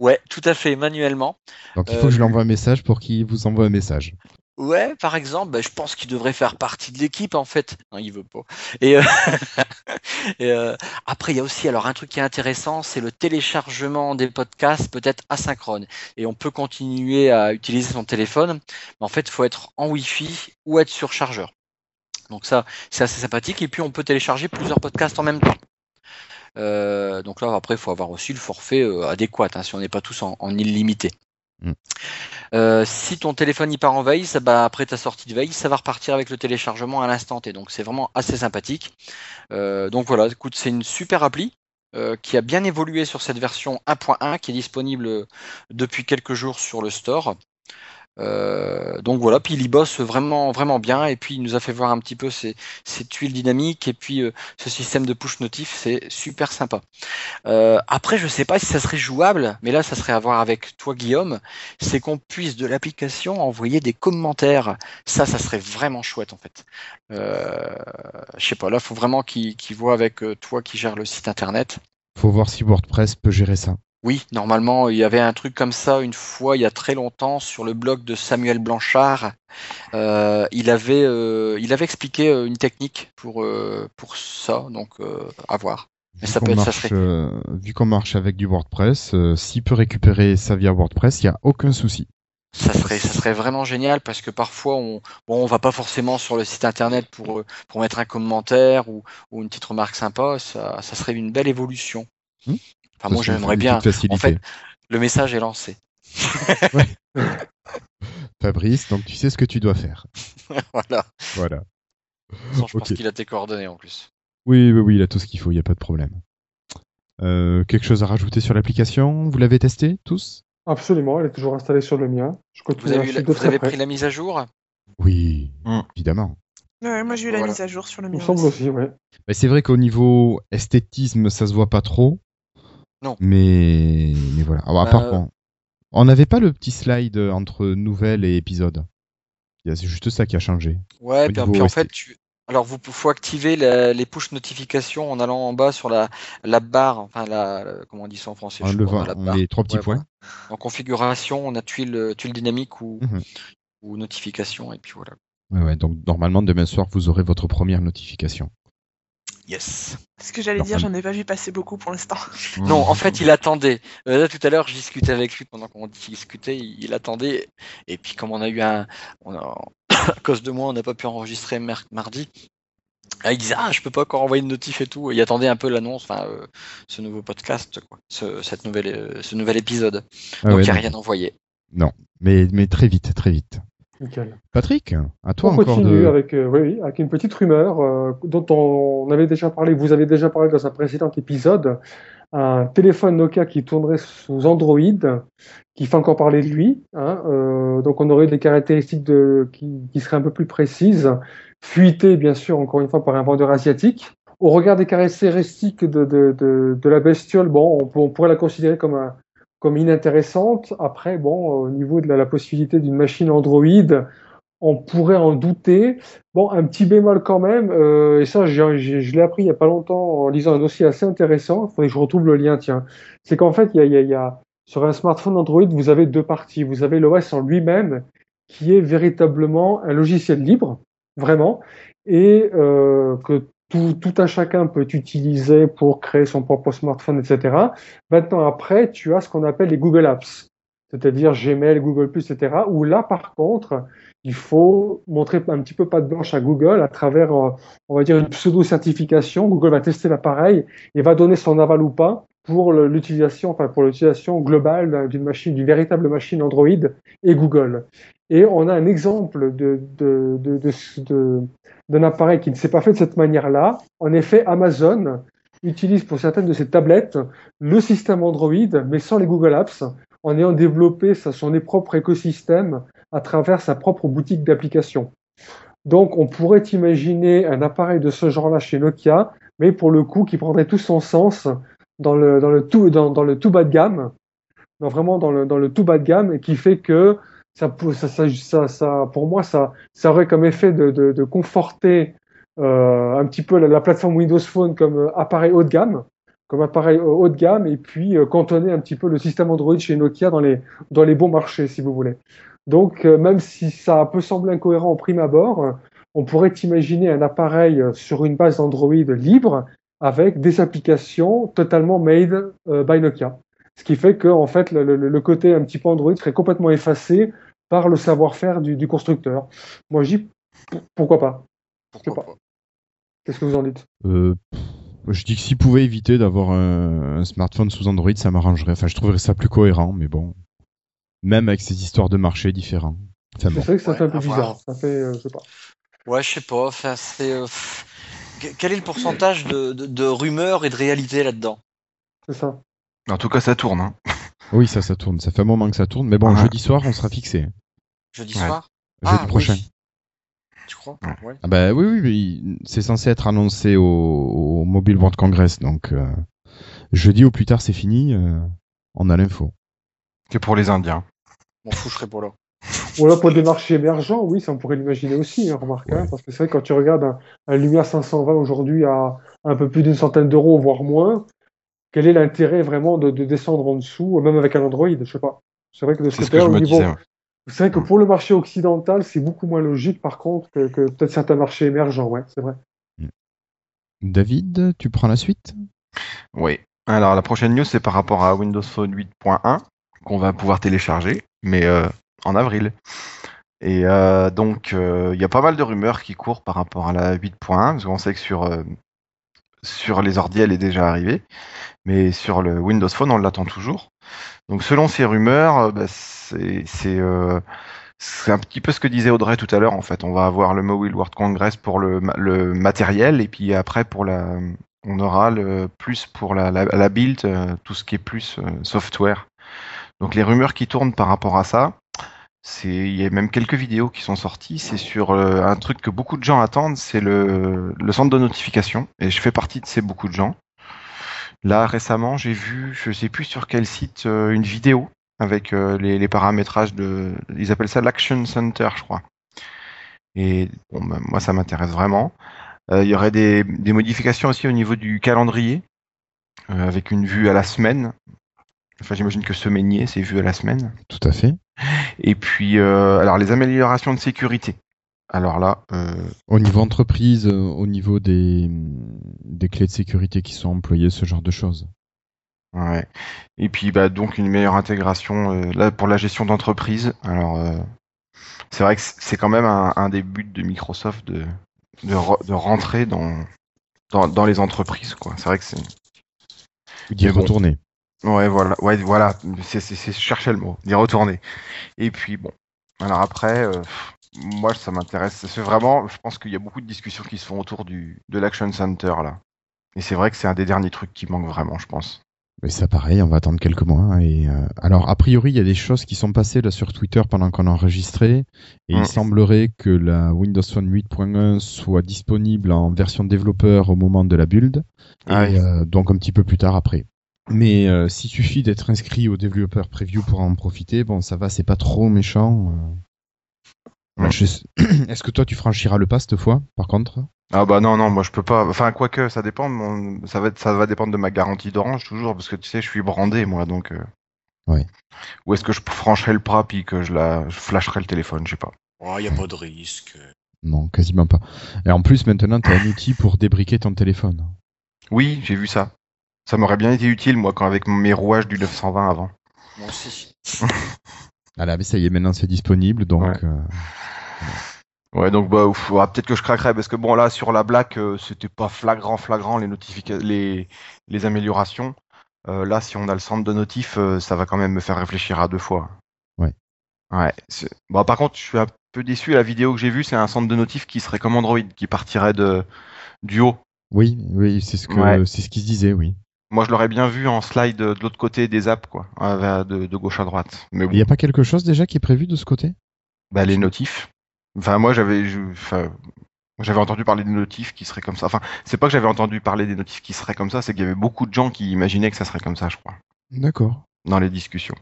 Ouais, tout à fait, manuellement. Donc il faut Euh, que je lui envoie un message pour qu'il vous envoie un message. Ouais, par exemple, bah, je pense qu'il devrait faire partie de l'équipe en fait. Non, il veut pas. Et, euh, <laughs> et, euh, après, il y a aussi alors un truc qui est intéressant, c'est le téléchargement des podcasts peut-être asynchrone. Et on peut continuer à utiliser son téléphone, mais en fait, il faut être en Wi-Fi ou être sur chargeur. Donc ça, c'est assez sympathique. Et puis, on peut télécharger plusieurs podcasts en même temps. Euh, donc là, après, il faut avoir aussi le forfait euh, adéquat, hein, si on n'est pas tous en illimité. Mm. Euh, si ton téléphone y part en veille, après ta sortie de veille, ça va repartir avec le téléchargement à l'instant T. Donc c'est vraiment assez sympathique. Euh, donc voilà, écoute, c'est une super appli euh, qui a bien évolué sur cette version 1.1 qui est disponible depuis quelques jours sur le store. Euh, donc voilà, puis il y bosse vraiment vraiment bien et puis il nous a fait voir un petit peu ses, ses tuiles dynamiques et puis euh, ce système de push notif, c'est super sympa. Euh, après, je sais pas si ça serait jouable, mais là, ça serait à voir avec toi, Guillaume. C'est qu'on puisse de l'application envoyer des commentaires. Ça, ça serait vraiment chouette en fait. Euh, je sais pas. Là, faut vraiment qu'il voit avec euh, toi qui gère le site internet. Faut voir si WordPress peut gérer ça. Oui, normalement, il y avait un truc comme ça une fois, il y a très longtemps, sur le blog de Samuel Blanchard. Euh, il avait, euh, il avait expliqué euh, une technique pour euh, pour ça, donc à voir. Mais Vu ça qu'on peut être- ça marche, serait- vu qu'on marche avec du WordPress, s'il peut récupérer ça via WordPress, il n'y a aucun souci. Ça serait, ça serait vraiment génial parce que parfois on, bon, on va pas forcément sur le site internet pour, pour mettre un commentaire ou, ou une petite remarque sympa. Ça, ça serait une belle évolution. Hmm. Enfin, moi j'aimerais bien. En fait, le message est lancé. <laughs> <laughs> Fabrice, donc tu sais ce que tu dois faire. <laughs> voilà. Voilà. Je pense qu'il a tes coordonnées en plus. Oui, oui, oui, il a tout ce qu'il faut, il n'y a pas de problème. Euh, quelque chose à rajouter sur l'application? Vous l'avez testé tous? Absolument, elle est toujours installée sur le mien. Je Vous avez, la- vous pris la mise à jour? Oui, Hmm. évidemment. Ouais, moi j'ai eu la Voilà. mise à jour sur le Il mien. me semble aussi. aussi, ouais. Mais c'est vrai qu'au niveau esthétisme, ça se voit pas trop. Non. Mais, mais voilà. Alors, à Bah, part, bon, on n'avait pas le petit slide entre nouvelles et épisodes. C'est juste ça qui a changé. Ouais, puis, puis en fait, tu... alors vous faut activer la- les push notifications en allant en bas sur la, la barre, enfin la, comment on dit ça en français En je sais pas, levant la barre. les trois petits Ouais, points. voilà. En configuration, on a tuile, tuile dynamique ou, ou notification, et puis voilà. Ouais, ouais, donc normalement demain soir vous aurez votre première notification. Yes. Ce que j'allais Non, dire, j'en ai pas vu passer beaucoup pour l'instant. Non, en fait, il attendait. Euh, là, tout à l'heure, je discutais avec lui pendant qu'on discutait, il, il attendait. Et puis, comme on a eu un. On a, <coughs> à cause de moi, on n'a pas pu enregistrer mardi. Ah, il disait, ah, je peux pas encore envoyer une notif et tout. Il attendait un peu l'annonce, enfin, euh, ce nouveau podcast, quoi, ce, cette nouvelle, euh, ce nouvel épisode. Ah Donc, ouais, il n'y a donc- rien envoyé. mais, mais très vite, très vite. Nickel. Patrick, à toi on encore continue de. avec, euh, oui, oui, avec une petite rumeur euh, dont on avait déjà parlé, vous avez déjà parlé dans un précédent épisode, un téléphone Nokia qui tournerait sous Android, qui fait encore parler de lui. hein, euh, donc on aurait des caractéristiques de, qui, qui seraient un peu plus précises, fuitées bien sûr encore une fois par un vendeur asiatique. Au regard des caractéristiques de, de, de, la bestiole, bon, on, on pourrait la considérer comme un, comme inintéressante. Après, bon, au niveau de la, possibilité d'une machine Android, on pourrait en douter. Bon, un petit bémol quand même, euh, et ça, je l'ai appris il y a pas longtemps en lisant un dossier assez intéressant. Il faudrait que je retrouve le lien, tiens. C'est qu'en fait, il y a, y a- y a- sur un smartphone Android, vous avez deux parties. Vous avez l'OS en lui-même, qui est véritablement un logiciel libre, vraiment, et euh, que tout, tout un chacun peut utiliser pour créer son propre smartphone, etc. Maintenant, après, tu as ce qu'on appelle les Google Apps, c'est-à-dire Gmail, Google+, etc., où là, par contre, il faut montrer un petit peu patte blanche à Google à travers, euh, on va dire, une pseudo-certification. Google va tester l'appareil et va donner son aval ou pas pour l'utilisation, enfin pour l'utilisation globale d'une machine, d'une véritable machine Android et Google. Et on a un exemple de, de, de, d'un appareil qui ne s'est pas fait de cette manière-là. En effet, Amazon utilise pour certaines de ses tablettes le système Android, mais sans les Google Apps, en ayant développé son propre écosystème à travers sa propre boutique d'applications. Donc, on pourrait imaginer un appareil de ce genre-là chez Nokia, mais pour le coup, qui prendrait tout son sens dans le, dans le, tout, dans, dans le tout bas de gamme, dans, vraiment dans le, dans le tout bas de gamme, et qui fait que ça, ça, ça, ça, pour moi, ça, ça aurait comme effet de, de, de conforter euh, un petit peu la, la, plateforme Windows Phone comme euh, appareil haut de gamme, comme appareil haut de gamme, et puis euh, cantonner un petit peu le système Android chez Nokia dans les, dans les bons marchés, si vous voulez. Donc, euh, même si ça peut sembler incohérent au prime abord, on pourrait imaginer un appareil sur une base Android libre avec des applications totalement made by Nokia. Ce qui fait que, en fait, le, le, le, côté un petit peu Android serait complètement effacé par le savoir-faire du, du, constructeur. Moi, je dis pourquoi pas? Pourquoi pas. Qu'est-ce que vous en dites? Euh, Je dis que s'ils pouvaient éviter d'avoir un, un, smartphone sous Android, ça m'arrangerait. Enfin, je trouverais ça plus cohérent, mais bon. Même avec ces histoires de marché différents. Enfin, bon. C'est vrai que ça ouais, fait un peu bizarre. Ça fait, euh, je sais pas. Ouais, je sais pas. Enfin, c'est. Euh, quel est le pourcentage de, de, de rumeurs et de réalité là-dedans? C'est ça. En tout cas, ça tourne. Hein. <laughs> Oui, ça, ça tourne. Ça fait un moment que ça tourne. Mais bon, Ouais. jeudi soir, on sera fixé. Jeudi Ouais. soir? Jeudi Ah, prochain. oui. Tu crois? Ouais. Ouais. Ah bah oui, oui, oui. C'est censé être annoncé au, au Mobile World Congress. Donc, euh, jeudi au plus tard, c'est fini. euh, on a l'info. C'est pour les Indiens. M'en fous, je serai pas là. Ou alors pour des marchés émergents, oui, ça on pourrait l'imaginer aussi, hein, remarque. hein, parce que c'est vrai que quand tu regardes un, un Lumia 520 aujourd'hui à un peu plus d'une centaine d'euros, voire moins, quel est l'intérêt vraiment de, de descendre en dessous, même avec un Android Je sais pas. C'est vrai que de ce côté-là, au niveau, c'est vrai que pour le marché occidental, c'est beaucoup moins logique, par contre, que, que peut-être certains marchés émergents, ouais, c'est vrai. David, tu prends la suite? Oui. Alors la prochaine news c'est par rapport à Windows Phone 8.1 qu'on va pouvoir télécharger, mais euh, en avril. Et euh, donc euh, il y a pas mal de rumeurs qui courent par rapport à la 8.1 parce qu'on sait que sur euh, sur les ordi elle est déjà arrivée, mais sur le Windows Phone on l'attend toujours. Donc selon ces rumeurs, euh, bah, euh, c'est un petit peu ce que disait Audrey tout à l'heure en fait. On va avoir le Mobile World Congress pour le, le matériel et puis après pour la on aura le plus pour la, la, la build, tout ce qui est plus software. Donc les rumeurs qui tournent par rapport à ça, il y a même quelques vidéos qui sont sorties. C'est sur euh, un truc que beaucoup de gens attendent, c'est le, le centre de notification. Et je fais partie de ces beaucoup de gens. Là récemment, j'ai vu, je sais plus sur quel site, euh, une vidéo avec euh, les, les paramétrages de, ils appellent ça l'Action Center, je crois. Et bon, ben, moi ça m'intéresse vraiment. Euh, il y aurait des, des modifications aussi au niveau du calendrier, euh, avec une vue à la semaine. Enfin, j'imagine que semainier, c'est vu à la semaine. Tout à fait. Et puis, euh, alors les améliorations de sécurité. Alors là, euh, Au niveau entreprise, euh, au niveau des, des clés de sécurité qui sont employées, ce genre de choses. ouais. Et puis, bah, donc une meilleure intégration euh, là pour la gestion d'entreprise. Alors, c'est vrai que c'est quand même un, un des buts de Microsoft de de, re- de rentrer dans, dans dans les entreprises, quoi. C'est vrai que c'est D'y retourner. Ouais, voilà, ouais, voilà, c'est, chercher le mot, d'y retourner. Et puis bon, alors après, euh, moi ça m'intéresse, c'est vraiment, je pense qu'il y a beaucoup de discussions qui se font autour du de l'Action Center là. Et c'est vrai que c'est un des derniers trucs qui manque vraiment, je pense. Mais ça, pareil, on va attendre quelques mois. Et euh, alors, a priori, il y a des choses qui sont passées là sur Twitter pendant qu'on a enregistré, et Mm. il semblerait que la Windows Phone 8.1 soit disponible en version développeur au moment de la build, Ah et oui. euh, donc un petit peu plus tard après. Mais euh, s'il suffit d'être inscrit au développeur preview pour en profiter, bon, ça va, c'est pas trop méchant. euh. Je- <clears throat> Est-ce que toi, tu franchiras le pas cette fois, par contre? Ah bah non, non, moi je peux pas. Enfin, quoique, ça dépend. de Mon... Ça va, être- ça va dépendre de ma garantie d'orange toujours, parce que tu sais, je suis brandé moi, donc. euh, Ouais. Ou est-ce que je francherai le pas puis que je la, je flasherai le téléphone, je sais pas. Oh, y a pas de risque. Non, quasiment pas. Et en plus, maintenant, tu as un outil pour débriquer ton téléphone. Oui, j'ai vu ça. Ça m'aurait bien été utile moi quand avec mes rouages du 920 avant. Moi aussi. <laughs> Voilà, mais ça y est, maintenant c'est disponible, donc Ouais. euh, Ouais, donc bah ouf, ouais, peut-être que je craquerai parce que bon là sur la Black, euh, c'était pas flagrant flagrant les notifications, les les améliorations. Euh, là, si on a le centre de notif, euh, ça va quand même me faire réfléchir à deux fois. Ouais. Ouais. Bon, par contre, je suis un peu déçu. La vidéo que j'ai vue, c'est un centre de notif qui serait comme Android, qui partirait de du haut. Oui, oui, c'est ce que Ouais. c'est ce qui se disait, oui. Moi, je l'aurais bien vu en slide de l'autre côté des apps, quoi, de, de gauche à droite. Mais Il n'y a pas quelque chose déjà qui est prévu de ce côté? Bah, les notifs. Enfin, moi, j'avais, enfin, j'avais entendu parler des notifs qui seraient comme ça. Enfin, c'est pas que j'avais entendu parler des notifs qui seraient comme ça, c'est qu'il y avait beaucoup de gens qui imaginaient que ça serait comme ça, je crois, D'accord. dans les discussions.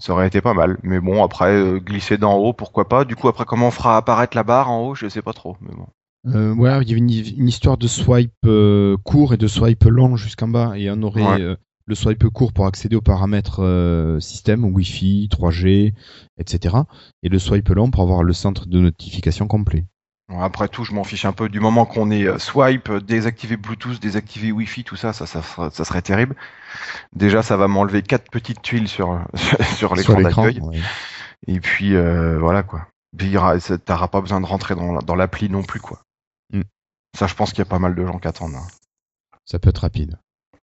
Ça aurait été pas mal. Mais bon, après, euh, glisser d'en haut, pourquoi pas? Du coup, après, comment on fera apparaître la barre en haut, je sais pas trop. Mais bon. Euh, ouais, il y avait une, une histoire de swipe euh, court et de swipe long jusqu'en bas, et on aurait Ouais. euh, le swipe court pour accéder aux paramètres euh, système, Wi-Fi, 3G, etc. Et le swipe long pour avoir le centre de notification complet. Après tout, je m'en fiche un peu. Du moment qu'on est swipe, désactiver Bluetooth, désactiver Wi-Fi, tout ça, ça, ça, ça serait terrible. Déjà, ça va m'enlever quatre petites tuiles sur, <laughs> sur l'écran d'accueil. ouais. Et puis, euh, voilà, quoi. Puis, t'auras pas besoin de rentrer dans, dans l'appli non plus, quoi. Ça, je pense qu'il y a pas mal de gens qui attendent. hein. Ça peut être rapide.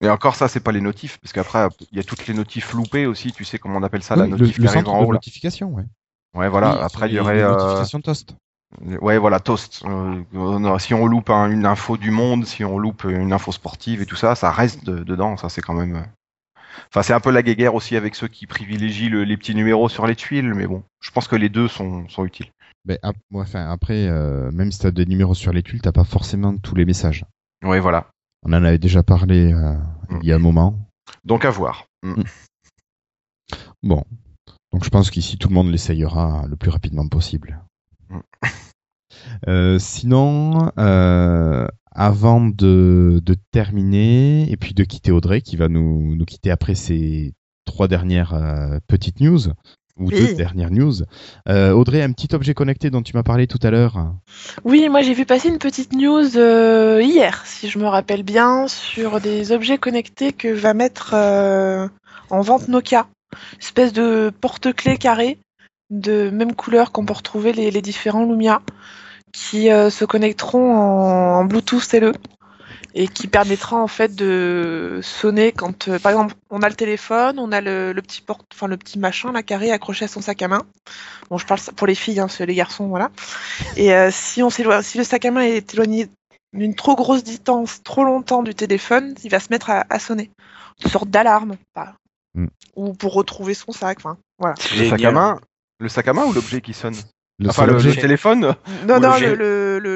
Et encore, ça, c'est pas les notifs, parce qu'après, il y a toutes les notifs loupées aussi, tu sais comment on appelle ça, la Oui, le, notif le qui arrive centre en de haut, là. notification, ouais. Ouais, voilà. Oui, Après, il y les- aurait. les euh, notifications toast. Ouais, voilà, toast. Euh, on si on loupe un- une info du monde, si on loupe une info sportive et tout ça, ça reste de- dedans. Ça, c'est quand même. euh, Enfin, c'est un peu la guéguerre aussi avec ceux qui privilégient le- les petits numéros sur les tuiles, mais bon, je pense que les deux sont, sont utiles. Ben, ap- ouais, enfin, après, euh, même si tu as des numéros sur les tuiles, t'as pas forcément tous les messages. Ouais, voilà. On en avait déjà parlé euh, Mm. il y a un moment. Donc à voir. Mm. Bon. Donc je pense qu'ici, tout le monde l'essayera le plus rapidement possible. Mm. Euh, sinon, avant de, de terminer et puis de quitter Audrey, qui va nous, nous quitter après ces trois dernières petites news, ou Oui. deux dernières news, euh, Audrey, un petit objet connecté dont tu m'as parlé tout à l'heure. Oui, moi j'ai vu passer une petite news euh, hier, si je me rappelle bien, sur des objets connectés que va mettre euh, en vente Nokia. Espèce de porte-clés carré de même couleur qu'on peut retrouver les, les différents Lumia, qui se connecteront en, en Bluetooth LE et qui permettra en fait de sonner quand, euh, par exemple, on a le téléphone, on a le, le petit porte, enfin le petit machin, la carré accroché à son sac à main. Bon, je parle pour les filles, hein, parce que les garçons, voilà. Et euh, si on s'éloigne, si le sac à main est éloigné d'une trop grosse distance, trop longtemps du téléphone, il va se mettre à, à sonner. Une sorte d'alarme, pas. Mm. Ou pour retrouver son sac, enfin, voilà. Le sac à main, le sac à main ou l'objet qui sonne? Le Enfin, le, le téléphone? Non, non,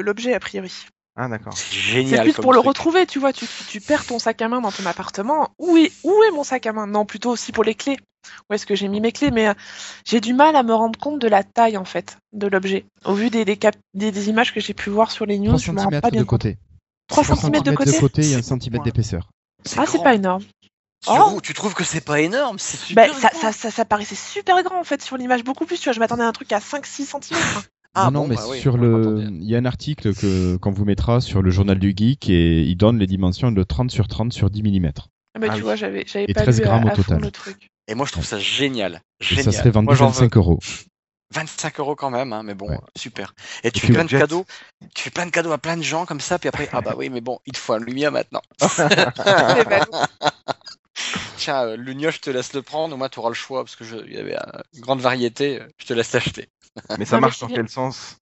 l'objet a priori. Ah d'accord. C'est C'est génial. plus comme pour le retrouver, tu vois. Tu, tu perds ton sac à main dans ton appartement. Où est, où est mon sac à main? Non, plutôt aussi pour les clés. Où est-ce que j'ai mis mes clés? Mais euh, j'ai du mal à me rendre compte de la taille, en fait, de l'objet. Au vu des, des, cap- des, des images que j'ai pu voir sur les news, 3 je me rends cm pas bien de côté. 3 3 cm de centimètres côté et 1 C'est- cm d'épaisseur. Ah, c'est pas énorme. Oh. tu trouves que c'est pas énorme C'est Bah, ça, ça, ça, ça paraissait super grand, en fait, sur l'image. Beaucoup plus, tu vois. Je m'attendais à un truc à 5-6 cm. Ah non, non, bon, mais bah oui, sur le, il y a un article que qu'on vous mettra sur le journal du geek et il donne les dimensions de 30 sur 30 sur 10 mm. Ah, bah, Ah tu oui. vois, j'avais j'avais Et pas 13 lu grammes à, au total. le truc. Et moi, je trouve ça génial. Et Génial. ça serait vendu Moi, j'en veux 25 euros. 25 euros quand même, hein, mais bon, Ouais. super. Et tu fais plein de cadeaux, tu fais plein de cadeaux à plein de gens comme ça, puis après, ah bah oui, mais bon, il te faut un Lumia maintenant. <laughs> Tiens, euh, Lumia, je te laisse le prendre, au moins tu auras le choix, parce que je, il y avait une grande variété, euh, je te laisse acheter. Mais ça marche dans quel sens?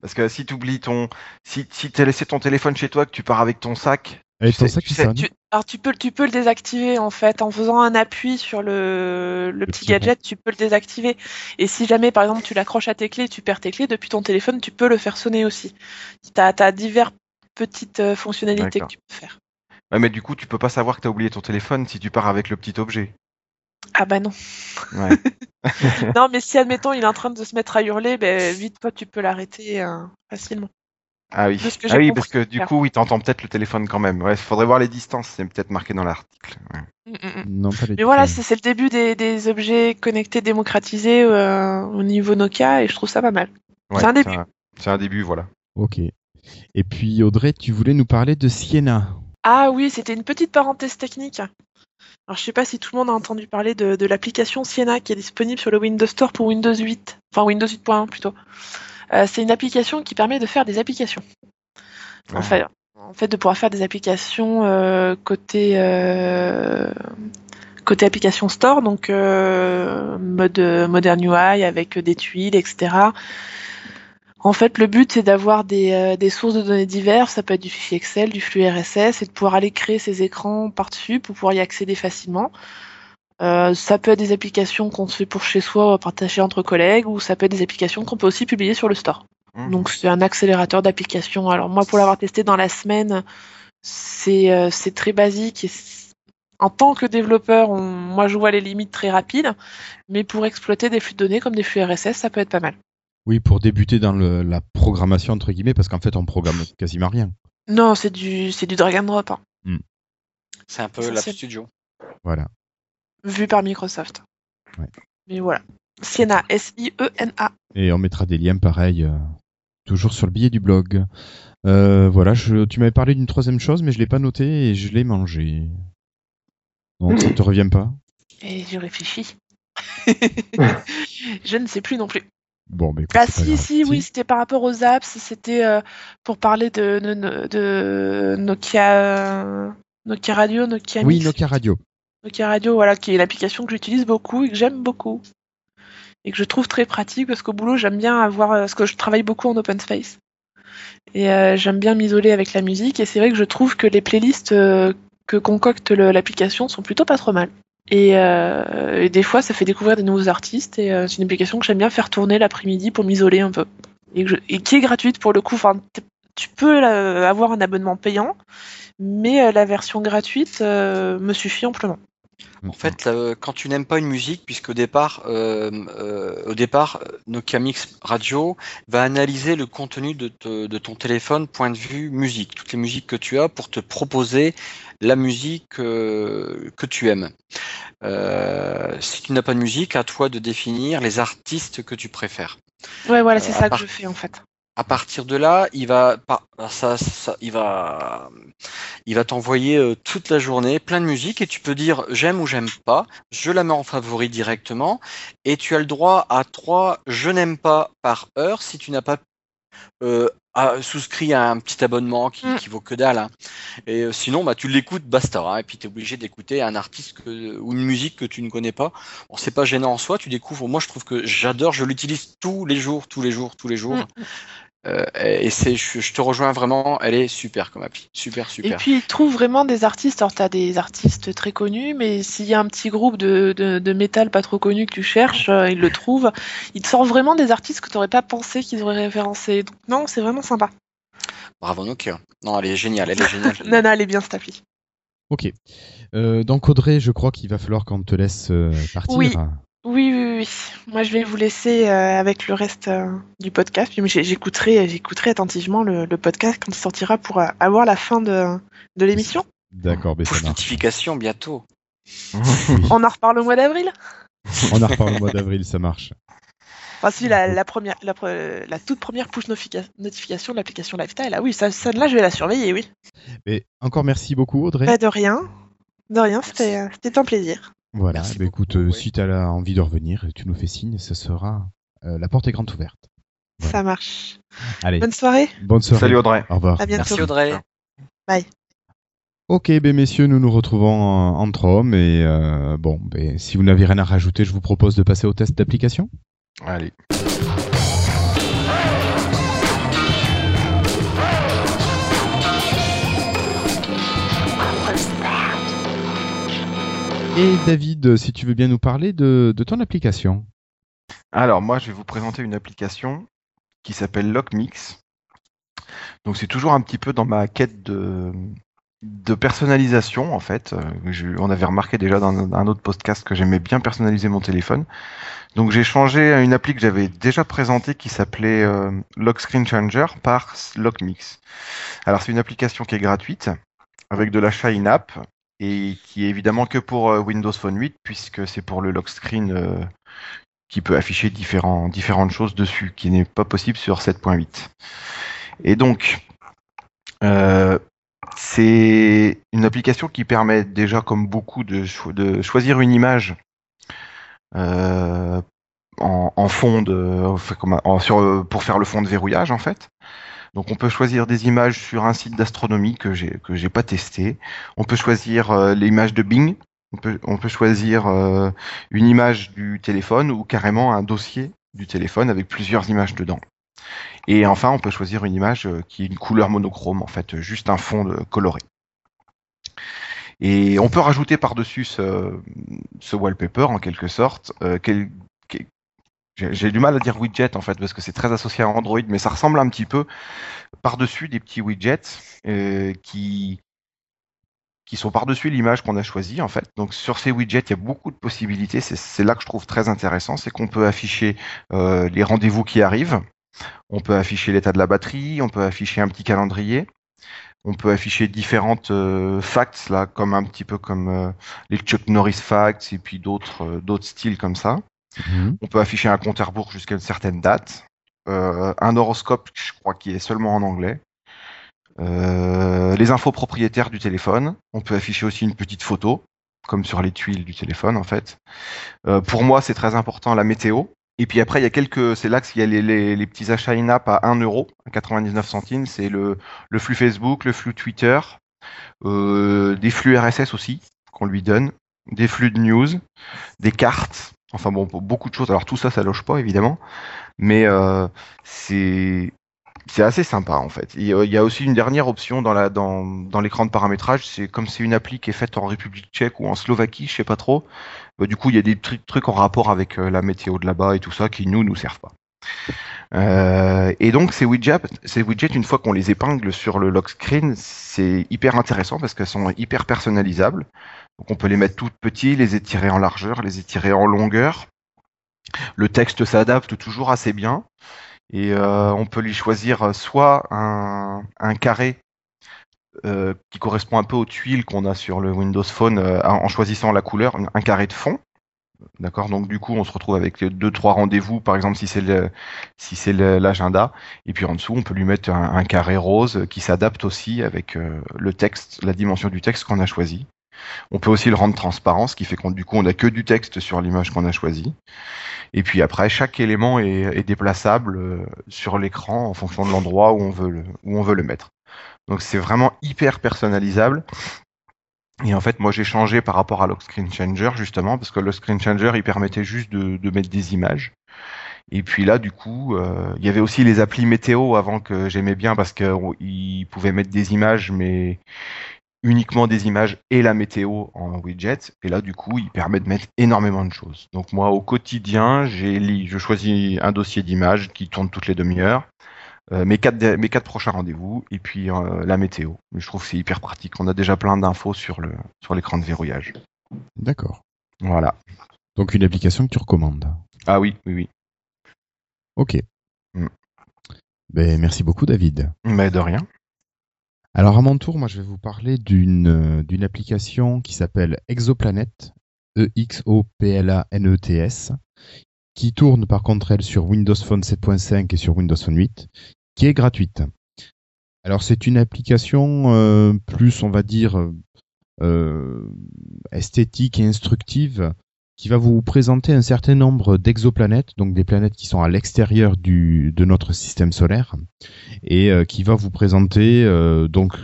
Parce que si tu oublies ton, si si t'as laissé ton téléphone chez toi, que tu pars avec ton sac, Et Tu ton sais- sac tu qui sais, sonne. Tu- alors tu peux, tu peux le désactiver en fait en faisant un appui sur le, le petit petit gadget, tu peux le désactiver. Et si jamais par exemple tu l'accroches à tes clés, tu perds tes clés depuis ton téléphone, tu peux le faire sonner aussi. Tu as, diverses petites euh, fonctionnalités que tu peux faire. Ouais, mais du coup, tu peux pas savoir que t'as oublié ton téléphone si tu pars avec le petit objet. Ah bah non. Ouais. <laughs> non mais si admettons il est en train de se mettre à hurler, ben vite toi tu peux l'arrêter euh, facilement. Ah oui. Ah oui, compris. parce que du coup, il t'entend peut-être le téléphone quand même. Ouais, faudrait voir les distances. C'est peut-être marqué dans l'article. Ouais. Mm, mm, mm. Non, pas les Mais voilà, c'est le début des, des objets connectés démocratisés euh, au niveau Nokia et je trouve ça pas mal. Ouais, C'est un début. C'est un début, voilà. Ok. Et puis Audrey, tu voulais nous parler de Sienna. Ah oui, c'était une petite parenthèse technique. Alors je sais pas si tout le monde a entendu parler de, de l'application Sienna qui est disponible sur le Windows Store pour Windows 8, enfin Windows 8.1 plutôt. Euh, c'est une application qui permet de faire des applications. Enfin, en fait de pouvoir faire des applications euh, côté euh, côté application store, donc mode modern UI avec des tuiles, etc. En fait, le but c'est d'avoir des, euh, des sources de données diverses. Ça peut être du fichier Excel, du flux RSS, et de pouvoir aller créer ces écrans par-dessus pour pouvoir y accéder facilement. Euh, ça peut être des applications qu'on se fait pour chez soi, partager entre collègues, ou ça peut être des applications qu'on peut aussi publier sur le store. Mhm. Donc c'est un accélérateur d'applications. Alors moi, pour l'avoir testé dans la semaine, c'est euh, très basique. Et en tant que développeur, on- moi je vois les limites très rapides, mais pour exploiter des flux de données comme des flux RSS, ça peut être pas mal. Oui, pour débuter dans le- la programmation, entre guillemets, parce qu'en fait, on programme quasiment rien. Non, c'est du c'est du drag and drop, hein, C'est un peu l'App Studio. Voilà. vu par Microsoft. Ouais. Mais voilà. Siena, S-I-E-N-A. Et on mettra des liens pareils, euh, toujours sur le billet du blog. Euh, voilà, je, tu m'avais parlé d'une troisième chose, mais je l'ai pas noté et je l'ai mangé. Donc ça te revient pas? Et je réfléchis. <laughs> je ne sais plus non plus. Bon, mais écoute, Ah si, si, oui, c'était par rapport aux apps, c'était euh, pour parler de, de, de Nokia, euh, Nokia Radio, Nokia Oui, Mix. Nokia Radio. Nokia Radio, voilà, qui est une application que j'utilise beaucoup et que j'aime beaucoup. Et que je trouve très pratique parce qu'au boulot, j'aime bien avoir, euh, parce que je travaille beaucoup en open space. Et euh, j'aime bien m'isoler avec la musique. Et c'est vrai que je trouve que les playlists euh, que concocte l'application sont plutôt pas trop mal. Et, euh, des fois, ça fait découvrir des nouveaux artistes. Et euh, c'est une application que j'aime bien faire tourner l'après-midi pour m'isoler un peu. Et, qui est gratuite pour le coup. Enfin, tu peux euh, avoir un abonnement payant, mais euh, la version gratuite me suffit amplement. En fait, là, quand tu n'aimes pas une musique, puisqu'au départ, euh, euh, au départ, euh, Nokia Mix Radio va analyser le contenu de, te- de ton téléphone point de vue musique, toutes les musiques que tu as pour te proposer la musique euh, que tu aimes. Euh, si tu n'as pas de musique, à toi de définir les artistes que tu préfères. Ouais, voilà, c'est Euh, ça que je fais en fait. À partir de là, il va pas ça, ça- il va il va t'envoyer euh, toute la journée plein de musique et tu peux dire j'aime ou j'aime pas. Je la mets en favori directement et tu as le droit à trois je n'aime pas par heure si tu n'as pas euh, à- souscrit à un petit abonnement qui, Mm. qui vaut que dalle. hein. Et euh, sinon, bah, tu l'écoutes, basta. hein, et puis tu es obligé d'écouter un artiste que, ou une musique que tu ne connais pas. Bon, c'est pas gênant en soi, tu découvres. Moi, je trouve que j'adore, je l'utilise tous les jours, tous les jours, tous les jours. Euh, et c'est, je, je te rejoins vraiment, elle est super comme appli. Super, Et super. puis, ils trouvent vraiment des artistes. Alors, t'as des artistes très connus, mais s'il y a un petit groupe de, de, de métal pas trop connu que tu cherches, euh, ils le trouvent. Ils te sortent vraiment des artistes que tu n'aurais pas pensé qu'ils auraient référencés. Donc, non, c'est vraiment sympa. Bravo Nokia. Non, elle est géniale, elle est géniale. <laughs> Non, non, elle est bien cette appli. Ok. Euh, donc Audrey, je crois qu'il va falloir qu'on te laisse euh, partir. Oui. Oui, oui, oui. Moi, je vais vous laisser euh, avec le reste euh, du podcast. Puis, j'écouterai, j'écouterai attentivement le, le podcast quand il sortira pour euh, avoir la fin de, de l'émission. D'accord, ça Push notification bientôt. <laughs> Oui. On en reparle au mois d'avril? On en reparle au mois d'avril, ça marche. Enfin, si, la, la, première, la, pre- la toute première push notifica- notification de l'application Lifestyle, ah oui, ça, celle-là, je vais la surveiller, oui. Mais encore merci beaucoup Audrey. Pas de rien. De rien, c'était un plaisir. Voilà, bah écoute, euh, si tu as envie de revenir, tu nous fais signe, ce sera euh, la porte est grande ouverte. Voilà. Ça marche. Allez, Bonne soirée. bonne soirée. Salut Audrey. Au revoir. À bientôt. Merci Audrey. Ok, ben messieurs, nous nous retrouvons en- entre hommes et euh, bon, ben, si vous n'avez rien à rajouter, je vous propose de passer au test d'application. Allez. Et David, si tu veux bien nous parler de, ton application. Alors moi, je vais vous présenter une application qui s'appelle Lockmix. Donc c'est toujours un petit peu dans ma quête de, personnalisation en fait. Euh, on avait remarqué déjà dans un autre podcast que j'aimais bien personnaliser mon téléphone. Donc j'ai changé une appli que j'avais déjà présentée qui s'appelait euh, Lock Changer par Lockmix. Alors c'est une application qui est gratuite avec de l'achat in-app et qui est évidemment que pour euh, Windows Phone 8 puisque c'est pour le lock screen euh, qui peut afficher différentes choses dessus, qui n'est pas possible sur 7.8. Et donc, euh, c'est une application qui permet déjà, comme beaucoup, de, cho- de choisir une image en, fond pour faire le fond de verrouillage, en fait. Donc on peut choisir des images sur un site d'astronomie que j'ai que pas testé. On peut choisir euh, l'image de Bing. On peut choisir euh, une image du téléphone ou carrément un dossier du téléphone avec plusieurs images dedans. Et enfin, on peut choisir une image euh, qui est une couleur monochrome, en fait, juste un fond coloré. Et on peut rajouter par-dessus ce, wallpaper, en quelque sorte, j'ai du mal à dire widget, en fait, parce que c'est très associé à Android, mais ça ressemble un petit peu par-dessus des petits widgets euh, qui qui sont par-dessus l'image qu'on a choisie en fait. Donc sur ces widgets, il y a beaucoup de possibilités. C'est- C'est là que je trouve très intéressant, c'est qu'on peut afficher euh, les rendez-vous qui arrivent, on peut afficher l'état de la batterie, on peut afficher un petit calendrier, on peut afficher différentes euh, facts là, comme un petit peu comme euh, les Chuck Norris facts et puis d'autres euh, d'autres styles comme ça. Mhm. On peut afficher un compte à rebours jusqu'à une certaine date. Euh, un horoscope, je crois, qui est seulement en anglais. Euh, les infos propriétaires du téléphone. On peut afficher aussi une petite photo, comme sur les tuiles du téléphone, en fait. Euh, pour moi, c'est très important la météo. Et puis après, il y a quelques, c'est là qu'il y a les, petits achats in-app à 1 euro, à 99 centimes. C'est le, flux Facebook, le flux Twitter, des flux RSS aussi qu'on lui donne, des flux de news, des cartes. Enfin bon, beaucoup de choses. Alors tout ça, ça loge pas évidemment, mais euh, c'est assez sympa en fait. Il y a- aussi une dernière option dans l'écran de paramétrage, c'est comme c'est une appli qui est faite en République Tchèque ou en Slovaquie, je sais pas trop. bah, du coup, il y a des trucs, trucs en rapport avec euh, la météo de là-bas et tout ça qui nous nous servent pas. Euh, et donc ces widgets, ces widgets, une fois qu'on les épingle sur le lock screen, c'est hyper intéressant parce qu'elles sont hyper personnalisables. On peut les mettre toutes petits, les étirer en largeur, les étirer en longueur. Le texte s'adapte toujours assez bien. Et euh, on peut lui choisir soit un, carré euh, qui correspond un peu aux tuiles qu'on a sur le Windows Phone euh, en choisissant la couleur, un carré de fond. D'accord, donc du coup on se retrouve avec deux trois rendez-vous, par exemple si c'est si l'agenda, et puis en dessous on peut lui mettre un, carré rose qui s'adapte aussi avec le texte, la dimension du texte qu'on a choisi. On peut aussi le rendre transparent, ce qui fait qu'on du coup on a que du texte sur l'image qu'on a choisie. Et puis après chaque élément est, déplaçable euh, sur l'écran en fonction de l'endroit où on veut le, où on veut le mettre. Donc c'est vraiment hyper personnalisable. Et en fait, moi, j'ai changé par rapport à Lock Screen Changer, justement, parce que le Screen Changer, il permettait juste de, mettre des images. Et puis là, du coup, euh, il y avait aussi les applis météo avant que j'aimais bien parce qu'ils pouvaient mettre des images, mais uniquement des images et la météo en widget. Et là, du coup, il permet de mettre énormément de choses. Donc moi, au quotidien, j'ai je choisis un dossier d'images qui tourne toutes les demi-heures. euh, mes quatre de- mes quatre prochains rendez-vous et puis euh, la météo. Mais je trouve que c'est hyper pratique. On a déjà plein d'infos sur le sur l'écran de verrouillage. D'accord. Voilà. Donc une application que tu recommandes. Ah oui, oui, oui. Ok. Mm. Ben, merci beaucoup David. Mais de rien. Alors à mon tour, moi je vais vous parler d'une euh, d'une application qui s'appelle Exoplanet, E X O P L A N E T S, qui tourne par contre elle sur Windows Phone 7.5 et sur Windows Phone 8, qui est gratuite. Alors c'est une application euh, plus on va dire euh, esthétique et instructive qui va vous présenter un certain nombre d'exoplanètes, donc des planètes qui sont à l'extérieur du de notre système solaire et euh, qui va vous présenter euh, donc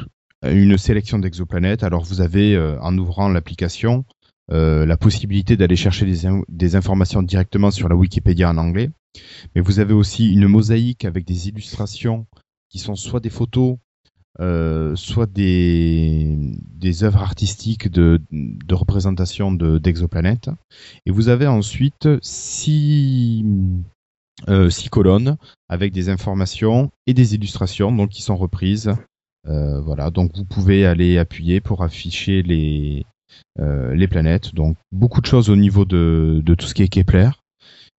une sélection d'exoplanètes. Alors vous avez euh, en ouvrant l'application la possibilité d'aller chercher des, des informations directement sur la Wikipédia en anglais, mais vous avez aussi une mosaïque avec des illustrations qui sont soit des photos, euh, soit des, œuvres artistiques de, représentation de- d'exoplanètes. Et vous avez ensuite six, euh, six colonnes avec des informations et des illustrations donc qui sont reprises. Euh, voilà, donc vous pouvez aller appuyer pour afficher les planètes. Donc beaucoup de choses au niveau de, tout ce qui est Kepler.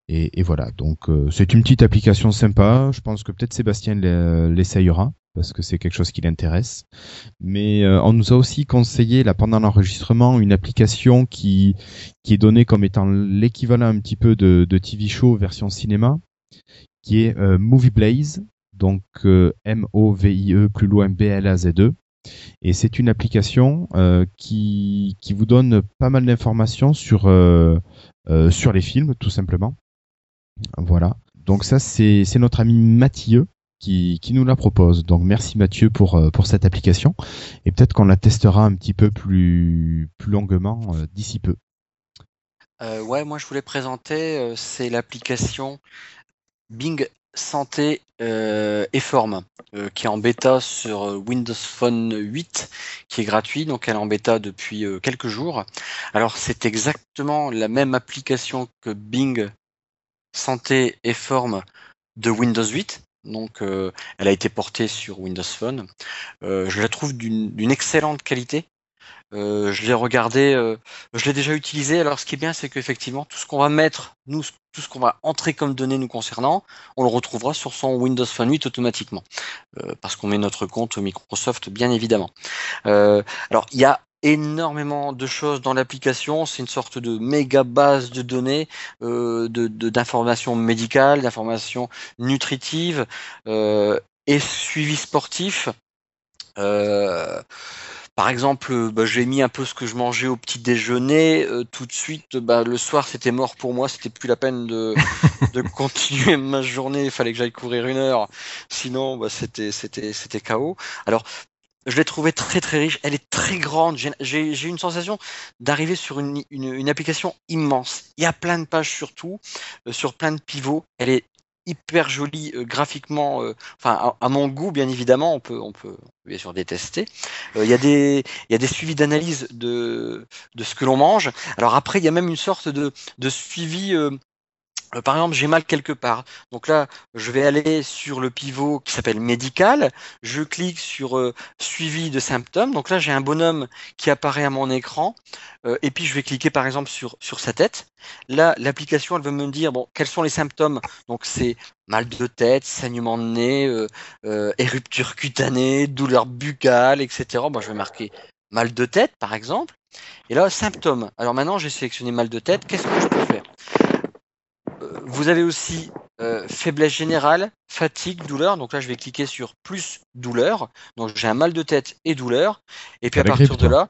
Et, voilà, donc c'est une petite application sympa. Je pense que peut-être Sébastien l'e- l'essayera parce que c'est quelque chose qui l'intéresse. Mais euh, on nous a aussi conseillé là pendant l'enregistrement une application qui qui est donnée comme étant l'équivalent un petit peu de, de TV show version cinéma, qui est euh, Movie Blaze, donc euh, M-O-V-I-E plus loin B-L-A-Z-E. Et c'est une application euh, qui, qui vous donne pas mal d'informations sur, euh, euh, sur les films, tout simplement. Voilà. Donc ça, c'est c'est notre ami Mathieu qui, nous la propose. Donc merci Mathieu pour, euh, pour cette application. Et peut-être qu'on la testera un petit peu plus, plus longuement euh, d'ici peu. Euh, ouais, moi je voulais présenter, c'est l'application Bing Santé et Forme, qui est en bêta sur Windows Phone 8, qui est gratuit, donc elle est en bêta depuis quelques jours. Alors c'est exactement la même application que Bing Santé et Forme de Windows 8. Donc euh, elle a été portée sur Windows Phone. Euh, je la trouve d'une excellente qualité. Euh, je l'ai regardé, euh, je l'ai déjà utilisé. Alors, ce qui est bien, c'est qu'effectivement, tout ce qu'on va mettre, nous, tout ce qu'on va entrer comme données nous concernant, on le retrouvera sur son Windows Phone 8 automatiquement, parce qu'on met notre compte Microsoft, bien évidemment. Alors, il y a énormément de choses dans l'application. C'est une sorte de méga base de données, euh, de de- d'informations médicales, d'informations nutritives euh, et suivi sportif. Euh, par exemple, bah, j'ai mis un peu ce que je mangeais au petit déjeuner. euh, tout de suite, bah, le soir, c'était mort pour moi. C'était plus la peine de, <laughs> de continuer ma journée. Il fallait que j'aille courir une heure. Sinon, bah, c'était, c'était, c'était chaos. Alors, je l'ai trouvée très très riche. Elle est très grande. J'ai, eu une sensation d'arriver sur une, application immense. Il y a plein de pages surtout, euh, sur plein de pivots. Elle est hyper jolie euh, graphiquement. euh, enfin, à, mon goût, bien évidemment, on peut, on peut bien sûr détester. Il y a des, y a des suivis d'analyse de, de ce que l'on mange. Alors après, il y a même une sorte de, de suivi. Euh, par exemple, j'ai mal quelque part. Donc là, je vais aller sur le pivot qui s'appelle médical. Je clique sur euh, suivi de symptômes. Donc là, j'ai un bonhomme qui apparaît à mon écran. Euh, et puis, je vais cliquer par exemple sur, sa tête. Là, l'application, elle va me dire, bon, quels sont les symptômes? Donc, c'est mal de tête, saignement de nez, éruption cutanée, douleur buccale, etc. Bon, je vais marquer mal de tête, par exemple. Et là, symptômes. Alors maintenant, j'ai sélectionné mal de tête. Qu'est-ce que je peux faire? Vous avez aussi euh, faiblesse générale, fatigue, douleur. Donc là, je vais cliquer sur plus douleur. Donc j'ai un mal de tête et douleur. Et puis à partir de là,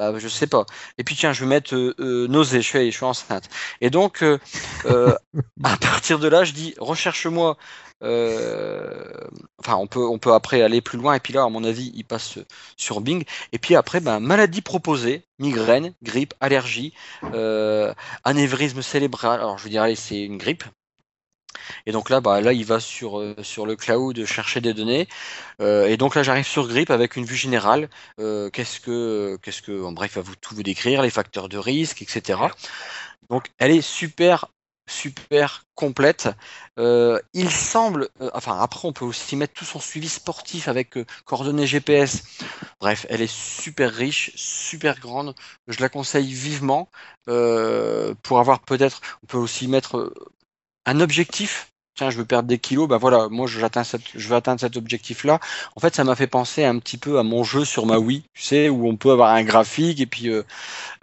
bah, je sais pas. Et puis tiens, je vais mettre euh, euh, nausée, je suis, je suis enceinte. Et donc, euh, <laughs> à partir de là, je dis recherche-moi. enfin, on peut, on peut après aller plus loin. Et puis là, à mon avis, il passe sur Bing. Et puis après, ben, maladie proposée, migraine, grippe, allergie, anévrisme cérébral. Alors, je veux dire, allez, c'est une grippe. Et donc là, bah, là, il va sur, euh, sur le cloud chercher des données. Euh, et donc là, j'arrive sur Grip avec une vue générale. Euh, qu'est-ce que, qu'est-ce que, en bref, va vous tout vous décrire, les facteurs de risque, etc. Donc, elle est super, super complète. Il semble, enfin, après, on peut aussi mettre tout son suivi sportif avec coordonnées GPS. Bref, elle est super riche, super grande. Je la conseille vivement pour avoir peut-être, on peut aussi mettre un objectif. Tiens, je veux perdre des kilos, bah voilà, moi j'atteins cette, je veux atteindre cet objectif-là. En fait, ça m'a fait penser un petit peu à mon jeu sur ma Wii, tu sais, où on peut avoir un graphique et puis, euh,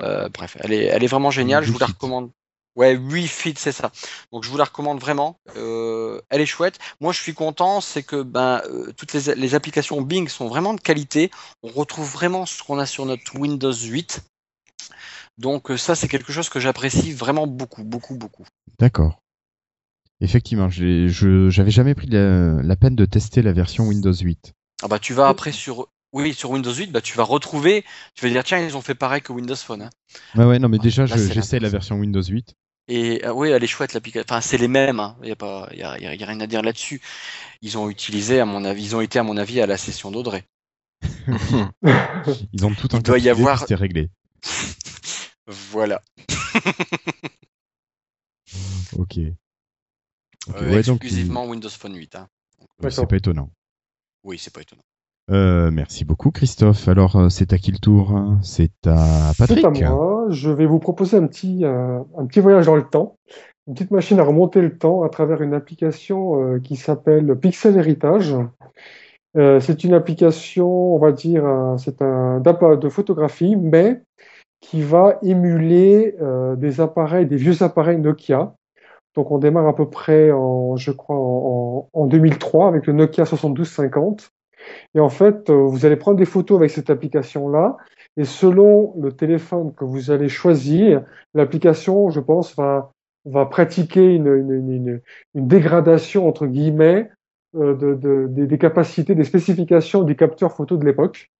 euh, bref, elle est, elle est vraiment géniale. Je vous la recommande. Ouais, Wii Fit, c'est ça. Donc je vous la recommande vraiment. Euh, elle est chouette. Moi, je suis content, c'est que ben euh, toutes les, les applications Bing sont vraiment de qualité. On retrouve vraiment ce qu'on a sur notre Windows 8. Donc ça, c'est quelque chose que j'apprécie vraiment beaucoup, beaucoup, beaucoup. D'accord. Effectivement, j'avais jamais pris la, la peine de tester la version Windows 8. Ah bah tu vas après sur oui sur Windows 8 bah tu vas retrouver tu vas dire tiens ils ont fait pareil que Windows Phone hein. Ouais, ouais, non, mais déjà, je- c'est j'essaie la version Windows 8. et ah oui elle est chouette l'application enfin c'est les mêmes hein. il y a pas il y a, y a- y a rien à dire là-dessus ils ont utilisé à mon avis ils ont été à mon avis à la session d'Audrey <laughs> Ils ont tout Il doit y avoir- C'était réglé. <laughs> voilà Ok. Euh, ouais, donc, exclusivement Windows Phone 8 hein. c'est pas étonnant. oui c'est pas étonnant Euh, merci beaucoup, Christophe. Alors, euh, c'est à qui le tour hein? C'est à Patrick. C'est à moi. Je vais vous proposer un petit, euh, un petit voyage dans le temps. Une petite machine à remonter le temps à travers une application euh, qui s'appelle Pixel Héritage. Euh, c'est une application, on va dire, c'est un d'app- de photographie, mais qui va émuler euh, des appareils, des vieux appareils Nokia. Donc on démarre à peu près en, je crois, en, en 2003 avec le Nokia 7250. Et en fait, euh, vous allez prendre des photos avec cette application-là. Et selon le téléphone que vous allez choisir, l'application, je pense, va, va pratiquer une, une, dégradation, entre guillemets, euh, de, de- des, des capacités, des spécifications du capteur photo de l'époque.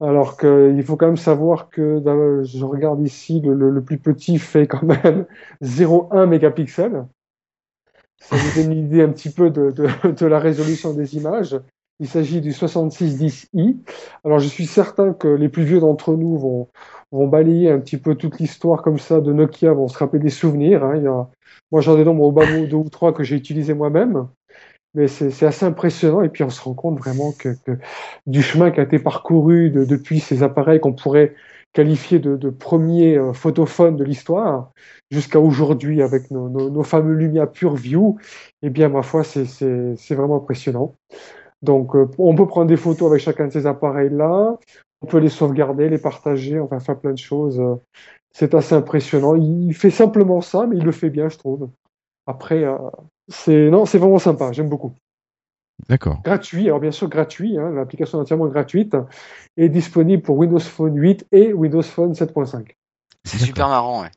Alors qu'il faut quand même savoir que je regarde ici, le, plus petit fait quand même <laughs> 0,1 mégapixels. Ça vous donne une idée un petit peu de, la résolution des images. Il s'agit du 6610i. Alors je suis certain que les plus vieux d'entre nous vont, balayer un petit peu toute l'histoire comme ça de Nokia, vont se rappeler des souvenirs. hein. Moi j'en ai dans mon bas mot deux ou trois que j'ai utilisé moi-même. Mais c'est assez impressionnant et puis on se rend compte vraiment que, que du chemin qui a été parcouru de- depuis ces appareils qu'on pourrait qualifier de, de premiers euh, photophones de l'histoire jusqu'à aujourd'hui avec nos, nos, nos fameux Lumia Pure View, eh bien ma foi c'est- vraiment impressionnant. Donc euh, on peut prendre des photos avec chacun de ces appareils-là, on peut les sauvegarder, les partager, enfin faire plein de choses. C'est assez impressionnant. Il fait simplement ça, mais il le fait bien, je trouve. Après, euh, c'est non, c'est vraiment sympa. J'aime beaucoup. D'accord. Gratuit, alors bien sûr gratuit. hein, L'application est entièrement gratuite est disponible pour Windows Phone 8 et Windows Phone 7.5. C'est super marrant, ouais.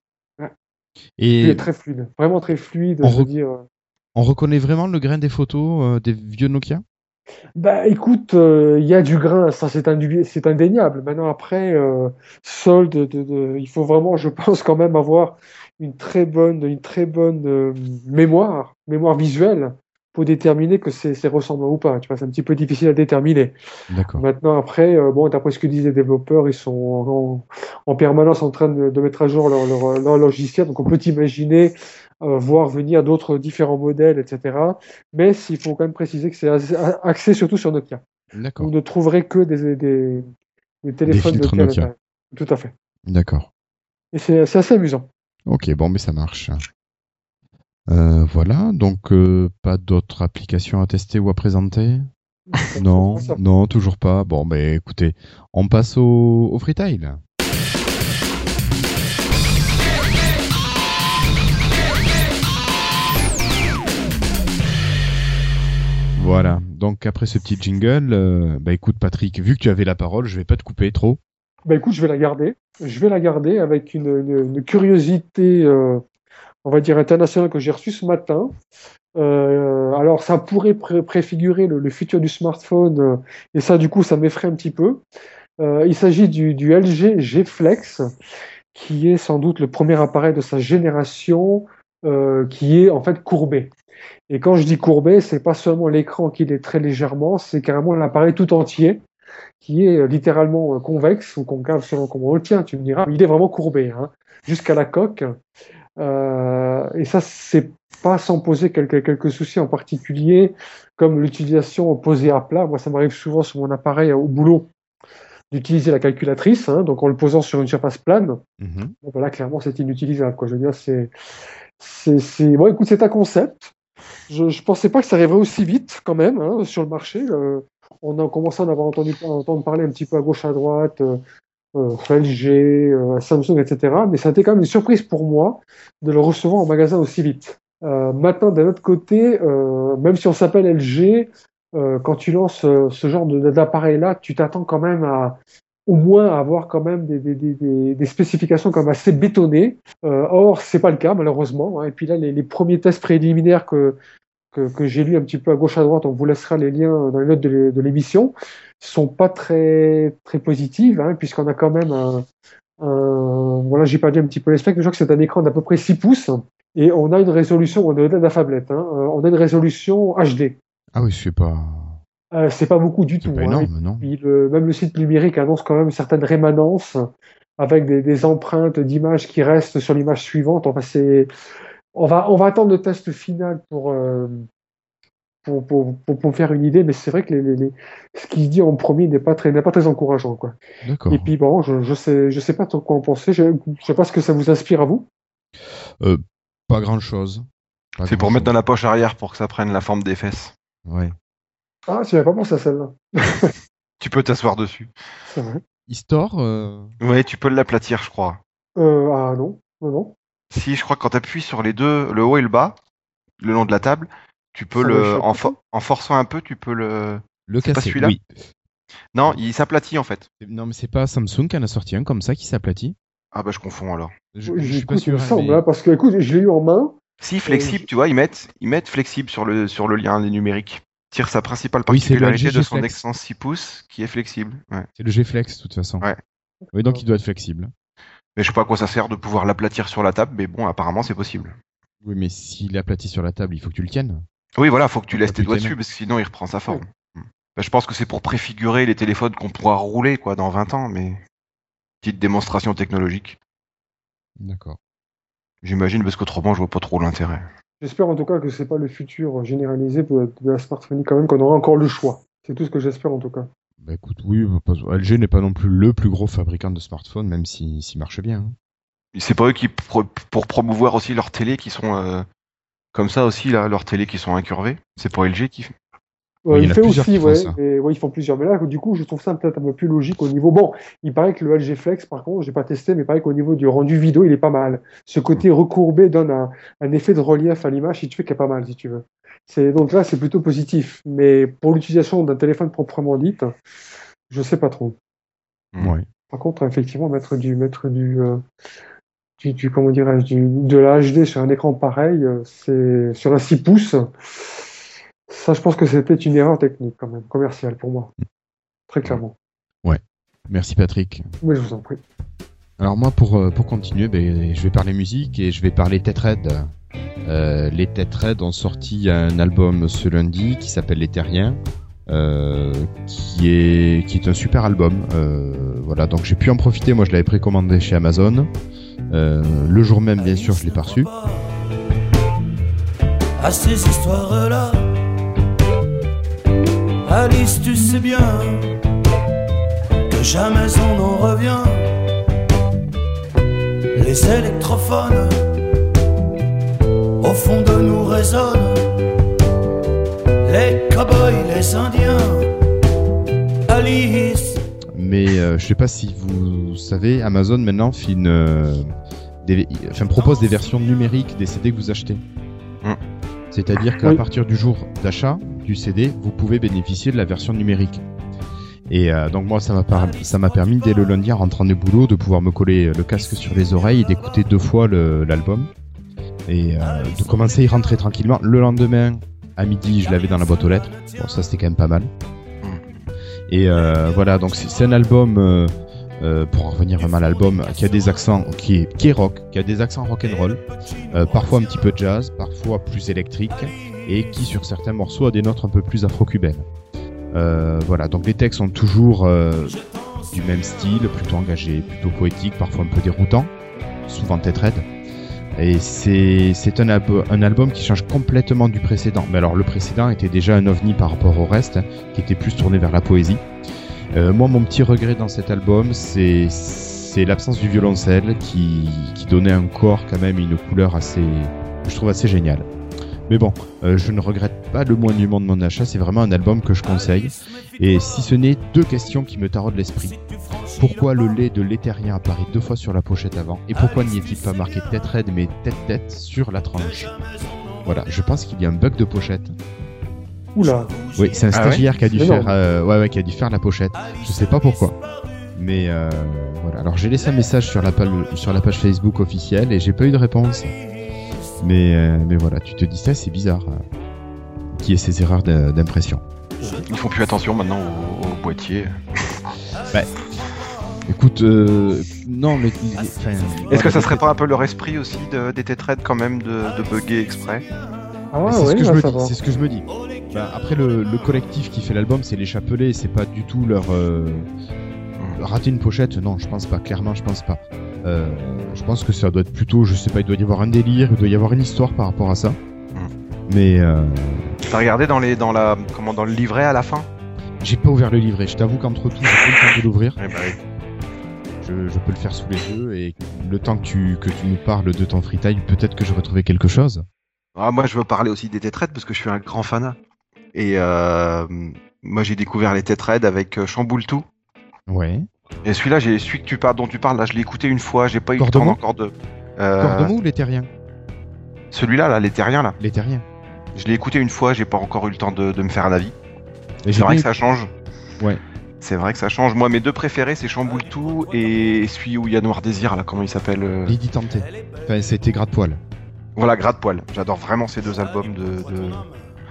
Il Et est très fluide, vraiment très fluide. On je veux re- dire. on reconnaît vraiment le grain des photos euh, des vieux Nokia? Bah écoute, euh, il y a du grain, ça c'est indéniable. Maintenant après, euh, solde, de, de- il faut vraiment, je <laughs> pense quand même avoir une très bonne, une très bonne euh, mémoire, mémoire visuelle pour déterminer que c'est ressemblant ou pas. Tu vois, c'est un petit peu difficile à déterminer. D'accord. Maintenant après, euh, bon, d'après ce que disent les développeurs, ils sont en, en permanence en train de, de mettre à jour leur, leur, leur logiciel, donc on peut imaginer euh, voir venir d'autres différents modèles, etc. Mais il faut quand même préciser que c'est axé surtout sur Nokia. D'accord. Vous ne trouverez que des, des, des téléphones filtres Nokia. Nokia. Tout à fait. D'accord. Et c'est assez amusant. Ok, bon, mais ça marche. Euh, voilà, donc euh, pas d'autres applications à tester ou à présenter? Non, non, toujours pas. Bon, ben écoutez, on passe au, au freetail. Voilà, donc après ce petit jingle, euh, bah écoute Patrick, vu que tu avais la parole, je vais pas te couper trop. Bah écoute, je vais la garder. Je vais la garder avec une, curiosité, euh, on va dire internationale que j'ai reçue ce matin. Euh, alors ça pourrait pré- préfigurer le, futur du smartphone, euh, et ça du coup ça m'effraie un petit peu. Il s'agit du, du LG G Flex, qui est sans doute le premier appareil de sa génération qui est en fait courbé. Et quand je dis courbé, c'est pas seulement l'écran qui est très légèrement, c'est carrément l'appareil tout entier qui est euh, littéralement euh, convexe ou concave selon comment on le tient, tu me diras. Il est vraiment courbé, hein, jusqu'à la coque. Euh, et ça, c'est pas sans poser quelques, quelques soucis en particulier, comme l'utilisation posée à plat. Moi, ça m'arrive souvent sur mon appareil au boulot d'utiliser la calculatrice, hein, donc en le posant sur une surface plane. Bon, voilà, clairement, c'est inutilisable. Quoi. Je veux dire, c'est, c'est, c'est... Bon, écoute, c'est un concept. Je, je pensais pas que ça arriverait aussi vite, quand même, hein, sur le marché. Euh, on a commencé à en avoir entendu à entendre parler un petit peu à gauche, à droite, euh, euh, LG, euh, Samsung, etc. Mais ça a été quand même une surprise pour moi de le recevoir en magasin aussi vite. Euh, maintenant, d'un autre côté, euh, même si on s'appelle LG, euh, quand tu lances euh, ce genre d'appareil-là, tu t'attends quand même à au moins à avoir quand même des, des, des, des- spécifications comme assez bétonnées. Or, c'est pas le cas malheureusement. hein. Et puis là, les premiers tests préliminaires que que, que j'ai lus un petit peu à gauche à droite, on vous laissera les liens dans les notes de l'é- de l'émission, sont pas très très positives, hein, puisqu'on a quand même un, un- voilà, j'ai perdu un petit peu les specs, mais je crois que c'est un écran d'à peu près 6 pouces, et on a une résolution, on de la tablette, hein, euh, on a une résolution HD. Ah oui, c'est pas, Euh, c'est pas beaucoup du tout. pas hein. énorme, non Puis le, même le site numérique annonce quand même une certaine rémanence avec des, des empreintes d'images qui restent sur l'image suivante. Enfin, c'est, on va, on va attendre le test final pour, euh, pour, pour, pour, pour faire une idée, mais c'est vrai que les, les, les- ce qui se dit en premier n'est pas très, n'est pas très encourageant, quoi. D'accord. Et puis bon, je, je sais, je sais pas trop quoi en penser. Je, je sais pas ce que ça vous inspire à vous. Euh, pas grand chose. C'est pour mettre dans la poche arrière pour que ça prenne la forme des fesses. Ouais. Ah, j'avais pas pensé à celle-là. <laughs> Tu peux t'asseoir dessus. C'est vrai. Histoire, euh, Ouais, tu peux l'aplatir, je crois. Euh, ah non, non, non. Si, je crois que quand tu appuies sur les deux, le haut et le bas, le long de la table, tu peux Ça le, en, for- en forçant un peu, tu peux le. le pas casser. celui-là Oui. Non, il s'aplatit en fait. Non, mais c'est pas Samsung qui en a sorti un comme ça qui s'aplatit. Ah bah je confonds alors. Je, Oui, je suis pas J'écoute, il me sûr. hein, semble, mais- hein, parce que écoute, je l'ai eu en main. Si flexible, tu vois, ils mettent, ils mettent flexible sur le sur le lien les numériques. tire sa principale Oui, c'est le particularité LG de son extension 6 pouces qui est flexible. Ouais. C'est le G-Flex, de toute façon. Ouais. Oui, donc il doit être flexible. Mais je sais pas à quoi ça sert de pouvoir l'aplatir sur la table, mais bon, apparemment c'est possible. Oui, mais s'il est aplati sur la table, il faut que tu le tiennes. Oui, voilà, faut que tu laisses tes doigts dessus, parce que sinon il reprend sa forme. Hmm. Bah, je pense que c'est pour préfigurer les téléphones qu'on pourra rouler quoi dans 20 ans, mais petite démonstration technologique. D'accord. J'imagine, parce qu'autrement je vois pas trop l'intérêt. J'espère en tout cas que c'est pas le futur généralisé de la smartphone, quand même, qu'on aura encore le choix. C'est tout ce que j'espère en tout cas. Bah écoute, oui, pas- LG n'est pas non plus le plus gros fabricant de smartphones, même s'il s'il marche bien. hein. C'est pas eux qui, pro- pour promouvoir aussi leurs télé qui sont euh, comme ça aussi, là, leurs télé qui sont incurvées. C'est pas LG qui fait. Oui, il fait aussi, qui font ouais, ils font plusieurs. Mais là, du coup, je trouve ça peut-être un peu plus logique au niveau. Bon, il paraît que le LG Flex, par contre, j'ai pas testé, mais il paraît qu'au niveau du rendu vidéo, il est pas mal. Ce côté recourbé donne un, un effet de relief à l'image, si tu fais qu'il est pas mal, si tu veux. C'est donc là, c'est plutôt positif. Mais pour l'utilisation d'un téléphone proprement dit, je sais pas trop. Hmm. Ouais. Par contre, effectivement, mettre du, mettre du, euh, du, du- comment dirais-je, du, de la HD sur un écran pareil, euh, c'est sur un 6 pouces. Ça, je pense que c'était une erreur technique quand même, commerciale pour moi. Très clairement. Merci Patrick. Mais je vous en prie. Alors moi, pour, euh, pour continuer, ben, je vais parler musique et je vais parler Tetraed. Euh, les Tetraed ont sorti un album ce lundi qui s'appelle Les Terriens, euh, qui est qui est un super album. Voilà, donc j'ai pu en profiter. Moi, je l'avais précommandé chez Amazon. Le jour même, bien sûr, je l'ai pas reçu. Ces histoires-là, Alice, tu sais bien que jamais on n'en revient. Les électrophones, au fond de nous résonnent. Les cow-boys, les indiens, Alice. Mais euh, je sais pas si vous savez, Amazon maintenant fait une, euh, des- enfin, propose des versions numériques des CD que vous achetez. Mm. C'est-à-dire qu'à Oui. partir du jour d'achat du CD, vous pouvez bénéficier de la version numérique. Et euh, donc moi, ça m'a permis dès le lundi en rentrant du boulot de pouvoir me coller le casque sur les oreilles et d'écouter deux fois l'album et euh, de commencer à y rentrer tranquillement. Le lendemain, à midi, je l'avais dans la boîte aux lettres. Bon, ça c'était quand même pas mal. Et euh, voilà, donc c'est un album, pour en revenir vraiment à l'album, qui a des accents, qui est, qui est rock, qui a des accents rock and roll, parfois un petit peu jazz, parfois plus électrique, et qui sur certains morceaux a des notes un peu plus afro-cubaines. Euh, voilà, donc les textes sont toujours euh, du même style, plutôt engagé, plutôt poétique, parfois un peu déroutant, souvent tête raide. Et c'est un, un album qui change complètement du précédent. Mais alors le précédent était déjà un ovni par rapport au reste, qui était plus tourné vers la poésie. Euh, moi, mon petit regret dans cet album, c'est l'absence du violoncelle qui, qui donnait un corps quand même une couleur assez, je trouve assez géniale. Mais bon, euh, je ne regrette pas le moins du monde mon achat. C'est vraiment un album que je conseille. Et si ce n'est deux questions qui me taraudent l'esprit. Pourquoi le lait de l'éthérien apparaît deux fois sur la pochette avant Et pourquoi n'y est-il pas marqué tête raide mais tête tête sur la tranche? Voilà, je pense qu'il y a un bug de pochette. Oula. Oui, c'est un Ah ouais stagiaire qui a dû faire, euh, ouais, ouais, qui a dû faire la pochette. Je sais pas pourquoi. Mais euh, voilà. Alors j'ai laissé un message sur la, page, sur la page Facebook officielle et j'ai pas eu de réponse. Mais, euh, mais voilà, tu te dis ça, c'est bizarre. euh, Qui est ces erreurs d'impression Ils font plus attention maintenant au, au boîtier. Écoute, euh, non, mais. enfin, Est-ce voilà, que ça serait pas un peu leur esprit aussi de, des tétraides quand même de, de bugger exprès? Ah c'est ce ouais, que je ouais, me ça dis. va. C'est ce que je me dis. Bah, après le, le collectif qui fait l'album, c'est les Chapelets. C'est pas du tout leur euh, rater une pochette. Non, je pense pas. Clairement, je pense pas. Euh, je pense que ça doit être plutôt, je sais pas, il doit y avoir un délire, il doit y avoir une histoire par rapport à ça. Mais euh, T'as regardé dans les dans la comment dans le livret à la fin? j'ai pas ouvert le livret. Je t'avoue qu'entre tout, j'ai pas le temps de l'ouvrir. Eh ben, Je, je peux le faire sous les yeux et le temps que tu que tu nous parles de ton free time, peut-être que j'aurais trouvé quelque chose. Ah, moi, je veux parler aussi des tétraides parce que je suis un grand fanat. Et euh, moi, j'ai découvert les tétraides avec euh, Chamboule tout. Ouais. Et celui-là, j'ai celui que tu parles, dont tu parles, là, je l'ai écouté une fois. J'ai pas eu le temps encore de. Euh, Cordemont ou les terriens Celui-là, là, les terriens, là. Les terriens. Je l'ai écouté une fois. J'ai pas encore eu le temps de, de me faire un avis. C'est vrai que ça change. Ouais. C'est vrai que ça change. Moi, mes deux préférés, c'est Chamboule tout et celui où il y a Noir Désir, là, comment il s'appelle euh, Lydie Tanté. Enfin, c'était gratte poil. Voilà, Gratte Poil. J'adore vraiment ces deux albums de, de,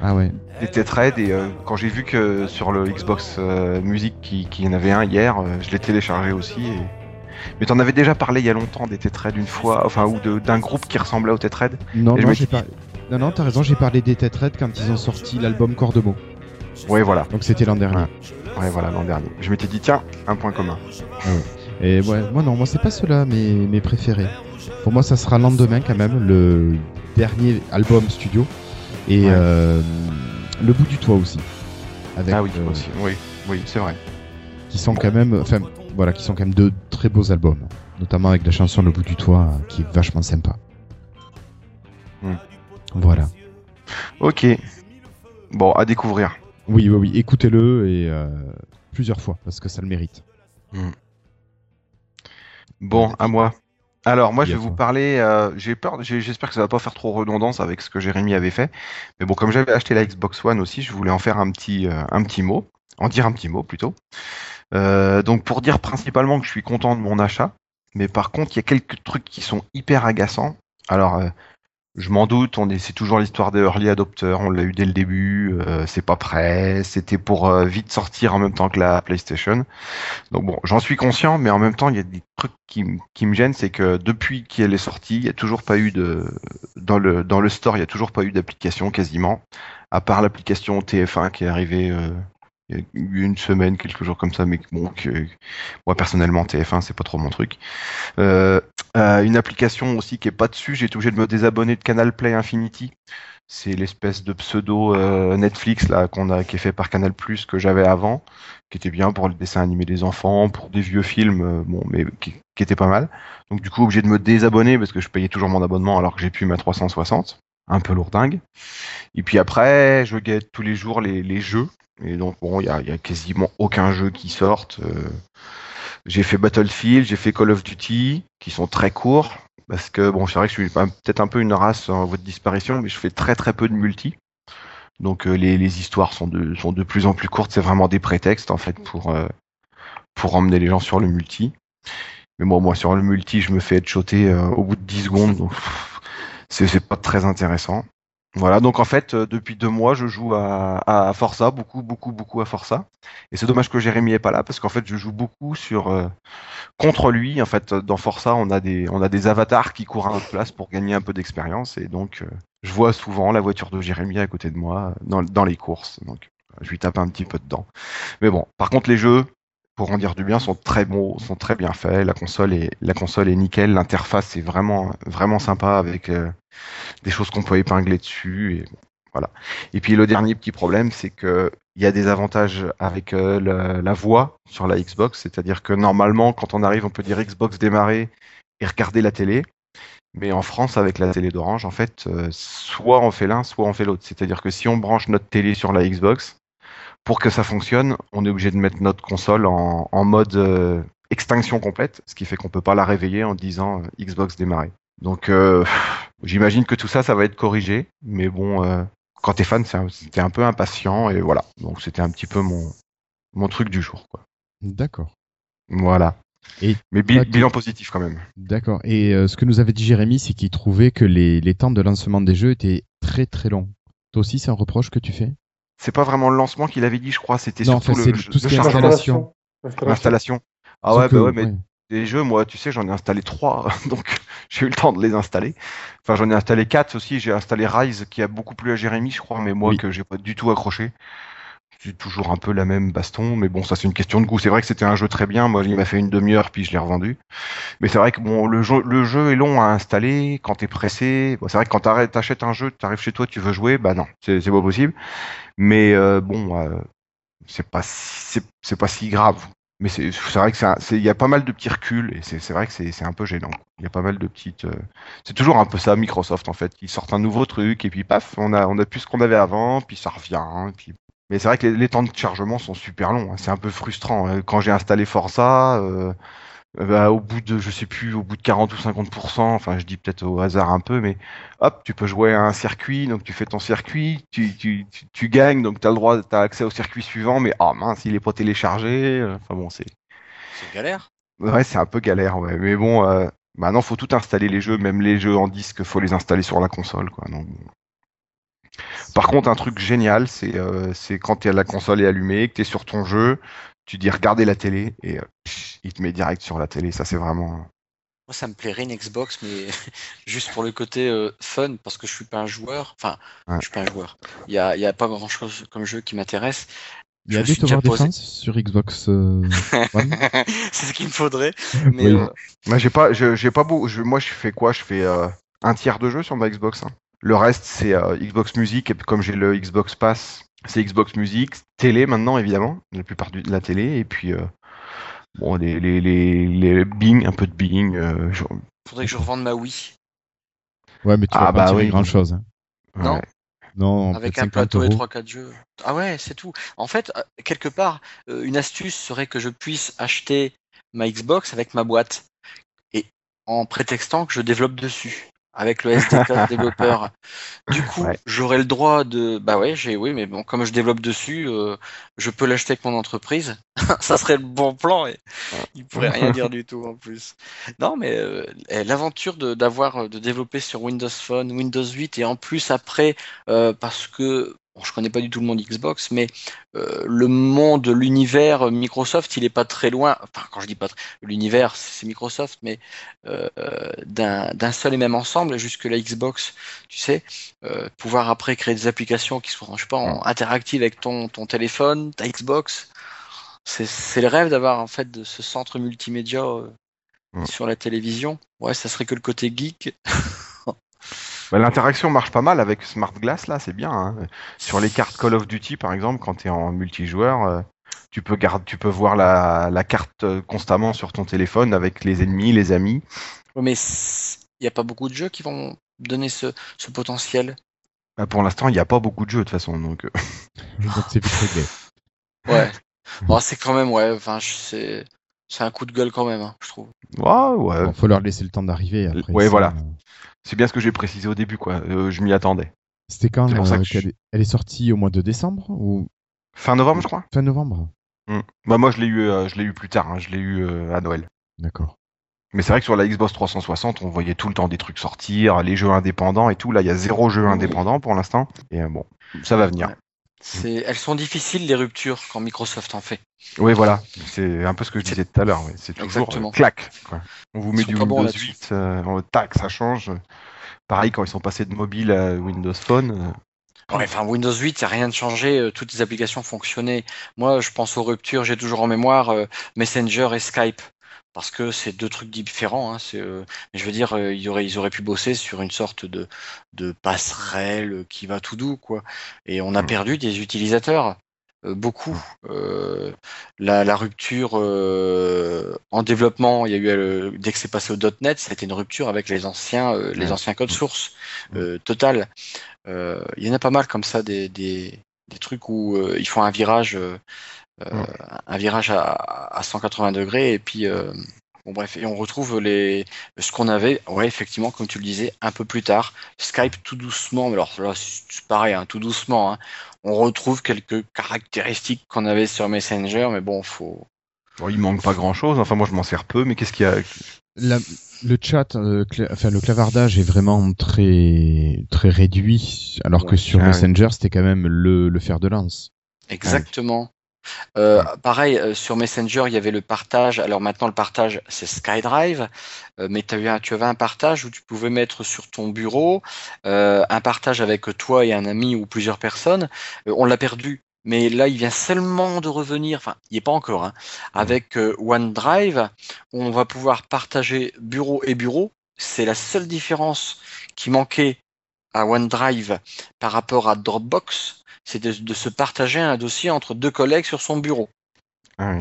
Ah ouais. des Tetraids et euh, quand j'ai vu que sur le Xbox euh, Music qui, qui y en avait un hier, euh, je l'ai téléchargé aussi. Et... Mais t'en avais déjà parlé il y a longtemps des Tetraids une fois, enfin ou de- d'un groupe qui ressemblait aux Tetraids. Non, non, j'ai t'as raison, j'ai parlé des Têtes Raides quand ils ont sorti l'album Corps de mots. Ouais voilà, Donc c'était l'an dernier. ouais voilà l'an dernier. Je m'étais dit tiens, un point commun. Et ouais, moi non, moi c'est pas ceux-là mes, mes préférés. Pour moi, ça sera Lendemain quand même, le dernier album studio. Et Ouais. euh, Le bout du toit aussi. Avec, ah oui euh, aussi, oui, oui c'est vrai. qui sont quand même, enfin voilà, qui sont quand même deux très beaux albums, notamment avec la chanson Le bout du toit, qui est vachement sympa. Hmm. Voilà. Ok. Bon, à découvrir. Oui, oui, oui, écoutez-le et euh, plusieurs fois parce que ça le mérite. Bon, à moi. Alors, moi, je vais vous parler. euh, j'ai peur, j'ai- j'espère que ça va pas faire trop redondance avec ce que Jérémy avait fait. Mais bon, comme j'avais acheté la Xbox One aussi, je voulais en faire un petit, euh, un petit mot, en dire un petit mot plutôt. Euh, donc, pour dire principalement que je suis content de mon achat, mais par contre, il y a quelques trucs qui sont hyper agaçants. Alors, euh, je m'en doute, on est, c'est toujours l'histoire des early adopters, on l'a eu dès le début, euh, c'est pas prêt, c'était pour euh, vite sortir en même temps que la PlayStation. Donc bon, j'en suis conscient, mais en même temps, il y a des trucs qui, qui me gênent, c'est que depuis qu'elle est sortie, il y a toujours pas eu de dans le dans le store, il y a toujours pas eu d'application quasiment, à part l'application TF1 qui est arrivée euh, une semaine, quelques jours comme ça, mais bon, que, moi personnellement TF1 c'est pas trop mon truc. Euh, euh, une application aussi qui est pas dessus, j'ai été obligé de me désabonner de Canal Play Infinity. C'est l'espèce de pseudo euh, Netflix là qu'on a qui est fait par Canal Plus que j'avais avant qui était bien pour le dessin animé des enfants, pour des vieux films, euh, bon, mais qui, qui était pas mal. Donc du coup, obligé de me désabonner parce que je payais toujours mon abonnement alors que j'ai pu ma 360, un peu lourdingue. Et puis après, je guette tous les jours les, les jeux. Et donc bon, il y a, y a quasiment aucun jeu qui sorte. Euh, j'ai fait Battlefield, j'ai fait Call of Duty, qui sont très courts. Parce que bon, c'est vrai que je suis peut-être un peu une race en voie de disparition, mais je fais très très peu de multi. Donc euh, les, les histoires sont de, sont de plus en plus courtes, c'est vraiment des prétextes en fait pour, euh, pour emmener les gens sur le multi. Mais bon, moi sur le multi, je me fais headshotter euh, au bout de 10 secondes, donc c'est pas très intéressant. Voilà, donc en fait, euh, depuis deux mois, je joue à, à Forza, beaucoup, beaucoup, beaucoup à Forza. Et c'est dommage que Jérémy est pas là, parce qu'en fait, je joue beaucoup sur euh, contre lui. En fait, dans Forza, on a des, on a des avatars qui courent à notre place pour gagner un peu d'expérience. Et donc, euh, je vois souvent la voiture de Jérémy à côté de moi dans, dans les courses. Donc, je lui tape un petit peu dedans. Mais bon, par contre, les jeux, pour en dire du bien, sont très bons, sont très bien faits. La console est, nickel. L'interface est vraiment, vraiment sympa avec euh, des choses qu'on peut épingler dessus. Et puis le dernier petit problème, c'est que il y a des avantages avec euh, la, la voix sur la Xbox, c'est-à-dire que normalement, quand on arrive, on peut dire Xbox démarrer et regarder la télé. Mais en France, avec la télé d'Orange, en fait, euh, soit on fait l'un, soit on fait l'autre. C'est-à-dire que si on branche notre télé sur la Xbox, pour que ça fonctionne, on est obligé de mettre notre console en, en mode euh, extinction complète, ce qui fait qu'on peut pas la réveiller en disant euh, Xbox démarrer. Donc, euh, j'imagine que tout ça, ça va être corrigé. Mais bon, quand t'es fan, un- c'était un peu impatient et voilà. Donc, c'était un petit peu mon mon truc du jour, quoi. D'accord. Voilà. Et Mais bilan positif quand même. D'accord. Et ce que nous avait dit Jérémy, c'est qu'il trouvait que les, les temps de lancement des jeux étaient très très longs. Toi aussi, c'est un reproche que tu fais? C'est pas vraiment le lancement qu'il avait dit, je crois. C'était surtout le, tout ce le qui est chargement, installation. l'installation. Ah Sauf ouais, que- bah ouais, mais ouais. des jeux, moi, tu sais, j'en ai installé trois, <laughs> donc j'ai eu le temps de les installer. Enfin, j'en ai installé quatre aussi. J'ai installé Rise, qui a beaucoup plu à Jérémy, je crois, mais moi, Oui. que j'ai pas du tout accroché. C'est toujours un peu la même baston, mais bon, ça c'est une question de goût. C'est vrai que c'était un jeu très bien. Moi, il m'a fait une demi-heure, puis je l'ai revendu. Mais c'est vrai que bon, le jeu, le jeu est long à installer quand t'es pressé. Bon, c'est vrai que quand t'achètes un jeu, t'arrives chez toi, tu veux jouer, bah non, c'est pas possible. Mais euh, bon, euh, c'est pas si- c'est pas si grave. Mais c'est vrai que c'est il y a pas mal de petits reculs et c'est vrai que c'est un peu gênant. Il y a pas mal de petites. euh, C'est toujours un peu ça Microsoft en fait. Ils sortent un nouveau truc et puis paf, on a on a plus ce qu'on avait avant, puis ça revient. Mais c'est vrai que les, les temps de chargement sont super longs. hein. C'est un peu frustrant. hein. Quand j'ai installé Forza, euh, euh, bah, au bout de je sais plus, au bout de 40 ou 50% enfin je dis peut-être au hasard un peu, mais hop, tu peux jouer à un circuit, donc tu fais ton circuit, tu, tu, tu, tu gagnes, donc tu as le droit, tu as accès au circuit suivant, mais ah mince, il est pas téléchargé. euh, Enfin bon, c'est C'est galère. ouais, c'est un peu galère, ouais. Mais bon, euh, maintenant faut tout installer les jeux, même les jeux en disque, faut les installer sur la console, quoi. Donc. Par contre, un truc génial, c'est euh, quand t'es- la console est allumée, que tu es sur ton jeu, tu dis regarder la télé et euh, il te met direct sur la télé. Ça, c'est vraiment. Moi, ça me plairait une Xbox, mais <laughs> juste pour le côté euh, fun, parce que je suis pas un joueur. Enfin, Ouais. je suis pas un joueur. Il y a, il y a pas grand chose comme jeu qui m'intéresse. Il y a des Tower posé- Defense sur Xbox euh, <laughs> One C'est ce qu'il me faudrait. Mais Oui. euh, Moi, j'ai pas, je- j'ai pas beau. Je, moi, je fais quoi? Je fais euh, un tiers de jeu sur ma Xbox. hein. Le reste, c'est euh, Xbox Music. Et puis, comme j'ai le Xbox Pass, c'est Xbox Music, télé maintenant, évidemment, la plupart de la télé. Et puis, euh, bon, les, les, les, les Bing, un peu de Bing. euh, je- faudrait que je revende ma Wii Ouais, mais tu Ah, vas bah pas tirer oui. grand chose. Hein. Non. ouais. Non, avec un 50 plateau et euros. 3-4 jeux. Ah ouais, c'est tout. En fait, euh, quelque part, une astuce serait que je puisse acheter ma Xbox avec ma boîte et en prétextant que je développe dessus avec le SDK développeur. <laughs> Du coup, Ouais. j'aurais le droit de. Bah ouais, j'ai oui, mais bon, comme je développe dessus, euh, je peux l'acheter avec mon entreprise. <laughs> Ça serait le bon plan et il pourrait rien dire <laughs> du tout en plus. Non, mais euh, eh, l'aventure de d'avoir euh, de développer sur Windows Phone, Windows 8 et en plus après euh, parce que bon, je connais pas du tout le monde Xbox, mais euh, le monde, l'univers Microsoft, il est pas très loin. Enfin, quand je dis pas l'univers, c'est Microsoft, mais euh, euh, d'un seul et même ensemble. Jusque la Xbox, tu sais, euh, pouvoir après créer des applications qui soient, je sais pas, en- interactives avec ton ton téléphone, ta Xbox. C'est c'est le rêve d'avoir en fait de ce centre multimédia euh, Mm. sur la télévision. Ouais, ça serait que le côté geek. <laughs> Bah, L'interaction marche pas mal avec Smart Glass là, c'est bien. hein. Sur les cartes Call of Duty par exemple, quand tu es en multijoueur, euh, tu peux garder, tu peux voir la, la carte euh, constamment sur ton téléphone avec les ennemis, les amis. Ouais, mais il n'y a pas beaucoup de jeux qui vont donner ce, ce potentiel. Bah, pour l'instant, il n'y a pas beaucoup de jeux de toute façon, donc euh, <laughs> c'est. Ouais. Bon, c'est quand même, ouais, enfin, c'est, c'est un coup de gueule quand même, hein, je trouve. ouais, ouais. Bon, faut leur laisser le temps d'arriver. Après, Ouais, voilà. euh, C'est bien ce que j'ai précisé au début, quoi. Euh, je m'y attendais. C'était quand C'est pour ça euh, que elle est sortie au mois de décembre ou? Fin novembre, je crois. fin novembre Hmm. Bah moi, je l'ai eu, euh, je l'ai eu plus tard. hein. Je l'ai eu euh, à Noël. D'accord. Mais c'est vrai que sur la Xbox 360, on voyait tout le temps des trucs sortir, les jeux indépendants et tout. Là, il y a zéro jeu indépendant pour l'instant. Et euh, bon, ça va venir. C'est, elles sont difficiles les ruptures quand Microsoft en fait. Oui, voilà. C'est un peu ce que je disais tout à l'heure. C'est toujours Exactement. euh, clac. quoi. On vous met du Windows là-dessus. 8, euh, tac, ça change. Pareil quand ils sont passés de mobile à Windows Phone. euh, Ouais, enfin, Windows 8, il n'y a rien de changé, toutes les applications fonctionnaient. Moi, je pense aux ruptures, j'ai toujours en mémoire euh, Messenger et Skype. Parce que c'est deux trucs différents. Hein, euh, mais je veux dire, euh, ils, auraient, ils auraient pu bosser sur une sorte de, de passerelle qui va tout doux, quoi. Et on a Mm. perdu des utilisateurs. euh, beaucoup. Euh, la, la rupture en développement, il y a eu dès que c'est passé au .NET, ça a été une rupture avec les anciens, les anciens codes sources euh, total. Il y en a pas mal comme ça des, des, des trucs où ils font un virage, euh, un virage à, à 180 degrés et puis euh, bon bref et on retrouve les ce qu'on avait, ouais effectivement comme tu le disais un peu plus tard, Skype tout doucement, mais alors là c'est pareil, hein, tout doucement. hein. on retrouve quelques caractéristiques qu'on avait sur Messenger, mais bon faut bon, il manque pas grand chose. Enfin, moi, je m'en sers peu. Mais qu'est-ce qu'il y a? La- le chat, euh, enfin le clavardage est vraiment très très réduit, alors que sur Ah oui. Messenger c'était quand même le, le fer de lance. Exactement. Euh, pareil, euh, sur Messenger, il y avait le partage. Alors maintenant, le partage, c'est SkyDrive. Euh, mais tu avais, un- tu avais un partage où tu pouvais mettre sur ton bureau euh, un partage avec toi et un ami ou plusieurs personnes. On l'a perdu. Mais là, il vient seulement de revenir, enfin, il n'y est pas encore, hein, avec OneDrive, on va pouvoir partager bureau et bureau. C'est la seule différence qui manquait à OneDrive par rapport à Dropbox, c'est de, de se partager un dossier entre deux collègues sur son bureau. Ah oui.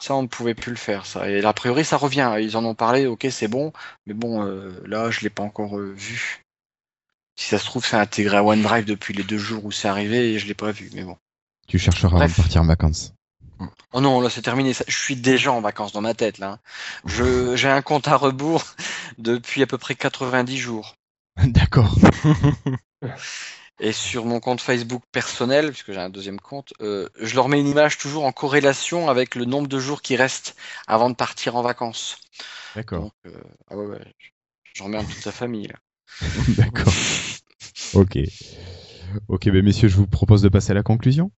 Ça, on ne pouvait plus le faire. Ça. Et a priori, ça revient. Ils en ont parlé, ok, c'est bon. Mais bon, euh, là, je l'ai pas encore euh, vu. Si ça se trouve, c'est intégré à OneDrive depuis les deux jours où c'est arrivé et je l'ai pas vu. Mais bon. Tu chercheras Bref. partir en vacances. Oh non, là, c'est terminé. Je suis déjà en vacances dans ma tête, là. Je, <laughs> j'ai un compte à rebours depuis à peu près 90 jours. D'accord. <laughs> Et sur mon compte Facebook personnel, puisque j'ai un deuxième compte, euh, je leur mets une image toujours en corrélation avec le nombre de jours qui restent avant de partir en vacances. D'accord. Euh, ah ouais, ouais, j'emmerde toute la famille. <laughs> D'accord. Ok. Ok, ben messieurs, je vous propose de passer à la conclusion.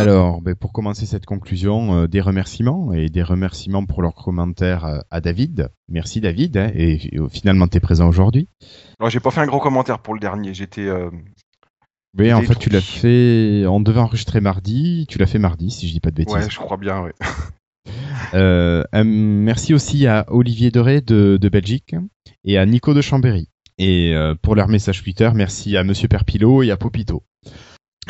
Alors, ben, pour commencer cette conclusion, euh, des remerciements et des remerciements pour leurs commentaires euh, à David. Merci David, hein, et, et, finalement tu es présent aujourd'hui. Ouais, j'ai pas fait un gros commentaire pour le dernier, j'étais. euh, Mais en fait, tu l'as fait, on devait enregistrer mardi, tu l'as fait mardi, si je dis pas de bêtises. Ouais, je crois bien, ouais. <laughs> Euh, un merci aussi à Olivier Doré de, de Belgique et à Nico de Chambéry. Et euh, pour leur message Twitter, merci à Monsieur Perpilot et à Popito.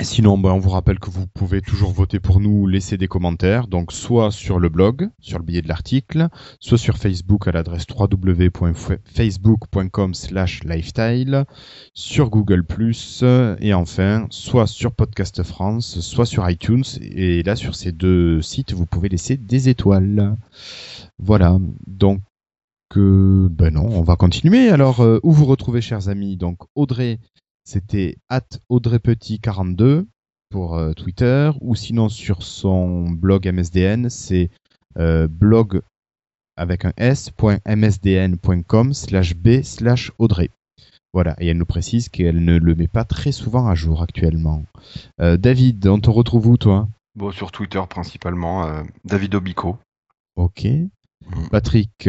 Sinon, ben, on vous rappelle que vous pouvez toujours voter pour nous, laisser des commentaires, donc soit sur le blog, sur le billet de l'article, soit sur Facebook à l'adresse www.facebook.com slash lifestyle, sur Google+, et enfin, soit sur Podcast France, soit sur iTunes, et là, sur ces deux sites, vous pouvez laisser des étoiles. Voilà, donc, euh, ben non, on va continuer. Alors, euh, où vous retrouvez, chers amis? Donc, Audrey, c'était at audreypetit42 pour euh, Twitter, ou sinon sur son blog MSDN, c'est euh, blog avec un s.msdn.com slash b slash Audrey. Voilà, et elle nous précise qu'elle ne le met pas très souvent à jour actuellement. Euh, David, on te retrouve où toi? Bon, sur Twitter principalement, David Obico. Ok. Patrick,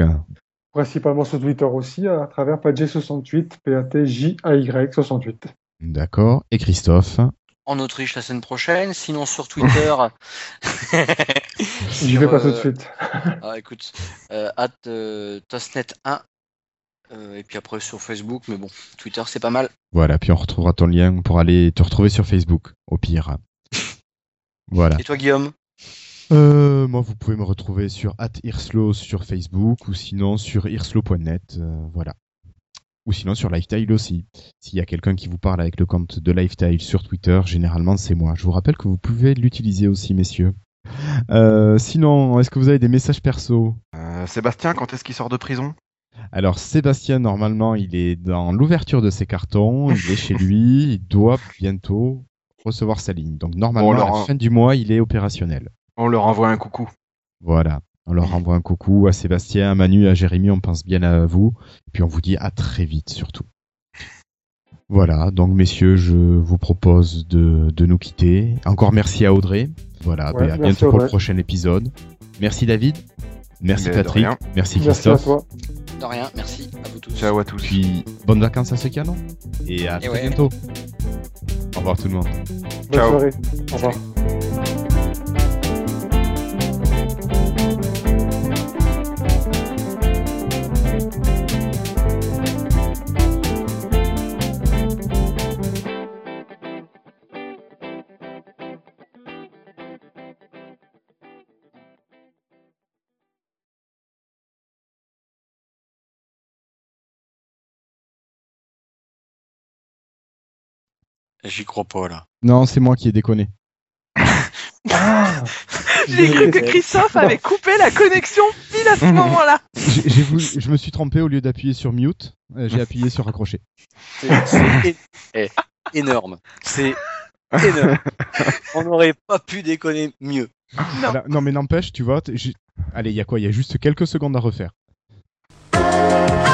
Principalement sur Twitter aussi, à travers Padjay68, P-A-T-J-A-Y 68. d'accord. Et Christophe? En Autriche la semaine prochaine, sinon sur Twitter. <laughs> <laughs> J'y vais pas tout de suite. <laughs> Ah, écoute, euh, at euh, Tosnet1. euh, et puis après sur Facebook, mais bon, Twitter c'est pas mal. Voilà, puis on retrouvera ton lien pour aller te retrouver sur Facebook, au pire. Voilà. Et toi Guillaume? Euh, moi, vous pouvez me retrouver sur @irslo sur Facebook ou sinon sur irslo.net, euh, voilà. Ou sinon sur Lifestyle aussi. S'il y a quelqu'un qui vous parle avec le compte de Lifestyle sur Twitter, généralement c'est moi. Je vous rappelle que vous pouvez l'utiliser aussi, messieurs. Euh, sinon, est-ce que vous avez des messages perso? Euh, Sébastien, quand est-ce qu'il sort de prison? Alors Sébastien, normalement, il est dans l'ouverture de ses cartons, il est chez lui, il doit bientôt recevoir sa ligne. Donc normalement, Bon, à la fin du mois, il est opérationnel. On leur envoie un coucou. Voilà. On leur envoie un coucou à Sébastien, à Manu, à Jérémy, on pense bien à vous. Et puis on vous dit à très vite surtout. Voilà, donc messieurs, je vous propose de, de nous quitter. Encore merci à Audrey. Voilà, Ouais, à merci bientôt pour le prochain épisode. Merci David. Merci Mais Patrick. Merci Merci à Christophe. toi. De rien, merci à vous tous. Ciao à tous. Puis bonnes vacances à ceux qui en ont. Et à Et très ouais. bientôt. Au revoir tout le monde. Bonne Ciao. soirée. Au revoir. J'y crois pas là. Non, c'est moi qui ai déconné. Ah, <laughs> J'ai cru que Christophe avait coupé la connexion pile à ce <laughs> moment-là. Je me suis trompé au lieu d'appuyer sur mute, euh, j'ai appuyé sur raccrocher. C'est énorme. C'est énorme. On n'aurait pas pu déconner mieux. Non. Voilà. Non mais n'empêche, tu vois, allez, il y a quoi? Il y a juste quelques secondes à refaire. Ah